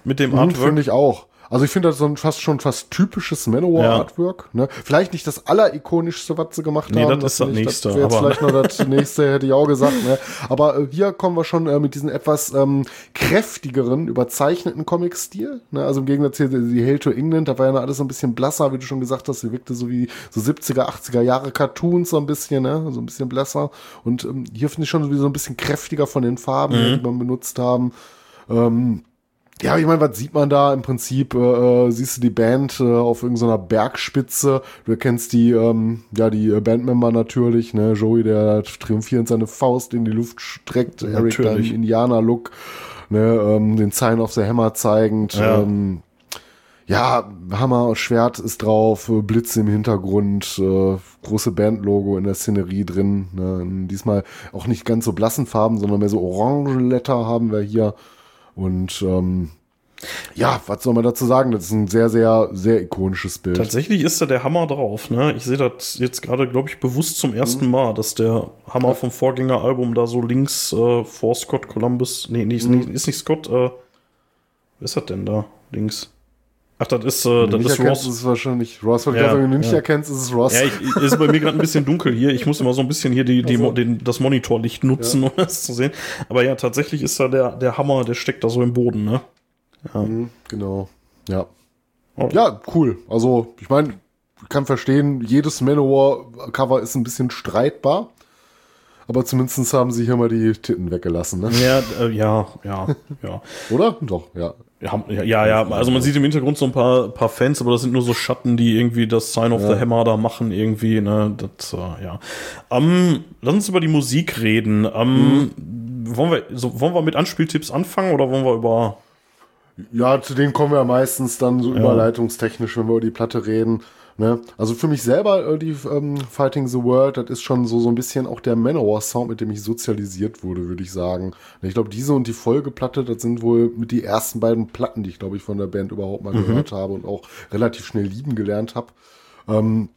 Mit dem mhm, Artwork. Finde ich auch. Also ich finde das so ein fast schon fast typisches Manowar-Artwork. Ja. Ne? Vielleicht nicht das allerikonischste, was sie gemacht nee, haben. Das ist das, nächste. Das wäre vielleicht noch das [LAUGHS] nächste, hätte ich auch gesagt. Ne? Aber äh, hier kommen wir schon äh, mit diesem etwas ähm, kräftigeren, überzeichneten Comic-Stil. Ne? Also im Gegensatz hier die Hail to England, da war ja alles so ein bisschen blasser, wie du schon gesagt hast. Sie wirkte so wie so 70er, 80er Jahre Cartoons so ein bisschen, ne? so ein bisschen blasser. Und ähm, hier finde ich schon so ein bisschen kräftiger von den Farben, mhm. die man benutzt haben. Ähm, ja, ich meine, was sieht man da? Im Prinzip äh, äh, siehst du die Band äh, auf irgendeiner Bergspitze. Du erkennst die, ähm, ja, die äh, Bandmember natürlich, ne? Joey, der triumphierend seine Faust in die Luft streckt, natürlich. Eric dann Indianer-Look, ne? Ähm, den Sign of the Hammer zeigend. Ja. Ähm, ja, Hammer, Schwert ist drauf, äh, Blitze im Hintergrund, äh, große Bandlogo in der Szenerie drin. Ne? Diesmal auch nicht ganz so blassen Farben, sondern mehr so orange Letter haben wir hier. Und ähm, ja, was soll man dazu sagen? Das ist ein sehr, sehr, sehr ikonisches Bild. Tatsächlich ist da der Hammer drauf. Ne? Ich sehe das jetzt gerade, glaube ich, bewusst zum ersten mhm. Mal, dass der Hammer vom Vorgängeralbum da so links äh, vor Scott Columbus. Nee, nee, mhm. ist nicht Scott. Äh, wer ist das denn da? Links. Ach, das ist, äh, das ist Ross. Das ist wahrscheinlich Ross. Wenn ja, du nicht ja. erkennst, ist es Ross. Ja, ich, ist bei mir gerade ein bisschen dunkel hier. Ich muss immer so ein bisschen hier die, die, also. den, das Monitorlicht nutzen, ja. um das zu sehen. Aber ja, tatsächlich ist da der, der Hammer, der steckt da so im Boden, ne? Ja. Mhm, genau. Ja. Oh. Ja, cool. Also, ich meine, ich kann verstehen, jedes Manowar-Cover ist ein bisschen streitbar. Aber zumindest haben sie hier mal die Titten weggelassen, ne? Ja, äh, ja, ja, ja. [LAUGHS] Oder? Doch, ja. Ja, ja, ja, also man sieht im Hintergrund so ein paar, paar Fans, aber das sind nur so Schatten, die irgendwie das Sign of ja. the Hammer da machen, irgendwie, ne, das, äh, ja. Ähm, lass uns über die Musik reden. Ähm, mhm. wollen wir, so, wollen wir mit Anspieltipps anfangen oder wollen wir über ja, zu denen kommen wir meistens dann so ja. überleitungstechnisch, wenn wir über die Platte reden. Ne? Also für mich selber, äh, die ähm, Fighting the World, das ist schon so, so ein bisschen auch der Manowar-Sound, mit dem ich sozialisiert wurde, würde ich sagen. Ich glaube, diese und die Folgeplatte, das sind wohl mit die ersten beiden Platten, die ich, glaube ich, von der Band überhaupt mal mhm. gehört habe und auch relativ schnell lieben gelernt habe. Ähm,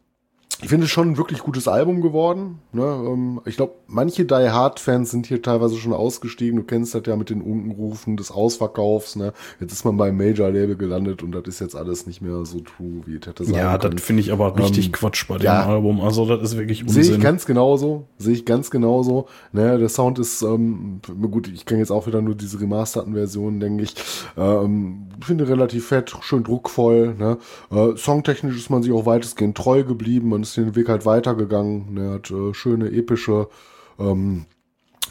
ich finde es schon ein wirklich gutes Album geworden. Ne? Ähm, ich glaube, manche Die Hard-Fans sind hier teilweise schon ausgestiegen. Du kennst das ja mit den Unkenrufen des Ausverkaufs. Ne? Jetzt ist man beim Major-Label gelandet und das ist jetzt alles nicht mehr so true, wie es hätte sein Ja, können. das finde ich aber richtig Ähm, Quatsch bei dem ja. Album. Also, das ist wirklich Sehe ich Unsinn. ganz genauso. Sehe ich ganz genauso. Ne, der Sound ist, ähm, gut, ich kann jetzt auch wieder nur diese remasterten Versionen, denke ich. Ähm, finde relativ fett, schön druckvoll. Ne? Äh, songtechnisch ist man sich auch weitestgehend treu geblieben. Man ist den Weg halt weitergegangen. Ne? Hat äh, schöne, epische ähm,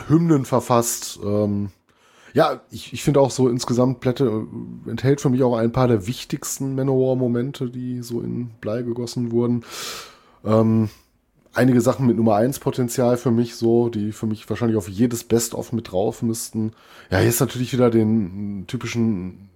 Hymnen verfasst. Ähm, ja, ich, ich finde auch so insgesamt Platte äh, enthält für mich auch ein paar der wichtigsten Manowar-Momente, die so in Blei gegossen wurden. Ähm, einige Sachen mit Nummer 1 Potenzial für mich so, die für mich wahrscheinlich auf jedes Best-of mit drauf müssten. Ja, hier ist natürlich wieder den typischen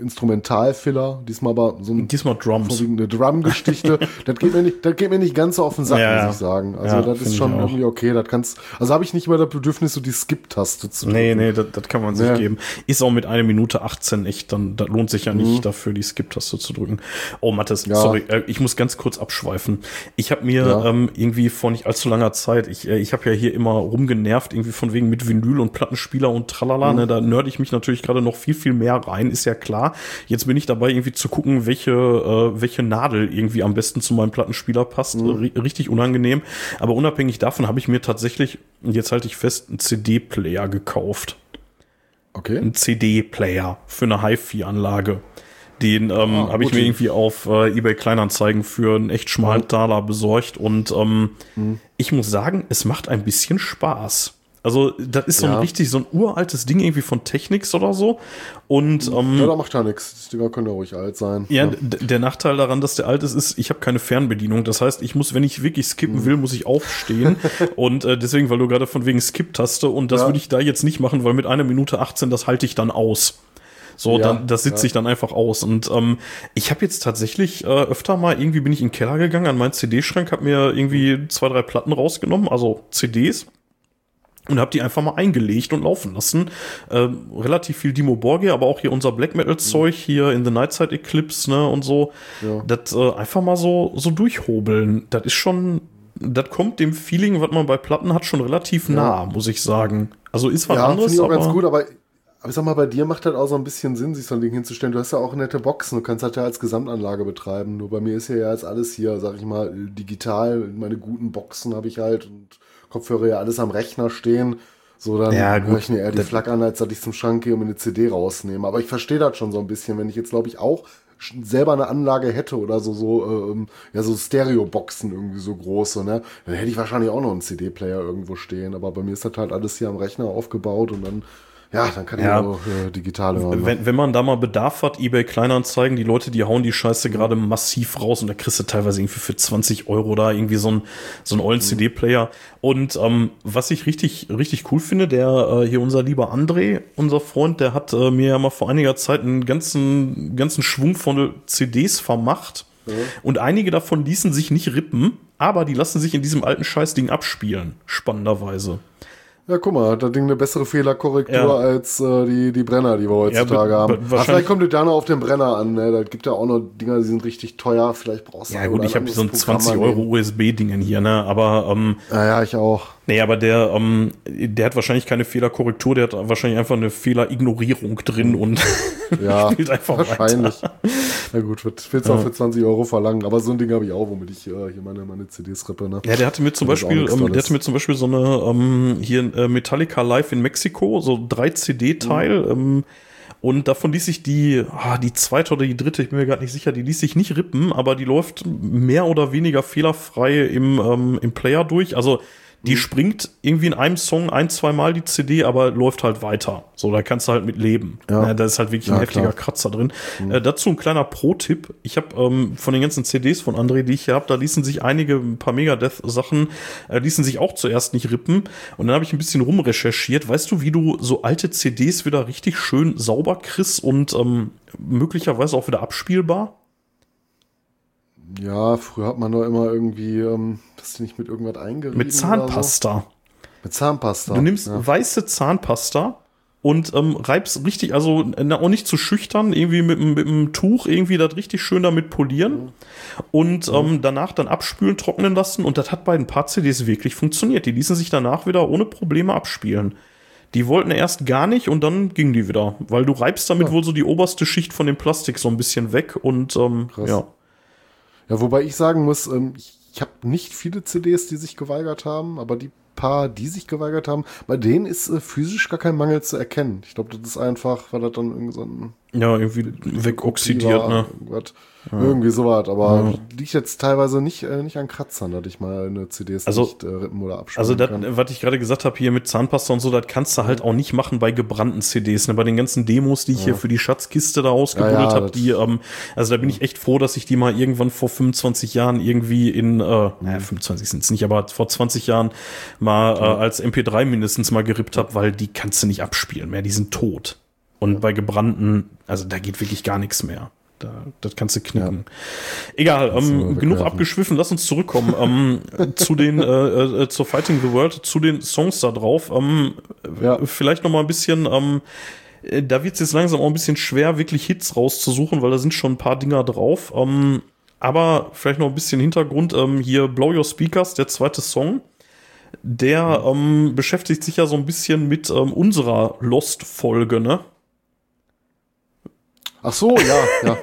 Instrumentalfiller, diesmal aber so ein Diesmal Drums. eine Drum-Geschichte. [LAUGHS] das geht mir nicht, das geht mir nicht ganz so auf den Sack, Ja, muss ich sagen. Also Ja, das ist schon irgendwie okay. Das kannst, also habe ich nicht mal das Bedürfnis, so die Skip-Taste zu Nee, drücken. nee, das, das kann man sich Ja. geben. Ist auch mit einer Minute 18 echt, dann das lohnt sich ja nicht, Mhm. dafür die Skip-Taste zu drücken. Oh, Mathis, Ja. sorry, äh, ich muss ganz kurz abschweifen. Ich habe mir ähm, irgendwie vor nicht allzu langer Zeit, ich, äh, ich habe ja hier immer rumgenervt, irgendwie von wegen mit Vinyl und Plattenspieler und Mhm. tralala, ne, da nerd ich mich natürlich gerade noch viel, viel mehr rein, ist ja klar. Jetzt bin ich dabei, irgendwie zu gucken, welche, äh, welche Nadel irgendwie am besten zu meinem Plattenspieler passt. Mhm. Ri- Richtig unangenehm. Aber unabhängig davon habe ich mir tatsächlich, jetzt halte ich fest, einen CD-Player gekauft Okay. ein CD-Player für eine HiFi-Anlage. Den ähm, Ah, habe ich mir irgendwie auf äh, eBay Kleinanzeigen für einen echt schmalen Taler besorgt und ähm, Mhm. ich muss sagen, es macht ein bisschen Spaß. Also das ist so ein Ja. richtig so ein uraltes Ding irgendwie von Technics oder so und ähm, Ja, da macht ja nichts. Die Dinger können ja ruhig alt sein. ja, d- der Nachteil daran, dass der alt ist, ist, ich habe keine Fernbedienung. Das heißt, ich muss, wenn ich wirklich Mhm. skippen will, muss ich aufstehen. [LAUGHS] und äh, deswegen, weil du gerade von wegen Skip-Taste und das Ja. würde ich da jetzt nicht machen, weil mit einer Minute 18, das halte ich dann aus. So, Ja, dann, das sitze ja. ich dann einfach aus. Und ähm, ich habe jetzt tatsächlich äh, öfter mal, irgendwie bin ich in den Keller gegangen an meinen CD-Schrank, habe mir irgendwie zwei, drei Platten rausgenommen, also CDs und habe die einfach mal eingelegt und laufen lassen. Ähm, relativ viel Dimo Borgia, aber auch hier unser Black Metal Zeug hier in The Nightside Eclipse, ne, und so. Ja. Das äh, einfach mal so so durchhobeln. Das ist schon das kommt dem Feeling, was man bei Platten hat, schon relativ nah, muss ich sagen. Also ist was Ja, finde anderes, ich auch aber ganz gut, aber, aber ich sag mal, bei dir macht das auch so ein bisschen Sinn, sich so ein Ding hinzustellen. Du hast ja auch nette Boxen, du kannst das ja als Gesamtanlage betreiben. Nur bei mir ist ja jetzt alles hier, sag ich mal, digital. Meine guten Boxen habe ich halt und Kopfhörer ja alles am Rechner stehen. So, dann Ja, höre ich mir eher die Flak an, als dass ich zum Schrank gehe und mir eine CD rausnehme. Aber ich verstehe das schon so ein bisschen, wenn ich jetzt, glaube ich, auch selber eine Anlage hätte oder so, so, ähm, ja, so Stereo-Boxen irgendwie so große, ne? Dann hätte ich wahrscheinlich auch noch einen CD-Player irgendwo stehen. Aber bei mir ist das halt alles hier am Rechner aufgebaut und dann, ja, dann kann Ja. ich auch äh, digital hören. ne? Wenn, wenn man da mal Bedarf hat, eBay Kleinanzeigen, die Leute, die hauen die Scheiße gerade massiv raus und da kriegst du teilweise irgendwie für 20 Euro da irgendwie so ein so einen ollen CD-Player. Und ähm, was ich richtig, richtig cool finde, der äh, hier unser lieber André, unser Freund, der hat äh, mir ja mal vor einiger Zeit einen ganzen, ganzen Schwung von CDs vermacht. Und einige davon ließen sich nicht rippen, aber die lassen sich in diesem alten Scheißding abspielen. Spannenderweise. Ja, guck mal, hat das Ding eine bessere Fehlerkorrektur Ja. als äh, die, die Brenner, die wir heutzutage be- haben. be- Ach, vielleicht kommt es da noch auf den Brenner an. Ne? Da gibt ja auch noch Dinger, die sind richtig teuer. Vielleicht brauchst du Ja gut, ich habe so ein Programm 20 mal Euro nehmen. USB-Dingen hier, ne? Aber ähm, Ja, ja, ich auch. Nee, aber der, ähm, der hat wahrscheinlich keine Fehlerkorrektur, der hat wahrscheinlich einfach eine Fehlerignorierung drin und [LAUGHS] Ja, [LAUGHS] spielt einfach wahrscheinlich. weiter. Na gut, wird du auch für 20 Euro verlangen. Aber so ein Ding habe ich auch, womit ich äh, hier meine, meine CDs rippe. Ne? Ja, der hatte mir zum Das Beispiel, ähm, der hatte mir zum Beispiel so eine ähm, hier äh, Metallica Live in Mexiko, so drei CD-Teil. Mhm. Ähm, und davon ließ sich die, ah, die zweite oder die dritte, ich bin mir gerade nicht sicher, die ließ sich nicht rippen, aber die läuft mehr oder weniger fehlerfrei im, ähm, im Player durch. Also die springt irgendwie in einem Song ein, zwei Mal die CD, aber läuft halt weiter. So, da kannst du halt mit leben. Ja. Ja. da ist halt wirklich Ja, ein heftiger klar. Kratzer drin. Äh, dazu ein kleiner Pro-Tipp. Ich habe ähm, von den ganzen CDs von André, die ich hier habe, da ließen sich einige, ein paar Megadeth-Sachen, äh, ließen sich auch zuerst nicht rippen. Und dann habe ich ein bisschen rumrecherchiert. Weißt du, wie du so alte CDs wieder richtig schön sauber kriegst und ähm, möglicherweise auch wieder abspielbar? Ja, früher hat man doch immer irgendwie, ähm, das nicht mit irgendwas eingerieben. Mit oder So. Zahnpasta. Mit Zahnpasta. Du nimmst ja. weiße Zahnpasta und ähm, reib's richtig, also na, auch nicht zu schüchtern, irgendwie mit, mit einem Tuch irgendwie das richtig schön damit polieren und ähm, danach dann abspülen, trocknen lassen und das hat bei ein paar CDs wirklich funktioniert. Die ließen sich danach wieder ohne Probleme abspielen. Die wollten erst gar nicht und dann ging die wieder, weil du reibst damit Ja. wohl so die oberste Schicht von dem Plastik so ein bisschen weg und ähm, Krass. ja. Ja, wobei ich sagen muss, ähm, ich, ich habe nicht viele CDs, die sich geweigert haben, aber die paar, die sich geweigert haben, bei denen ist äh, physisch gar kein Mangel zu erkennen. Ich glaube, das ist einfach, weil das dann irgendwie so ein Ja, irgendwie wegoxidiert, ne? Irgendwas, Irgendwie sowas, aber liegt jetzt teilweise nicht, äh, nicht an Kratzern, dass ich mal eine CDs Also- nicht äh, rippen oder abspielen Also, kann. was ich gerade gesagt habe hier mit Zahnpasta und so, das kannst du halt auch nicht machen bei gebrannten CDs. Ne? Bei den ganzen Demos, die ich hier für die Schatzkiste da ausgebuddelt Ja, ja, habe, die, ähm, also da bin ich echt froh, dass ich die mal irgendwann vor 25 Jahren irgendwie in, äh, naja, 25 sind es nicht, aber vor 20 Jahren mal äh, als MP3 mindestens mal gerippt habe, weil die kannst du nicht abspielen mehr, die sind tot. Und bei gebrannten, also da geht wirklich gar nichts mehr. Da, das kannst du knicken. Egal, Kannst du ähm, genug abgeschwiffen, lass uns zurückkommen ähm, [LAUGHS] zu den äh, äh, zur Fighting the World, zu den Songs da drauf. Ähm, Ja. Vielleicht noch mal ein bisschen, ähm, äh, da wird es jetzt langsam auch ein bisschen schwer, wirklich Hits rauszusuchen, weil da sind schon ein paar Dinger drauf. Ähm, aber vielleicht noch ein bisschen Hintergrund. Ähm, hier Blow Your Speakers, der zweite Song. Der ähm, beschäftigt sich ja so ein bisschen mit ähm, unserer Lost-Folge, ne? Ach so, ja, ja.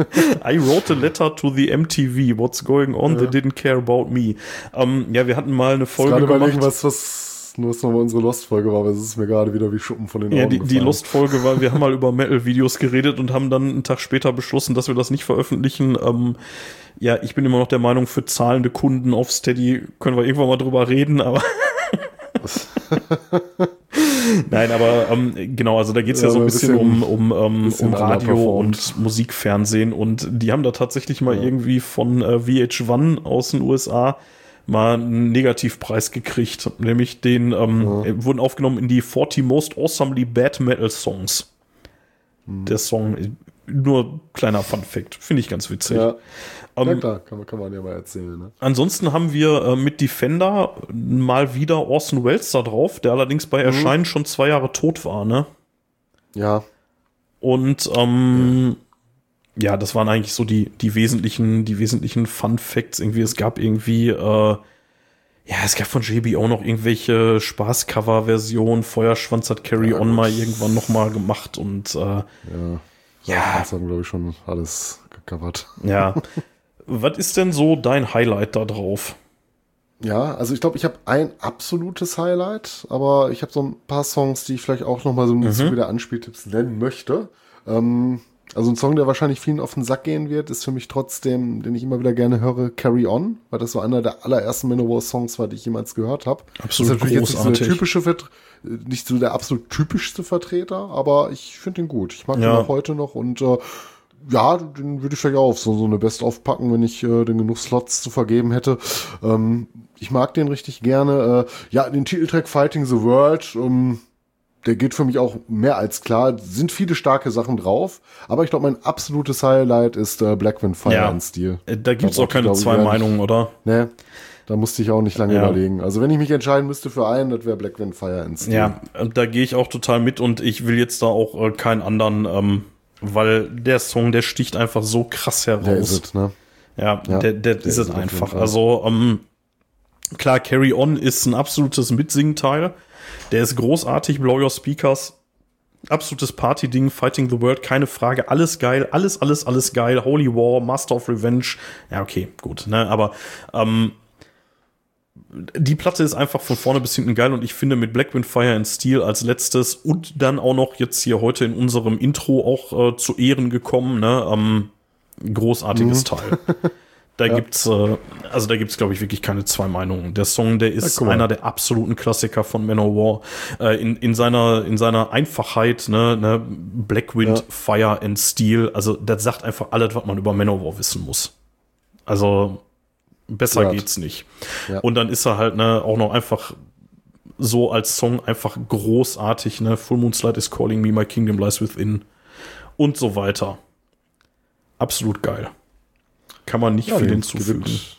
[LAUGHS] I wrote a letter to the MTV. What's going on? They didn't care about me. Ähm, ja, wir hatten mal eine Folge Gerade gemacht. überlegen, was, was, nur was nochmal unsere Lost-Folge war, weil es ist mir gerade wieder wie Schuppen von den ja, Augen die, die gefallen. Lost-Folge war, wir haben mal über Metal-Videos geredet und haben dann einen Tag später beschlossen, dass wir das nicht veröffentlichen. Ähm, ja, ich bin immer noch der Meinung, für zahlende Kunden auf Steady können wir irgendwann mal drüber reden, aber. [LAUGHS] Nein, aber ähm, genau, also da geht's ja, Ja, so ein bisschen, bisschen- um, um, ähm, bisschen um Radio und Musikfernsehen und die haben da tatsächlich mal irgendwie von äh, VH1 aus den USA mal einen Negativpreis gekriegt, nämlich den ähm, äh, wurden aufgenommen in die 40 Most Awesomely Bad Metal Songs. Hm. Der Song, äh, nur kleiner Fun Fact, finde ich ganz witzig. Ja, Ähm, ja klar, kann, man- kann man ja mal erzählen. Ne? Ansonsten haben wir äh, mit Defender mal wieder Orson Welles da drauf, der allerdings Mhm. bei Erscheinen schon zwei Jahre tot war, ne? Ja, Und ähm, ja, das waren eigentlich so die, die wesentlichen, die wesentlichen Fun Facts. Irgendwie, es gab irgendwie, äh, ja, es gab von JB auch noch irgendwelche Spaß-Cover-Versionen. Feuerschwanz hat Carry Ja, On mal irgendwann noch mal gemacht und äh, ja. ja, Das haben, glaube ich, schon alles gecovert. ja. [LAUGHS] Was ist denn so dein Highlight da drauf? Ja, also ich glaube, ich habe ein absolutes Highlight, aber ich habe so ein paar Songs, die ich vielleicht auch noch mal so im Zuge der Anspieltipps nennen möchte. Ähm, also ein Song, der wahrscheinlich vielen auf den Sack gehen wird, ist für mich trotzdem, den ich immer wieder gerne höre, Carry On, weil das so einer der allerersten Manowar-Songs war, die ich jemals gehört habe. Absolut das ist natürlich jetzt nicht so, der großartig. typische Vert nicht so der absolut typischste Vertreter, aber ich finde ihn gut. Ich mag Ja. ihn auch heute noch und äh, ja, den würde ich vielleicht auch auf so, so eine Best aufpacken, wenn ich äh, den genug Slots zu vergeben hätte. Ähm, ich mag den richtig gerne. Äh, ja, den Titeltrack Fighting the World, ähm, der geht für mich auch mehr als klar. Sind viele starke Sachen drauf, aber ich glaube, mein absolutes Highlight ist äh, Black Wind Fire Ja. in Stil. Äh, Da gibt's auch keine zwei Meinungen, oder? Ne, da musste ich auch nicht lange Ja. überlegen. Also wenn ich mich entscheiden müsste für einen, das wäre Black Wind Fire in Stil. Ja, und da gehe ich auch total mit und ich will jetzt da auch äh, keinen anderen, ähm, weil der Song, der sticht einfach so krass heraus. Der ist es, ne? Ja, Ja, der, der, der ist es einfach. Also, ähm, klar, Carry On ist ein absolutes Mitsingteil. Der ist großartig, Blow Your Speakers. Absolutes Party-Ding, Fighting the World, keine Frage. Alles geil, alles, alles, alles geil. Holy War, Master of Revenge. Ja, okay, gut, ne, aber ähm, die Platte ist einfach von vorne bis hinten geil und ich finde mit Black Wind Fire in Steel als letztes und dann auch noch jetzt hier heute in unserem Intro auch äh, zu Ehren gekommen, ne, ähm, großartiges Teil. Da [LAUGHS] gibt's, äh, also da gibt's, glaube ich, wirklich keine zwei Meinungen. Der Song, der ist mal. einer der absoluten Klassiker von Manowar. Äh, in, in seiner, in seiner Einfachheit, ne, ne, Black Wind, Ja. Fire and Steel. Also, das sagt einfach alles, was man über Manowar wissen muss. Also, besser Ja. geht's nicht. Ja. Und dann ist er halt, ne, auch noch einfach so als Song einfach großartig, ne? Full Moon Slide is calling me, my kingdom lies within. Und so weiter. Absolut geil. Kann man nicht viel den hinzufügen. Gibt,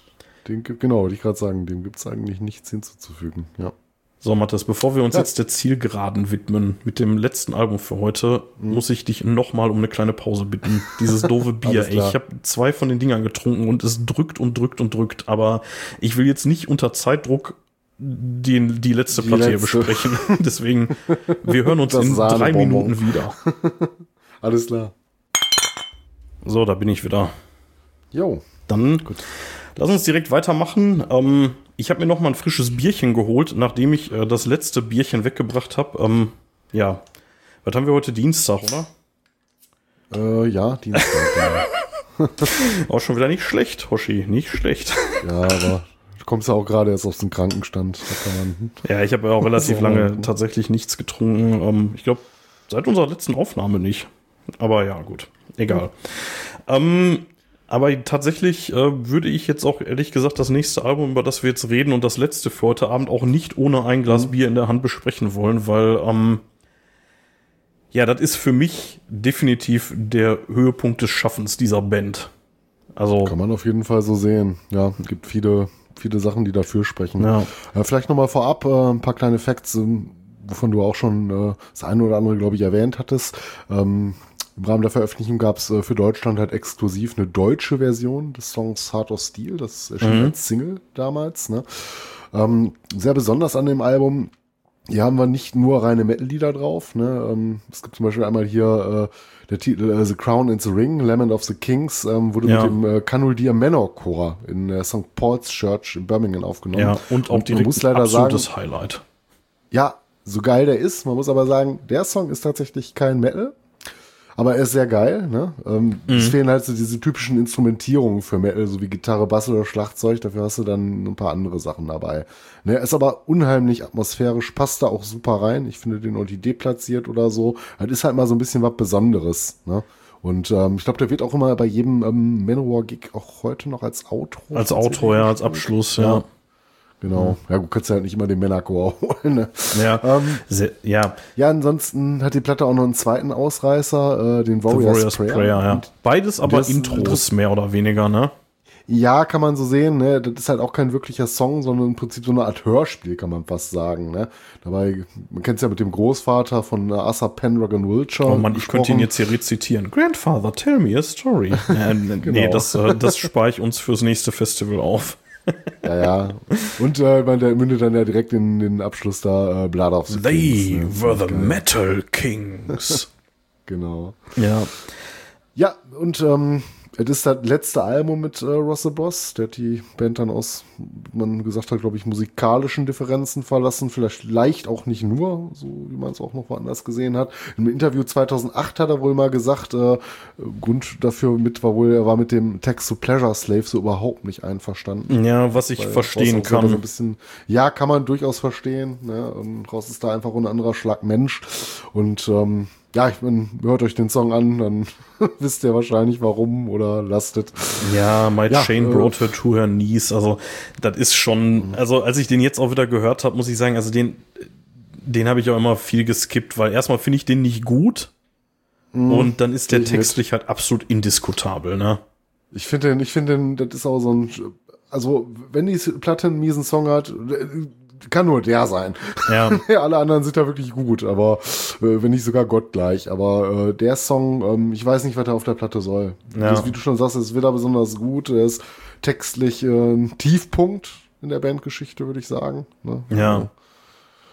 den gibt, genau, wollte ich gerade sagen, dem gibt's eigentlich nichts hinzuzufügen. Ja. So, Mathis, bevor wir uns ja. jetzt der Zielgeraden widmen mit dem letzten Album für heute, mhm. muss ich dich nochmal um eine kleine Pause bitten. Dieses doofe [LAUGHS] Bier, ey. Ich habe zwei von den Dingern getrunken und es drückt und drückt und drückt. Aber ich will jetzt nicht unter Zeitdruck den, die letzte die Platte letzte. hier besprechen. [LAUGHS] Deswegen, wir hören uns das in drei Minuten wieder. [LAUGHS] Alles klar. So, da bin ich wieder. Jo. Dann Gut. lass uns direkt weitermachen. Ähm, ich habe mir noch mal ein frisches Bierchen geholt, nachdem ich äh, das letzte Bierchen weggebracht habe. Ähm, ja, was haben wir heute? Dienstag, oder? Äh, ja, Dienstag. [LAUGHS] auch schon wieder nicht schlecht, Hoshi, nicht schlecht. ja, aber du kommst ja auch gerade erst aus dem Krankenstand. ja, ich habe ja auch relativ so, lange tatsächlich nichts getrunken. Ähm, ich glaube, seit unserer letzten Aufnahme nicht. Aber ja, gut, egal. Ähm, aber tatsächlich äh, würde ich jetzt auch ehrlich gesagt das nächste Album, über das wir jetzt reden und das letzte für heute Abend auch nicht ohne ein Glas mhm. Bier in der Hand besprechen wollen, weil ähm, ja, das ist für mich definitiv der Höhepunkt des Schaffens dieser Band. Also kann man auf jeden Fall so sehen. Ja, gibt viele viele Sachen, die dafür sprechen. Ja. Äh, vielleicht noch mal vorab äh, ein paar kleine Facts, äh, wovon du auch schon äh, das eine oder andere, glaube ich, erwähnt hattest. Ähm, im Rahmen der Veröffentlichung gab es äh, für Deutschland halt exklusiv eine deutsche Version des Songs Heart of Steel. Das erschien mhm. als Single damals. Ne? Ähm, sehr besonders an dem Album, hier haben wir nicht nur reine Metal-Lieder drauf. Ne? Ähm, es gibt zum Beispiel einmal hier äh, der Titel äh, The Crown and the Ring, Lament of the Kings, ähm, wurde ja. mit dem äh, Canuldier Manor Chor in der St. Paul's Church in Birmingham aufgenommen. Ja, und auch direkt muss leider ein absolutes sagen, Highlight. Ja, so geil der ist, man muss aber sagen, der Song ist tatsächlich kein Metal. Aber er ist sehr geil, ne? Ähm, mhm. Es fehlen halt so diese typischen Instrumentierungen für Metal, so wie Gitarre, Bass oder Schlagzeug. Dafür hast du dann ein paar andere Sachen dabei. Ne, ist aber unheimlich atmosphärisch, passt da auch super rein. Ich finde den auch die deplatziert oder so. Das ist halt mal so ein bisschen was Besonderes, ne? Und ähm, ich glaube, der wird auch immer bei jedem ähm, Manowar-Gig auch heute noch als Outro. Als Outro, ja, als Abschluss, ja. ja. Genau. Ja, du kannst ja halt nicht immer den Männerchor [LAUGHS] holen. Ne? Ja. Ähm, ja. Ja, ansonsten hat die Platte auch noch einen zweiten Ausreißer, äh, den Warriors, Warriors Prayer. Prayer ja. Beides aber Intros mehr oder weniger, ne? Ja, kann man so sehen. Ne? Das ist halt auch kein wirklicher Song, sondern im Prinzip so eine Art Hörspiel, kann man fast sagen. Ne? Dabei, man kennt es ja mit dem Großvater von Asa Pendragon Wiltshire. Oh Mann, ich könnte ihn jetzt hier rezitieren. Grandfather, tell me a story. [LAUGHS] äh, genau. Nee, das, äh, das spare ich uns fürs nächste Festival auf. Ja, ja. Und äh, man, der mündet dann ja direkt in den Abschluss da äh, Blood of the They Kings. Ne? were the geil. Metal Kings. [LAUGHS] genau. Ja. Ja, und ähm, es ist das letzte Album mit äh, Ross the Boss. Der hat die Band dann aus, man gesagt hat, glaube ich, musikalischen Differenzen verlassen. Vielleicht leicht auch nicht nur, so wie man es auch noch woanders gesehen hat. Im Interview 2008 hat er wohl mal gesagt, äh, Grund dafür mit war wohl, er war mit dem Text zu Pleasure Slave so überhaupt nicht einverstanden. Ja, was ich verstehen kann. So ein bisschen, ja, kann man durchaus verstehen. Ne? Und Ross ist da einfach ein anderer Schlag Mensch. Und ähm, ja, ich meine, hört euch den Song an, dann [LAUGHS] wisst ihr wahrscheinlich warum oder lastet. Ja, My ja, Chain äh, brought her to her knees. Also, das ist schon, mhm. also als ich den jetzt auch wieder gehört habe, muss ich sagen, also den, den habe ich auch immer viel geskippt, weil erstmal finde ich den nicht gut. Mhm, und dann ist der textlich halt absolut indiskutabel, ne? Ich finde den, ich finde den, das ist auch so ein, also, wenn die Platte einen miesen Song hat, kann nur der sein. [LAUGHS] Ja. Alle anderen sind da wirklich gut, aber äh, wenn nicht sogar gottgleich. Aber äh, der Song, ähm, ich weiß nicht, was er auf der Platte soll. Ja. Das, wie du schon sagst, ist wieder besonders gut. Er ist textlich äh, ein Tiefpunkt in der Bandgeschichte, würde ich sagen. Ne? Ja.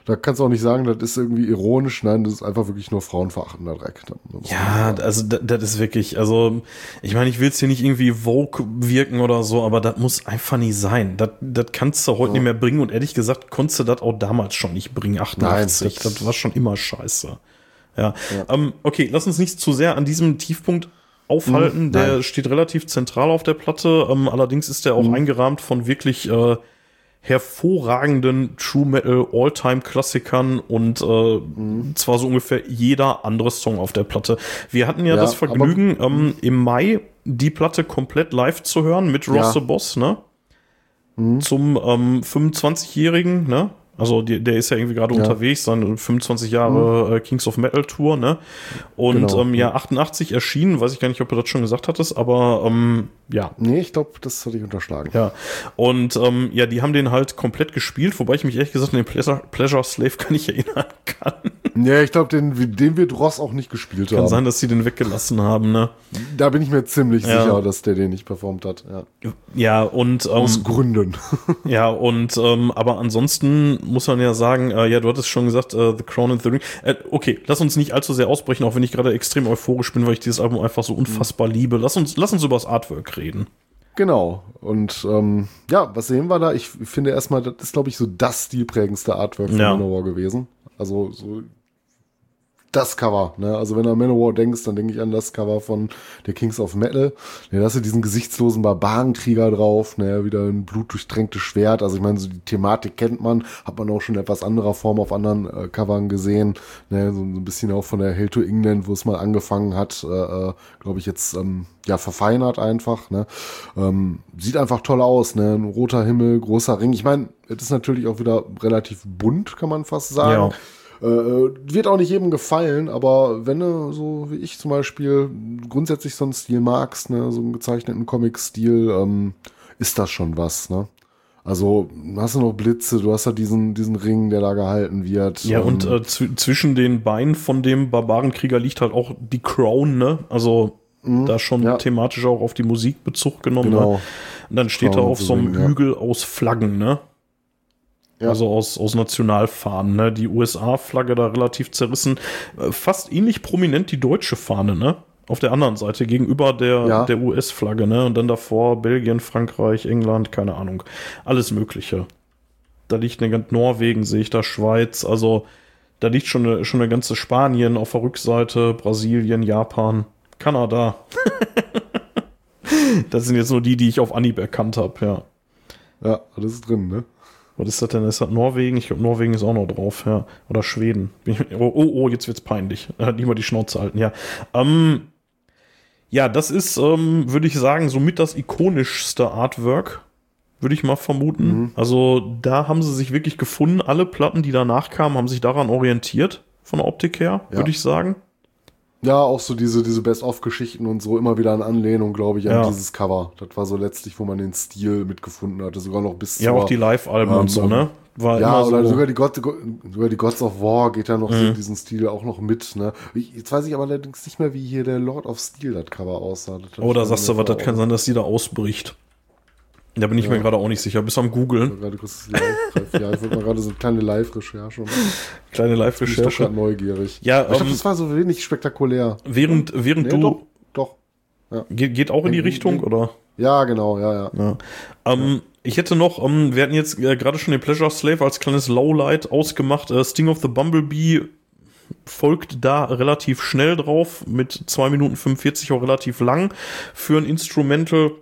Da kannst du auch nicht sagen, das ist irgendwie ironisch. Nein, das ist einfach wirklich nur frauenverachtender Dreck. Ja, also das, ist wirklich, also ich meine, ich will es hier nicht irgendwie Vogue wirken oder so, aber das muss einfach nicht sein. Das, das kannst du heute ja. nicht mehr bringen und ehrlich gesagt konntest du das auch damals schon nicht bringen, 88. Nein, das, war schon immer scheiße. Ja, ja. Ähm, okay, lass uns nicht zu sehr an diesem Tiefpunkt aufhalten. Mhm, der steht relativ zentral auf der Platte. Ähm, allerdings ist der auch mhm. eingerahmt von wirklich äh, hervorragenden True Metal All-Time Klassikern und äh, mhm. zwar so ungefähr jeder andere Song auf der Platte. Wir hatten ja, ja das Vergnügen, ähm, im Mai die Platte komplett live zu hören mit Ross ja. the Boss, ne? Mhm. Zum ähm, 25-Jährigen, ne? Also die, der ist ja irgendwie gerade Ja. unterwegs, seine 25 Jahre äh, Kings of Metal Tour, ne? Und Genau, ähm, ja, ja. 88 erschienen, weiß ich gar nicht, ob du das schon gesagt hattest, aber ähm, ja, Nee, ich glaube, das hatte ich unterschlagen. ja. Und ähm, ja, die haben den halt komplett gespielt, wobei ich mich ehrlich gesagt an den Pleasure, Pleasure Slave gar nicht [LAUGHS] erinnern kann. Nee, ich glaube, den, den wird Ross auch nicht gespielt Kann haben. sein, dass sie den weggelassen haben, ne? Da bin ich mir ziemlich Ja. sicher, dass der den nicht performt hat. Ja. Ja, und ähm, Aus Gründen. Ja, und ähm, aber ansonsten muss man ja sagen, äh, ja, du hattest schon gesagt, äh, The Crown and the Ring. Äh, okay, lass uns nicht allzu sehr ausbrechen, auch wenn ich gerade extrem euphorisch bin, weil ich dieses Album einfach so unfassbar liebe. Lass uns, lass uns über das Artwork reden. Genau. Und ähm, ja, was sehen wir da? Ich finde erstmal, das ist, glaube ich, so das stilprägendste Artwork von Ja. Manowar gewesen. Also so das Cover. Ne? Also wenn du an Manowar denkst, dann denke ich an das Cover von der Kings of Metal. Ja, da hast du diesen gesichtslosen Barbarenkrieger drauf, ne? wieder ein blutdurchtränktes Schwert. Also ich meine, so die Thematik kennt man, hat man auch schon in etwas anderer Form auf anderen äh, Covern gesehen. Ne? So, so ein bisschen auch von der Hell to England, wo es mal angefangen hat, äh, äh, glaube ich jetzt ähm, ja verfeinert einfach. Ne? Ähm, sieht einfach toll aus, ne? Ein roter Himmel, großer Ring. Ich meine, es ist natürlich auch wieder relativ bunt, kann man fast sagen. Äh, äh, wird auch nicht jedem gefallen, aber wenn du so wie ich zum Beispiel grundsätzlich so einen Stil magst, ne, so einen gezeichneten Comic-Stil, ähm, ist das schon was, ne? Also hast du noch Blitze, du hast ja diesen, diesen Ring, der da gehalten wird. Ja, und ähm, äh, zw- zwischen den Beinen von dem Barbarenkrieger liegt halt auch die Crown, ne? Also da schon Mhm. ja. thematisch auch auf die Musik Bezug genommen. Genau. Ne? Und dann steht Crown er auf so einem Ring, ja. Hügel aus Flaggen, ne? Ja. Also aus, aus Nationalfahnen, ne? Die USA-Flagge da relativ zerrissen. Äh, Fast ähnlich prominent die deutsche Fahne, ne? Auf der anderen Seite, gegenüber der, Ja. der US-Flagge, ne? Und dann davor Belgien, Frankreich, England, keine Ahnung. Alles Mögliche. Da liegt eine ganze Norwegen, sehe ich da, Schweiz, also da liegt schon eine, schon eine ganze Spanien auf der Rückseite, Brasilien, Japan, Kanada. [LAUGHS] das sind jetzt nur die, die ich auf Anhieb erkannt habe, ja. ja, alles ist drin, ne? Was ist das denn? Ist das Norwegen? Ich glaube, Norwegen ist auch noch drauf, ja. Oder Schweden. Oh, oh, oh jetzt wird's peinlich. Äh, nicht mal die Schnauze halten, ja. Ähm, ja, das ist, ähm, würde ich sagen, somit das ikonischste Artwork, würde ich mal vermuten. Also da haben sie sich wirklich gefunden. Alle Platten, die danach kamen, haben sich daran orientiert, von der Optik her, Ja. würde ich sagen. Ja, auch so diese, diese Best-of-Geschichten und so immer wieder in Anlehnung, glaube ich, an Ja. dieses Cover. Das war so letztlich, wo man den Stil mitgefunden hatte, sogar noch bis Ja, zur, auch die Live-Alben ähm, und so, ne? War Ja, immer so. oder sogar die, God, sogar die Gods of War geht ja noch Mhm. so diesen Stil auch noch mit. Ne? Ich, jetzt weiß ich aber allerdings nicht mehr, wie hier der Lord of Steel das Cover aussah. Das Oder ich sagst du, was, das kann sein, dass die da ausbricht. Da bin ich Ja. mir gerade auch nicht sicher. Bis am Googeln. Ja, ich wollte mal gerade so eine kleine Live-Recherche machen. Kleine Bin ich Live-Recherche. gerade neugierig. Ja, Aber ich glaube, ähm, das war so wenig spektakulär. Während, während Nee, du. doch, doch. Geht, geht auch in die Richtung, oder? Ja, genau, ja, ja. Ja. Ähm, ich hätte noch, ähm, wir hatten jetzt äh, gerade schon den Pleasure Slave als kleines Lowlight ausgemacht. Äh, Sting of the Bumblebee folgt da relativ schnell drauf, mit 2 Minuten 45 auch relativ lang für ein Instrumental.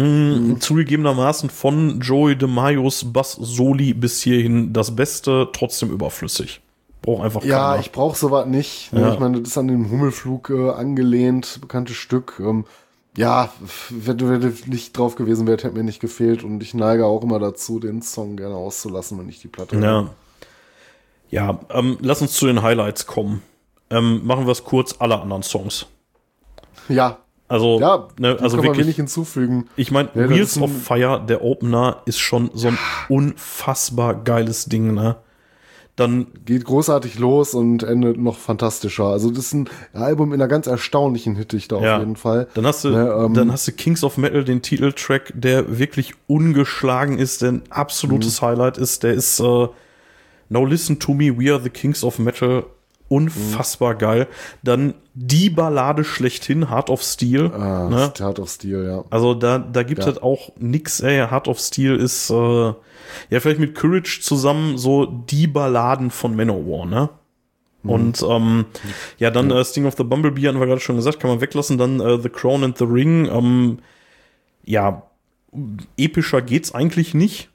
Mm, Zugegebenermaßen von Joey DeMaios Bass Soli bis hierhin das Beste, trotzdem überflüssig. Braucht einfach Ja, keiner. ich brauche sowas nicht. Ne? Ja. Ich meine, das ist an den Hummelflug äh, angelehnt, bekanntes Stück. Ähm, ja, wenn du nicht drauf gewesen wärt, hätte mir nicht gefehlt. Und ich neige auch immer dazu, den Song gerne auszulassen, wenn ich die Platte Ja. Ja, ähm, lass uns zu den Highlights kommen. Ähm, machen wir es kurz, alle anderen Songs. Ja, Also, ja, ne, also kann wirklich, wenig hinzufügen. ich meine, Ja, Wheels of Fire, der Opener, ist schon so ein unfassbar geiles Ding, ne? Dann, Geht großartig los und endet noch fantastischer. Also das ist ein Album in einer ganz erstaunlichen Hitdichte auf Ja. jeden Fall. dann hast du, Ne, ähm, dann hast du Kings of Metal, den Titeltrack, der wirklich ungeschlagen ist, der ein absolutes Mhm. Highlight ist. Der ist, äh, Now Listen to Me, We Are the Kings of Metal. Unfassbar geil. Dann die Ballade schlechthin, Heart of Steel. Ah, ne? Tat of Steel, ja. Also da, da gibt Ja. es auch nix, ey. Heart of Steel ist, äh, ja, vielleicht mit Courage zusammen so die Balladen von Manowar, ne? Mhm. Und ähm, ja, dann äh, Sting of the Bumblebee hatten wir gerade schon gesagt, kann man weglassen. Dann äh, The Crown and the Ring. Ähm, ja, epischer geht's eigentlich nicht.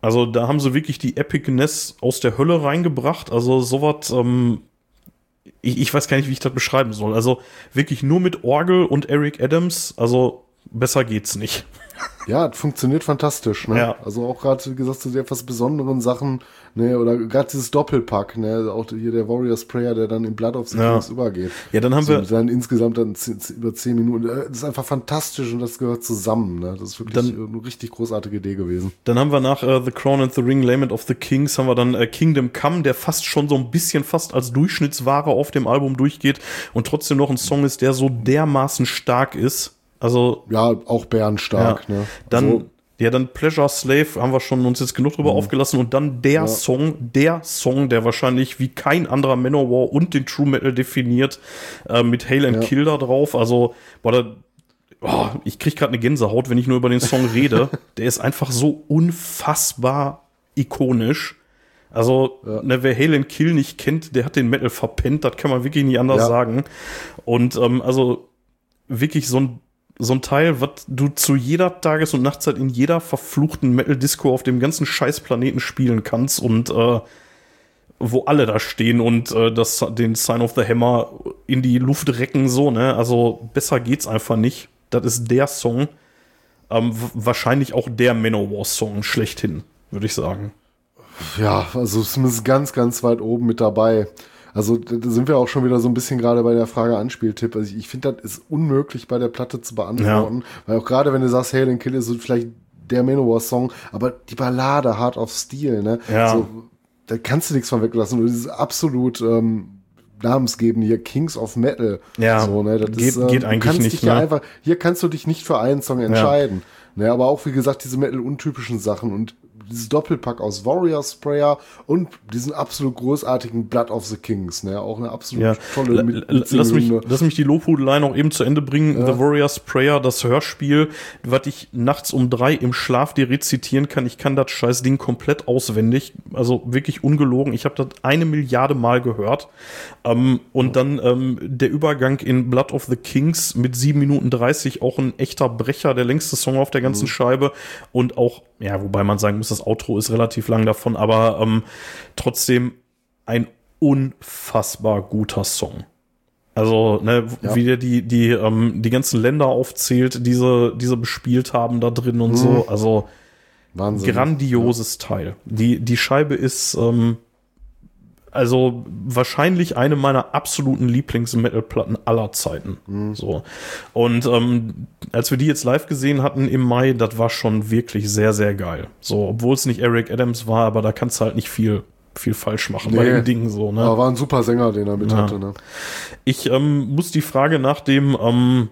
Also da haben sie wirklich die Epicness aus der Hölle reingebracht. Also sowas, ähm, ich, ich weiß gar nicht, wie ich das beschreiben soll. Also wirklich nur mit Orgel und Eric Adams. Also besser geht's nicht. Ja, funktioniert fantastisch. Ne? Ja. Also auch gerade, wie gesagt, so die etwas besonderen Sachen, ne, oder gerade dieses Doppelpack, ne, auch hier der Warriors Prayer, der dann in Blood of the Ja. Kings übergeht. Ja, dann haben so, wir- dann insgesamt dann über zehn Minuten. Äh, Das ist einfach fantastisch und das gehört zusammen. Ne? Das ist wirklich Dann- eine richtig großartige Idee gewesen. Dann haben wir nach äh, The Crown and the Ring, Lament of the Kings, haben wir dann äh, Kingdom Come, der fast schon so ein bisschen fast als Durchschnittsware auf dem Album durchgeht und trotzdem noch ein Song ist, der so dermaßen stark ist. Also Ja, auch bärenstark. Ja. Ne? Dann, Also, ja, dann Pleasure Slave haben wir schon uns jetzt genug drüber aufgelassen und dann der Song, der Song, der wahrscheinlich wie kein anderer Manowar und den True Metal definiert, äh, mit Hail and Ja. Kill da drauf. Also, boah, da, oh, ich krieg gerade eine Gänsehaut, wenn ich nur über den Song rede. [LAUGHS] der ist einfach so unfassbar ikonisch. Also, ne, wer Hail and Kill nicht kennt, der hat den Metal verpennt, das kann man wirklich nicht anders Ja. sagen. Und ähm, also wirklich so ein, so ein Teil, was du zu jeder Tages- und Nachtzeit in jeder verfluchten Metal-Disco auf dem ganzen Scheißplaneten spielen kannst und äh, wo alle da stehen und äh, das, den Sign of the Hammer in die Luft recken, so, ne? Also besser geht's einfach nicht. Das ist der Song. Ähm, wahrscheinlich auch der Manowar-Song schlechthin, würde ich sagen. Ja, also zumindest ganz, ganz weit oben mit dabei. Also da sind wir auch schon wieder so ein bisschen gerade bei der Frage Anspieltipp. Also ich, ich finde, das ist unmöglich bei der Platte zu beantworten, weil auch gerade wenn du sagst, Hail and Kill ist so vielleicht der Manowar-Song, aber die Ballade Heart of Steel, ne? Ja. So, da kannst du nichts von weglassen. Und dieses absolut ähm, namensgebende hier Kings of Metal. Ja, so, ne? das geht- ist, ähm, geht eigentlich nicht, ja ne? einfach, hier kannst du dich nicht für einen Song entscheiden. Ne, aber auch, wie gesagt, diese Metal-untypischen Sachen und dieses Doppelpack aus Warrior Sprayer und diesen absolut großartigen Blood of the Kings, ne, auch eine absolut Ja, tolle mit, lass, mich, lass mich die Lobhudelei noch eben zu Ende bringen. The Warrior's Prayer, das Hörspiel, was ich nachts um drei im Schlaf dir rezitieren kann. Ich kann das scheiß Ding komplett auswendig. Also wirklich ungelogen. Ich habe das eine Milliarde Mal gehört. Ähm, und dann ähm, der Übergang in Blood of the Kings mit 7 Minuten 30, auch ein echter Brecher, der längste Song auf der ganzen Scheibe. Und auch, ja, wobei man sagen muss, das Outro ist relativ lang davon, aber ähm, trotzdem ein unfassbar guter Song. Also, ne, Ja. wie der die, die, ähm, die ganzen Länder aufzählt, diese, diese bespielt haben da drin und so. Also, Wahnsinn. grandioses Teil. Die, die Scheibe ist, ähm, also wahrscheinlich eine meiner absoluten Lieblings-Metal-Platten aller Zeiten. So. Und ähm, als wir die jetzt live gesehen hatten im Mai, das war schon wirklich sehr, sehr geil. So, obwohl es nicht Eric Adams war, aber da kannst du halt nicht viel, viel falsch machen bei Nee. den Dingen so, ne? Aber war ein super Sänger, den er mit Ja. hatte, ne? Ich ähm, muss die Frage nach dem, ähm,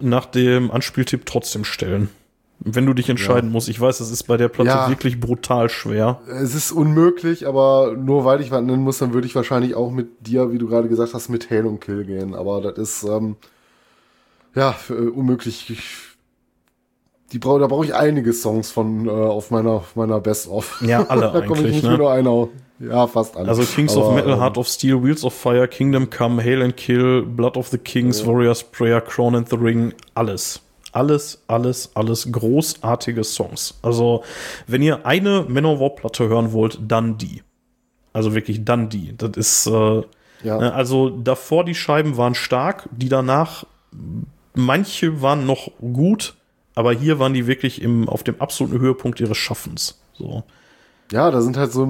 nach dem Anspieltipp trotzdem stellen. Wenn du dich entscheiden musst. Ich weiß, das ist bei der Platte Ja. wirklich brutal schwer. Es ist unmöglich, aber nur weil ich was nennen muss, dann würde ich wahrscheinlich auch mit dir, wie du gerade gesagt hast, mit Hail und Kill gehen. Aber das ist, ähm, ja, äh, unmöglich. Ich, die brau, da brauche ich einige Songs von äh, auf meiner, auf meiner Best-of. Ja, alle [LAUGHS] da komme ich nicht ne? nur einer. Ja, fast alle. Also Kings Aber, of Metal, ähm, Heart of Steel, Wheels of Fire, Kingdom Come, Hail and Kill, Blood of the Kings, Warriors Prayer, Crown and the Ring, alles. Alles, alles, alles großartige Songs. Also, wenn ihr eine Manowar-Platte hören wollt, dann die. Also wirklich dann die. Das ist, äh, Ja. ne, also davor die Scheiben waren stark, die danach, manche waren noch gut, aber hier waren die wirklich im, auf dem absoluten Höhepunkt ihres Schaffens. So. Ja, da sind halt so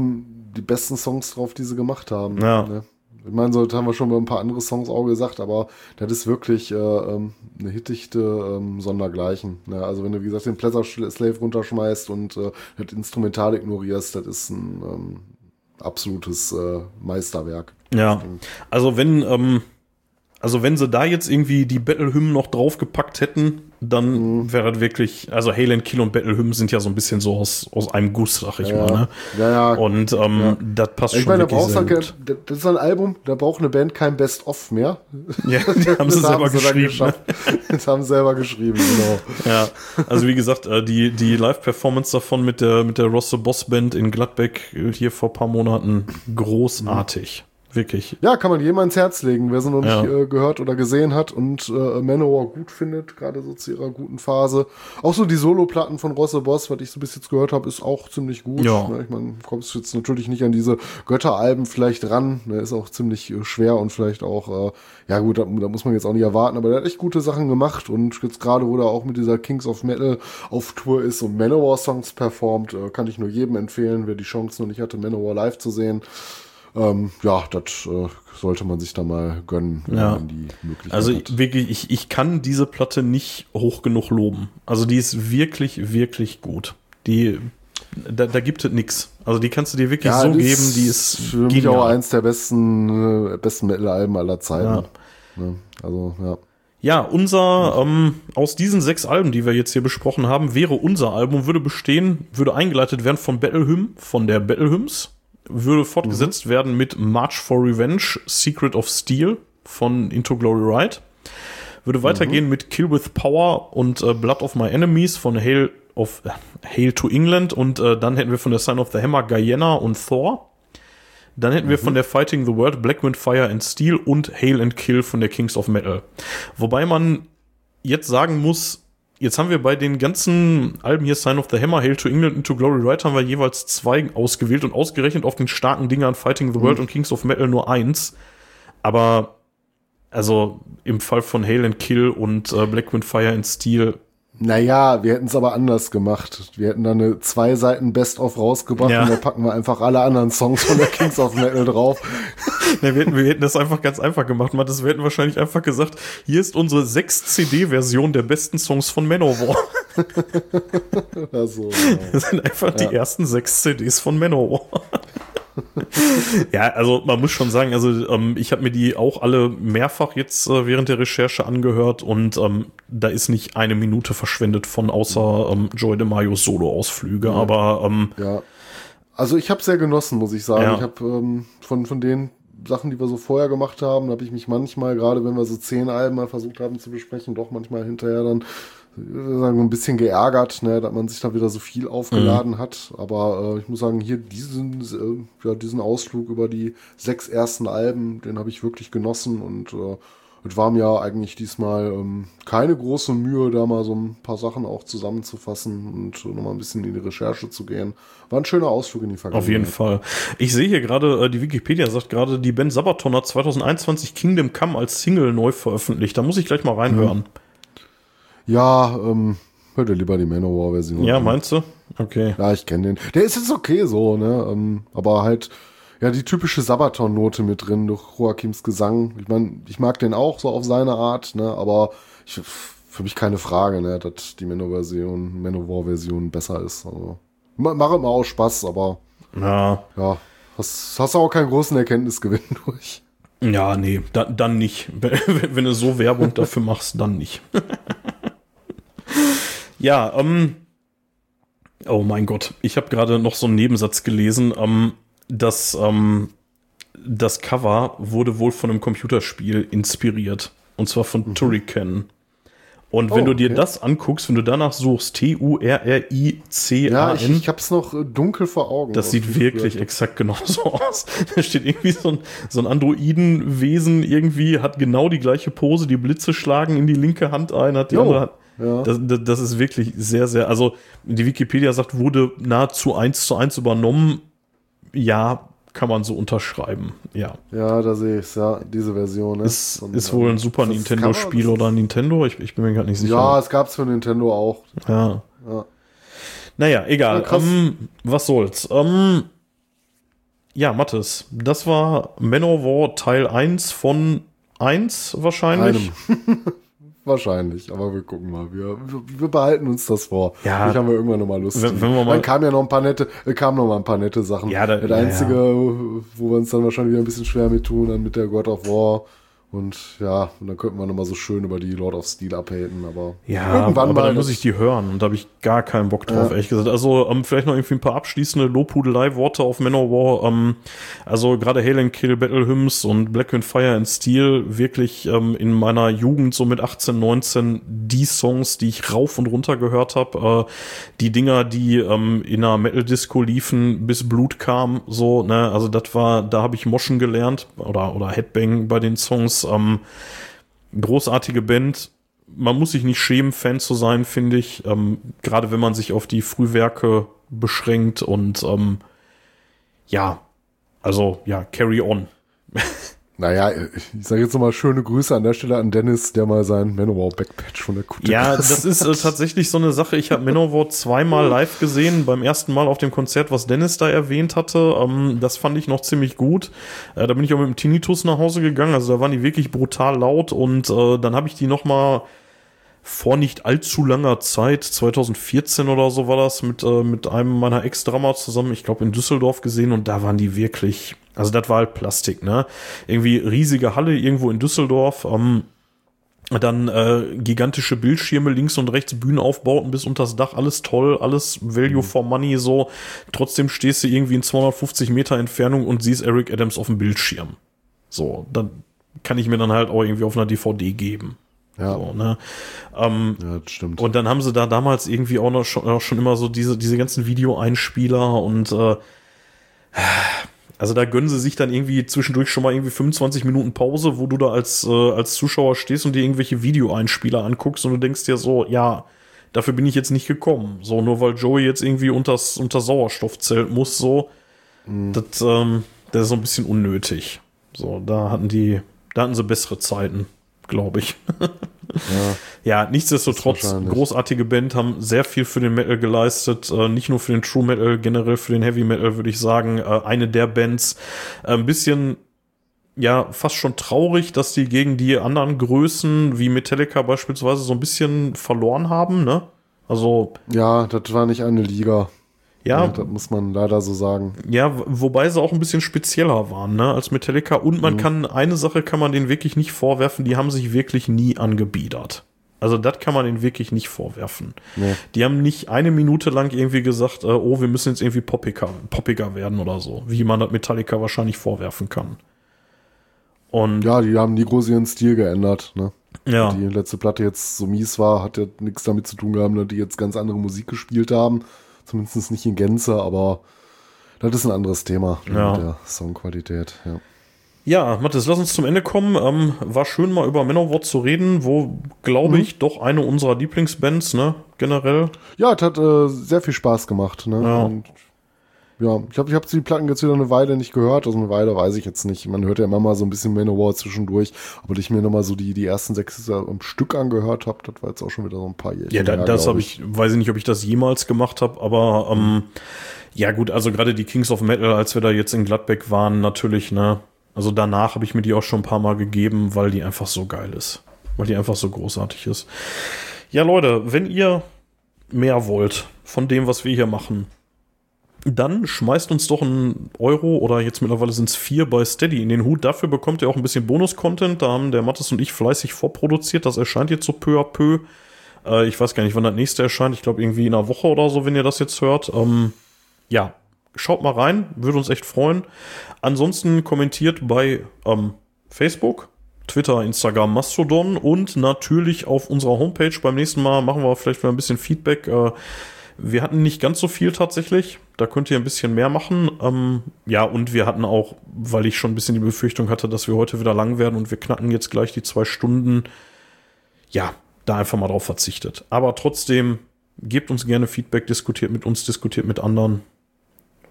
die besten Songs drauf, die sie gemacht haben. Ja. Ne? Ich meine, so das haben wir schon bei ein paar andere Songs auch gesagt, aber das ist wirklich äh, ähm, eine Hittichte ähm, Sondergleichen. Ne? Also wenn du, wie gesagt, den Pleasure Slave runterschmeißt und äh, das Instrumental ignorierst, das ist ein ähm, absolutes äh, Meisterwerk. Ja, also wenn, ähm, also wenn sie da jetzt irgendwie die Battle-Hymnen noch draufgepackt hätten, dann wäre das wirklich, also Hail and Kill und Battle-Hymnen sind ja so ein bisschen so aus, aus einem Guss, sag ich mal, ne? Ja, ja. Und ähm, das passt ich schon meine, wirklich brauchst sehr halt, gut. kein- das ist ein Album, da braucht eine Band kein Best-of mehr. Ja, die [LAUGHS] haben sie Das selber sie dann geschrieben. Ne? geschafft. Das haben sie selber geschrieben, genau. Ja, also wie gesagt, äh, die, die Live-Performance davon mit der, mit der Rosse Boss Band in Gladbeck äh, hier vor ein paar Monaten, großartig. Wirklich. Ja, kann man jedem ans Herz legen, wer sie noch Ja. nicht äh, gehört oder gesehen hat und äh, Manowar gut findet, gerade so zu ihrer guten Phase. Auch so die Solo-Platten von Rosse Boss, was ich so bis jetzt gehört habe, ist auch ziemlich gut. Ja. Ne, ich meine, kommst jetzt natürlich nicht an diese Götteralben vielleicht ran. Ne, ist auch ziemlich äh, schwer und vielleicht auch, äh, ja gut, da, da muss man jetzt auch nicht erwarten, aber der hat echt gute Sachen gemacht und jetzt gerade, wo er auch mit dieser Kings of Metal auf Tour ist und Manowar-Songs performt, äh, kann ich nur jedem empfehlen, wer die Chance noch nicht hatte, Manowar live zu sehen. Ähm, ja, das äh, sollte man sich da mal gönnen, wenn Ja. man die Möglichkeit Also hat. wirklich, ich, ich kann diese Platte nicht hoch genug loben. Also die ist wirklich, wirklich gut. Die, da, da gibt es nix. Also die kannst du dir wirklich so das geben, die ist für mich auch eins der besten, äh, besten Metal-Alben aller Zeiten. Ja. Ne? Also, ja. Ja, unser, ähm, aus diesen sechs Alben, die wir jetzt hier besprochen haben, wäre unser Album, würde bestehen, würde eingeleitet werden von Battle Hymn, von der Battle Hymns, würde fortgesetzt werden mit March for Revenge, Secret of Steel von Into Glory Ride, würde weitergehen mit Kill with Power und äh, Blood of My Enemies von Hail of äh, Hail to England und äh, dann hätten wir von der Sign of the Hammer Guyana und Thor. Dann hätten wir von der Fighting the World Black Wind Fire and Steel und Hail and Kill von der Kings of Metal. Wobei man jetzt sagen muss, jetzt haben wir bei den ganzen Alben hier Sign of the Hammer, Hail to England, Into Glory Ride haben wir jeweils zwei ausgewählt und ausgerechnet auf den starken Dingern Fighting the World und Kings of Metal nur eins. Aber also im Fall von Hail and Kill und äh, Black Wind Fire and Steel Naja, wir hätten es aber anders gemacht. Wir hätten da eine zwei Seiten Best-of rausgebracht Ja. und da packen wir einfach alle anderen Songs von der Kings of Metal drauf. [LAUGHS] Ne, wir, hätten, wir hätten das einfach ganz einfach gemacht. Mathis, wir hätten wahrscheinlich einfach gesagt, hier ist unsere 6-CD-Version der besten Songs von Manowar. [LAUGHS] Also, Das sind einfach die ersten sechs CDs von Manowar. Ja, also man muss schon sagen, also ähm, ich habe mir die auch alle mehrfach jetzt äh, während der Recherche angehört und ähm, da ist nicht eine Minute verschwendet von außer ähm, Joy DeMaios Solo-Ausflüge, aber ähm, ja. Also ich habe sehr genossen, muss ich sagen. Ja. Ich habe ähm, von, von den Sachen, die wir so vorher gemacht haben, habe ich mich manchmal, gerade wenn wir so zehn Alben mal versucht haben zu besprechen, doch manchmal hinterher dann sagen, ein bisschen geärgert, ne, dass man sich da wieder so viel aufgeladen Mhm. hat. Aber äh, ich muss sagen, hier diesen, äh, ja, diesen Ausflug über die sechs ersten Alben, den habe ich wirklich genossen und äh, es war mir eigentlich diesmal ähm, keine große Mühe, da mal so ein paar Sachen auch zusammenzufassen und nochmal ein bisschen in die Recherche zu gehen. War ein schöner Ausflug in die Vergangenheit. auf jeden Fall. Ich sehe hier gerade, äh, die Wikipedia sagt gerade, die Band Sabaton hat 2021 Kingdom Come als Single neu veröffentlicht. Da muss ich gleich mal reinhören. Ja, ähm, hört ihr lieber die Manowar-Version. Ja, meinst du? Okay. Ja, ich kenne den. Der ist jetzt okay so, ne? Ähm, aber halt, ja, die typische Sabaton-Note mit drin durch Joachims Gesang. Ich meine, ich mag den auch so auf seine Art, ne? Aber ich, für mich keine Frage, ne, dass die Manowar-Version, Manowar-Version besser ist. Also, ma- macht immer auch Spaß, aber Ja. ja, hast, hast auch keinen großen Erkenntnisgewinn [LAUGHS] durch. Ja, nee, da, dann nicht. Wenn, [LAUGHS] wenn du so Werbung dafür machst, dann nicht. [LAUGHS] ja, ähm. Oh mein Gott, ich habe gerade noch so einen Nebensatz gelesen. Ähm, das, ähm, das Cover wurde wohl von einem Computerspiel inspiriert. Und zwar von Turrican. Und wenn Oh, du dir okay. das anguckst, wenn du danach suchst, Ja, ich, T-U-R-R-I-C-A-N, ich hab's noch äh, dunkel vor Augen. das sieht ich wirklich früher- exakt genauso [LAUGHS] aus. Da steht irgendwie so ein, so ein Androidenwesen irgendwie, hat genau die gleiche Pose, die Blitze schlagen in die linke Hand ein, hat die Jo, andere Hand. Ja. Das, das, ist wirklich sehr, sehr, also die Wikipedia sagt, wurde nahezu eins zu eins übernommen. Ja, kann man so unterschreiben. Ja. Ja, da sehe ich's, ja, diese Version. Ne? Ist, Und, ist wohl ein Super ist das Nintendo-Spiel oder Nintendo? Ich, ich bin mir gerade nicht sicher. Ja, es gab's für Nintendo auch. Ja. Ja. Naja, egal. Ja, krass. ähm, was soll's. Ähm, ja, Mathis, das war Manowar Teil 1 von 1 wahrscheinlich. [LAUGHS] Wahrscheinlich, aber wir gucken mal. Wir, wir, behalten uns das vor. Ja. Vielleicht haben wir irgendwann nochmal Lust. Wenn- wenn dann kamen ja noch ein paar nette, äh, kamen noch mal ein paar nette Sachen. Ja, da- das ja, einzige, wo wir uns dann wahrscheinlich wieder ein bisschen schwer mit tun, dann mit der God of War Und ja, und dann könnten wir nochmal so schön über die Lord of Steel abhaten, aber ja, irgendwann aber mal dann muss ich die hören und da habe ich gar keinen Bock drauf, ja. ehrlich gesagt. Also ähm, vielleicht noch irgendwie ein paar abschließende Lobhudelei-Worte auf Manowar. Ähm, also gerade Hail and Kill, Battle Hymns und Black and Fire and Steel wirklich ähm, in meiner Jugend so mit 18, 19 die Songs, die ich rauf und runter gehört habe. Äh, die Dinger, die ähm, in einer Metal-Disco liefen, bis Blut kam, so, ne, also das war, da habe ich Moschen gelernt oder, oder Headbang bei den Songs ähm, großartige Band. Man muss sich nicht schämen, Fan zu sein, finde ich. Ähm, Gerade wenn man sich auf die Frühwerke beschränkt und ähm, ja, also ja, carry on. [LAUGHS] Naja, ich sage jetzt nochmal schöne Grüße an der Stelle an Dennis, der mal sein Manowar Backpatch von der Kutte Ja, das ist äh, tatsächlich so eine Sache. Ich habe Manowar zweimal live gesehen. Beim ersten Mal auf dem Konzert, was Dennis da erwähnt hatte. Ähm, das fand ich noch ziemlich gut. Äh, da bin ich auch mit dem Tinnitus nach Hause gegangen. Also da waren die wirklich brutal laut und äh, dann habe ich die nochmal vor nicht allzu langer Zeit, 2014 oder so war das, mit, äh, mit einem meiner Ex-Drama zusammen, ich glaube in Düsseldorf gesehen und da waren die wirklich, also das war halt Plastik, ne? Irgendwie riesige Halle irgendwo in Düsseldorf, ähm, dann äh, gigantische Bildschirme links und rechts, Bühnenaufbauten bis unters Dach, alles toll, alles Value mhm. for Money so. Trotzdem stehst du irgendwie in 250 Meter Entfernung und siehst Eric Adams auf dem Bildschirm. So, dann kann ich mir dann halt auch irgendwie auf einer DVD geben. Ja. So, ne? ähm, ja, das stimmt. Und dann haben sie da damals irgendwie auch noch schon, auch schon immer so diese, diese ganzen Videoeinspieler und äh, also da gönnen sie sich dann irgendwie zwischendurch schon mal irgendwie 25 Minuten Pause, wo du da als, äh, als Zuschauer stehst und dir irgendwelche Videoeinspieler anguckst und du denkst dir so, ja, dafür bin ich jetzt nicht gekommen. So, nur weil Joey jetzt irgendwie unters, unter Sauerstoffzelt muss, so, mhm. das, ähm, das ist so ein bisschen unnötig. So, da hatten die, da hatten sie bessere Zeiten glaube ich. ja, [LAUGHS] ja, nichtsdestotrotz, großartige Band, haben sehr viel für den Metal geleistet, äh, nicht nur für den True Metal, generell für den Heavy Metal, würde ich sagen. Äh, eine der Bands, äh, ein bisschen ja, fast schon traurig, dass die gegen die anderen Größen wie Metallica beispielsweise so ein bisschen verloren haben, ne? Also. Ja, das war nicht eine Liga. Ja, ja, das muss man leider so sagen. Ja, wobei sie auch ein bisschen spezieller waren, ne, als Metallica. Und man mhm. kann, eine Sache kann man denen wirklich nicht vorwerfen, die haben sich wirklich nie angebiedert. Also das kann man ihnen wirklich nicht vorwerfen. Nee. Die haben nicht eine Minute lang irgendwie gesagt, äh, oh, wir müssen jetzt irgendwie poppiger, poppiger werden oder so, wie man das Metallica wahrscheinlich vorwerfen kann. Und ja, die haben nie groß ihren Stil geändert, ne? Ja. Die letzte Platte jetzt so mies war, hat ja nichts damit zu tun gehabt, dass die jetzt ganz andere Musik gespielt haben Zumindest nicht in Gänze, aber das ist ein anderes Thema ja. mit der Songqualität. Ja. Ja, Mathis, lass uns zum Ende kommen. Ähm, war schön mal über Manowar zu reden, wo, glaube mhm. ich, doch eine unserer Lieblingsbands, ne, generell. Ja, es hat äh, sehr viel Spaß gemacht, ne. Ja. Und ja, ich habe ich hab die Platten jetzt wieder eine Weile nicht gehört. Also eine Weile weiß ich jetzt nicht. Man hört ja immer mal so ein bisschen Manowar zwischendurch. Aber ich mir nochmal so die, die ersten sechs am Stück angehört habe, das war jetzt auch schon wieder so ein paar Jahre. Ja, da, das habe ich, weiß ich nicht, ob ich das jemals gemacht habe, aber ähm, ja gut, also gerade die Kings of Metal, als wir da jetzt in Gladbeck waren, natürlich, ne. Also danach habe ich mir die auch schon ein paar Mal gegeben, weil die einfach so geil ist. Weil die einfach so großartig ist. Ja, Leute, wenn ihr mehr wollt von dem, was wir hier machen, dann schmeißt uns doch ein Euro oder jetzt mittlerweile sind es vier bei Steady in den Hut. Dafür bekommt ihr auch ein bisschen Bonus-Content. Da haben der Mattes und ich fleißig vorproduziert. Das erscheint jetzt so peu à peu. Äh, ich weiß gar nicht, wann das nächste erscheint. Ich glaube irgendwie in einer Woche oder so, wenn ihr das jetzt hört. Ähm, ja, schaut mal rein. Würde uns echt freuen. Ansonsten kommentiert bei ähm, Facebook, Twitter, Instagram, Mastodon und natürlich auf unserer Homepage. Beim nächsten Mal machen wir vielleicht mal ein bisschen Feedback. Äh, wir hatten nicht ganz so viel tatsächlich. Da könnt ihr ein bisschen mehr machen. Ähm, ja, und wir hatten auch, weil ich schon ein bisschen die Befürchtung hatte, dass wir heute wieder lang werden und wir knacken jetzt gleich die zwei Stunden. Ja, da einfach mal drauf verzichtet. Aber trotzdem, gebt uns gerne Feedback, diskutiert mit uns, diskutiert mit anderen.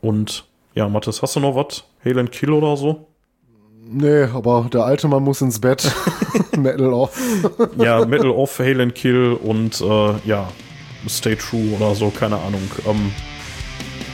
Und ja, Mathis, hast du noch was? Hail and Kill oder so? Nee, aber der alte Mann muss ins Bett. [LAUGHS] Metal off. ja, Metal off, Hail and Kill und äh, ja, Stay True oder so, keine Ahnung. Ähm,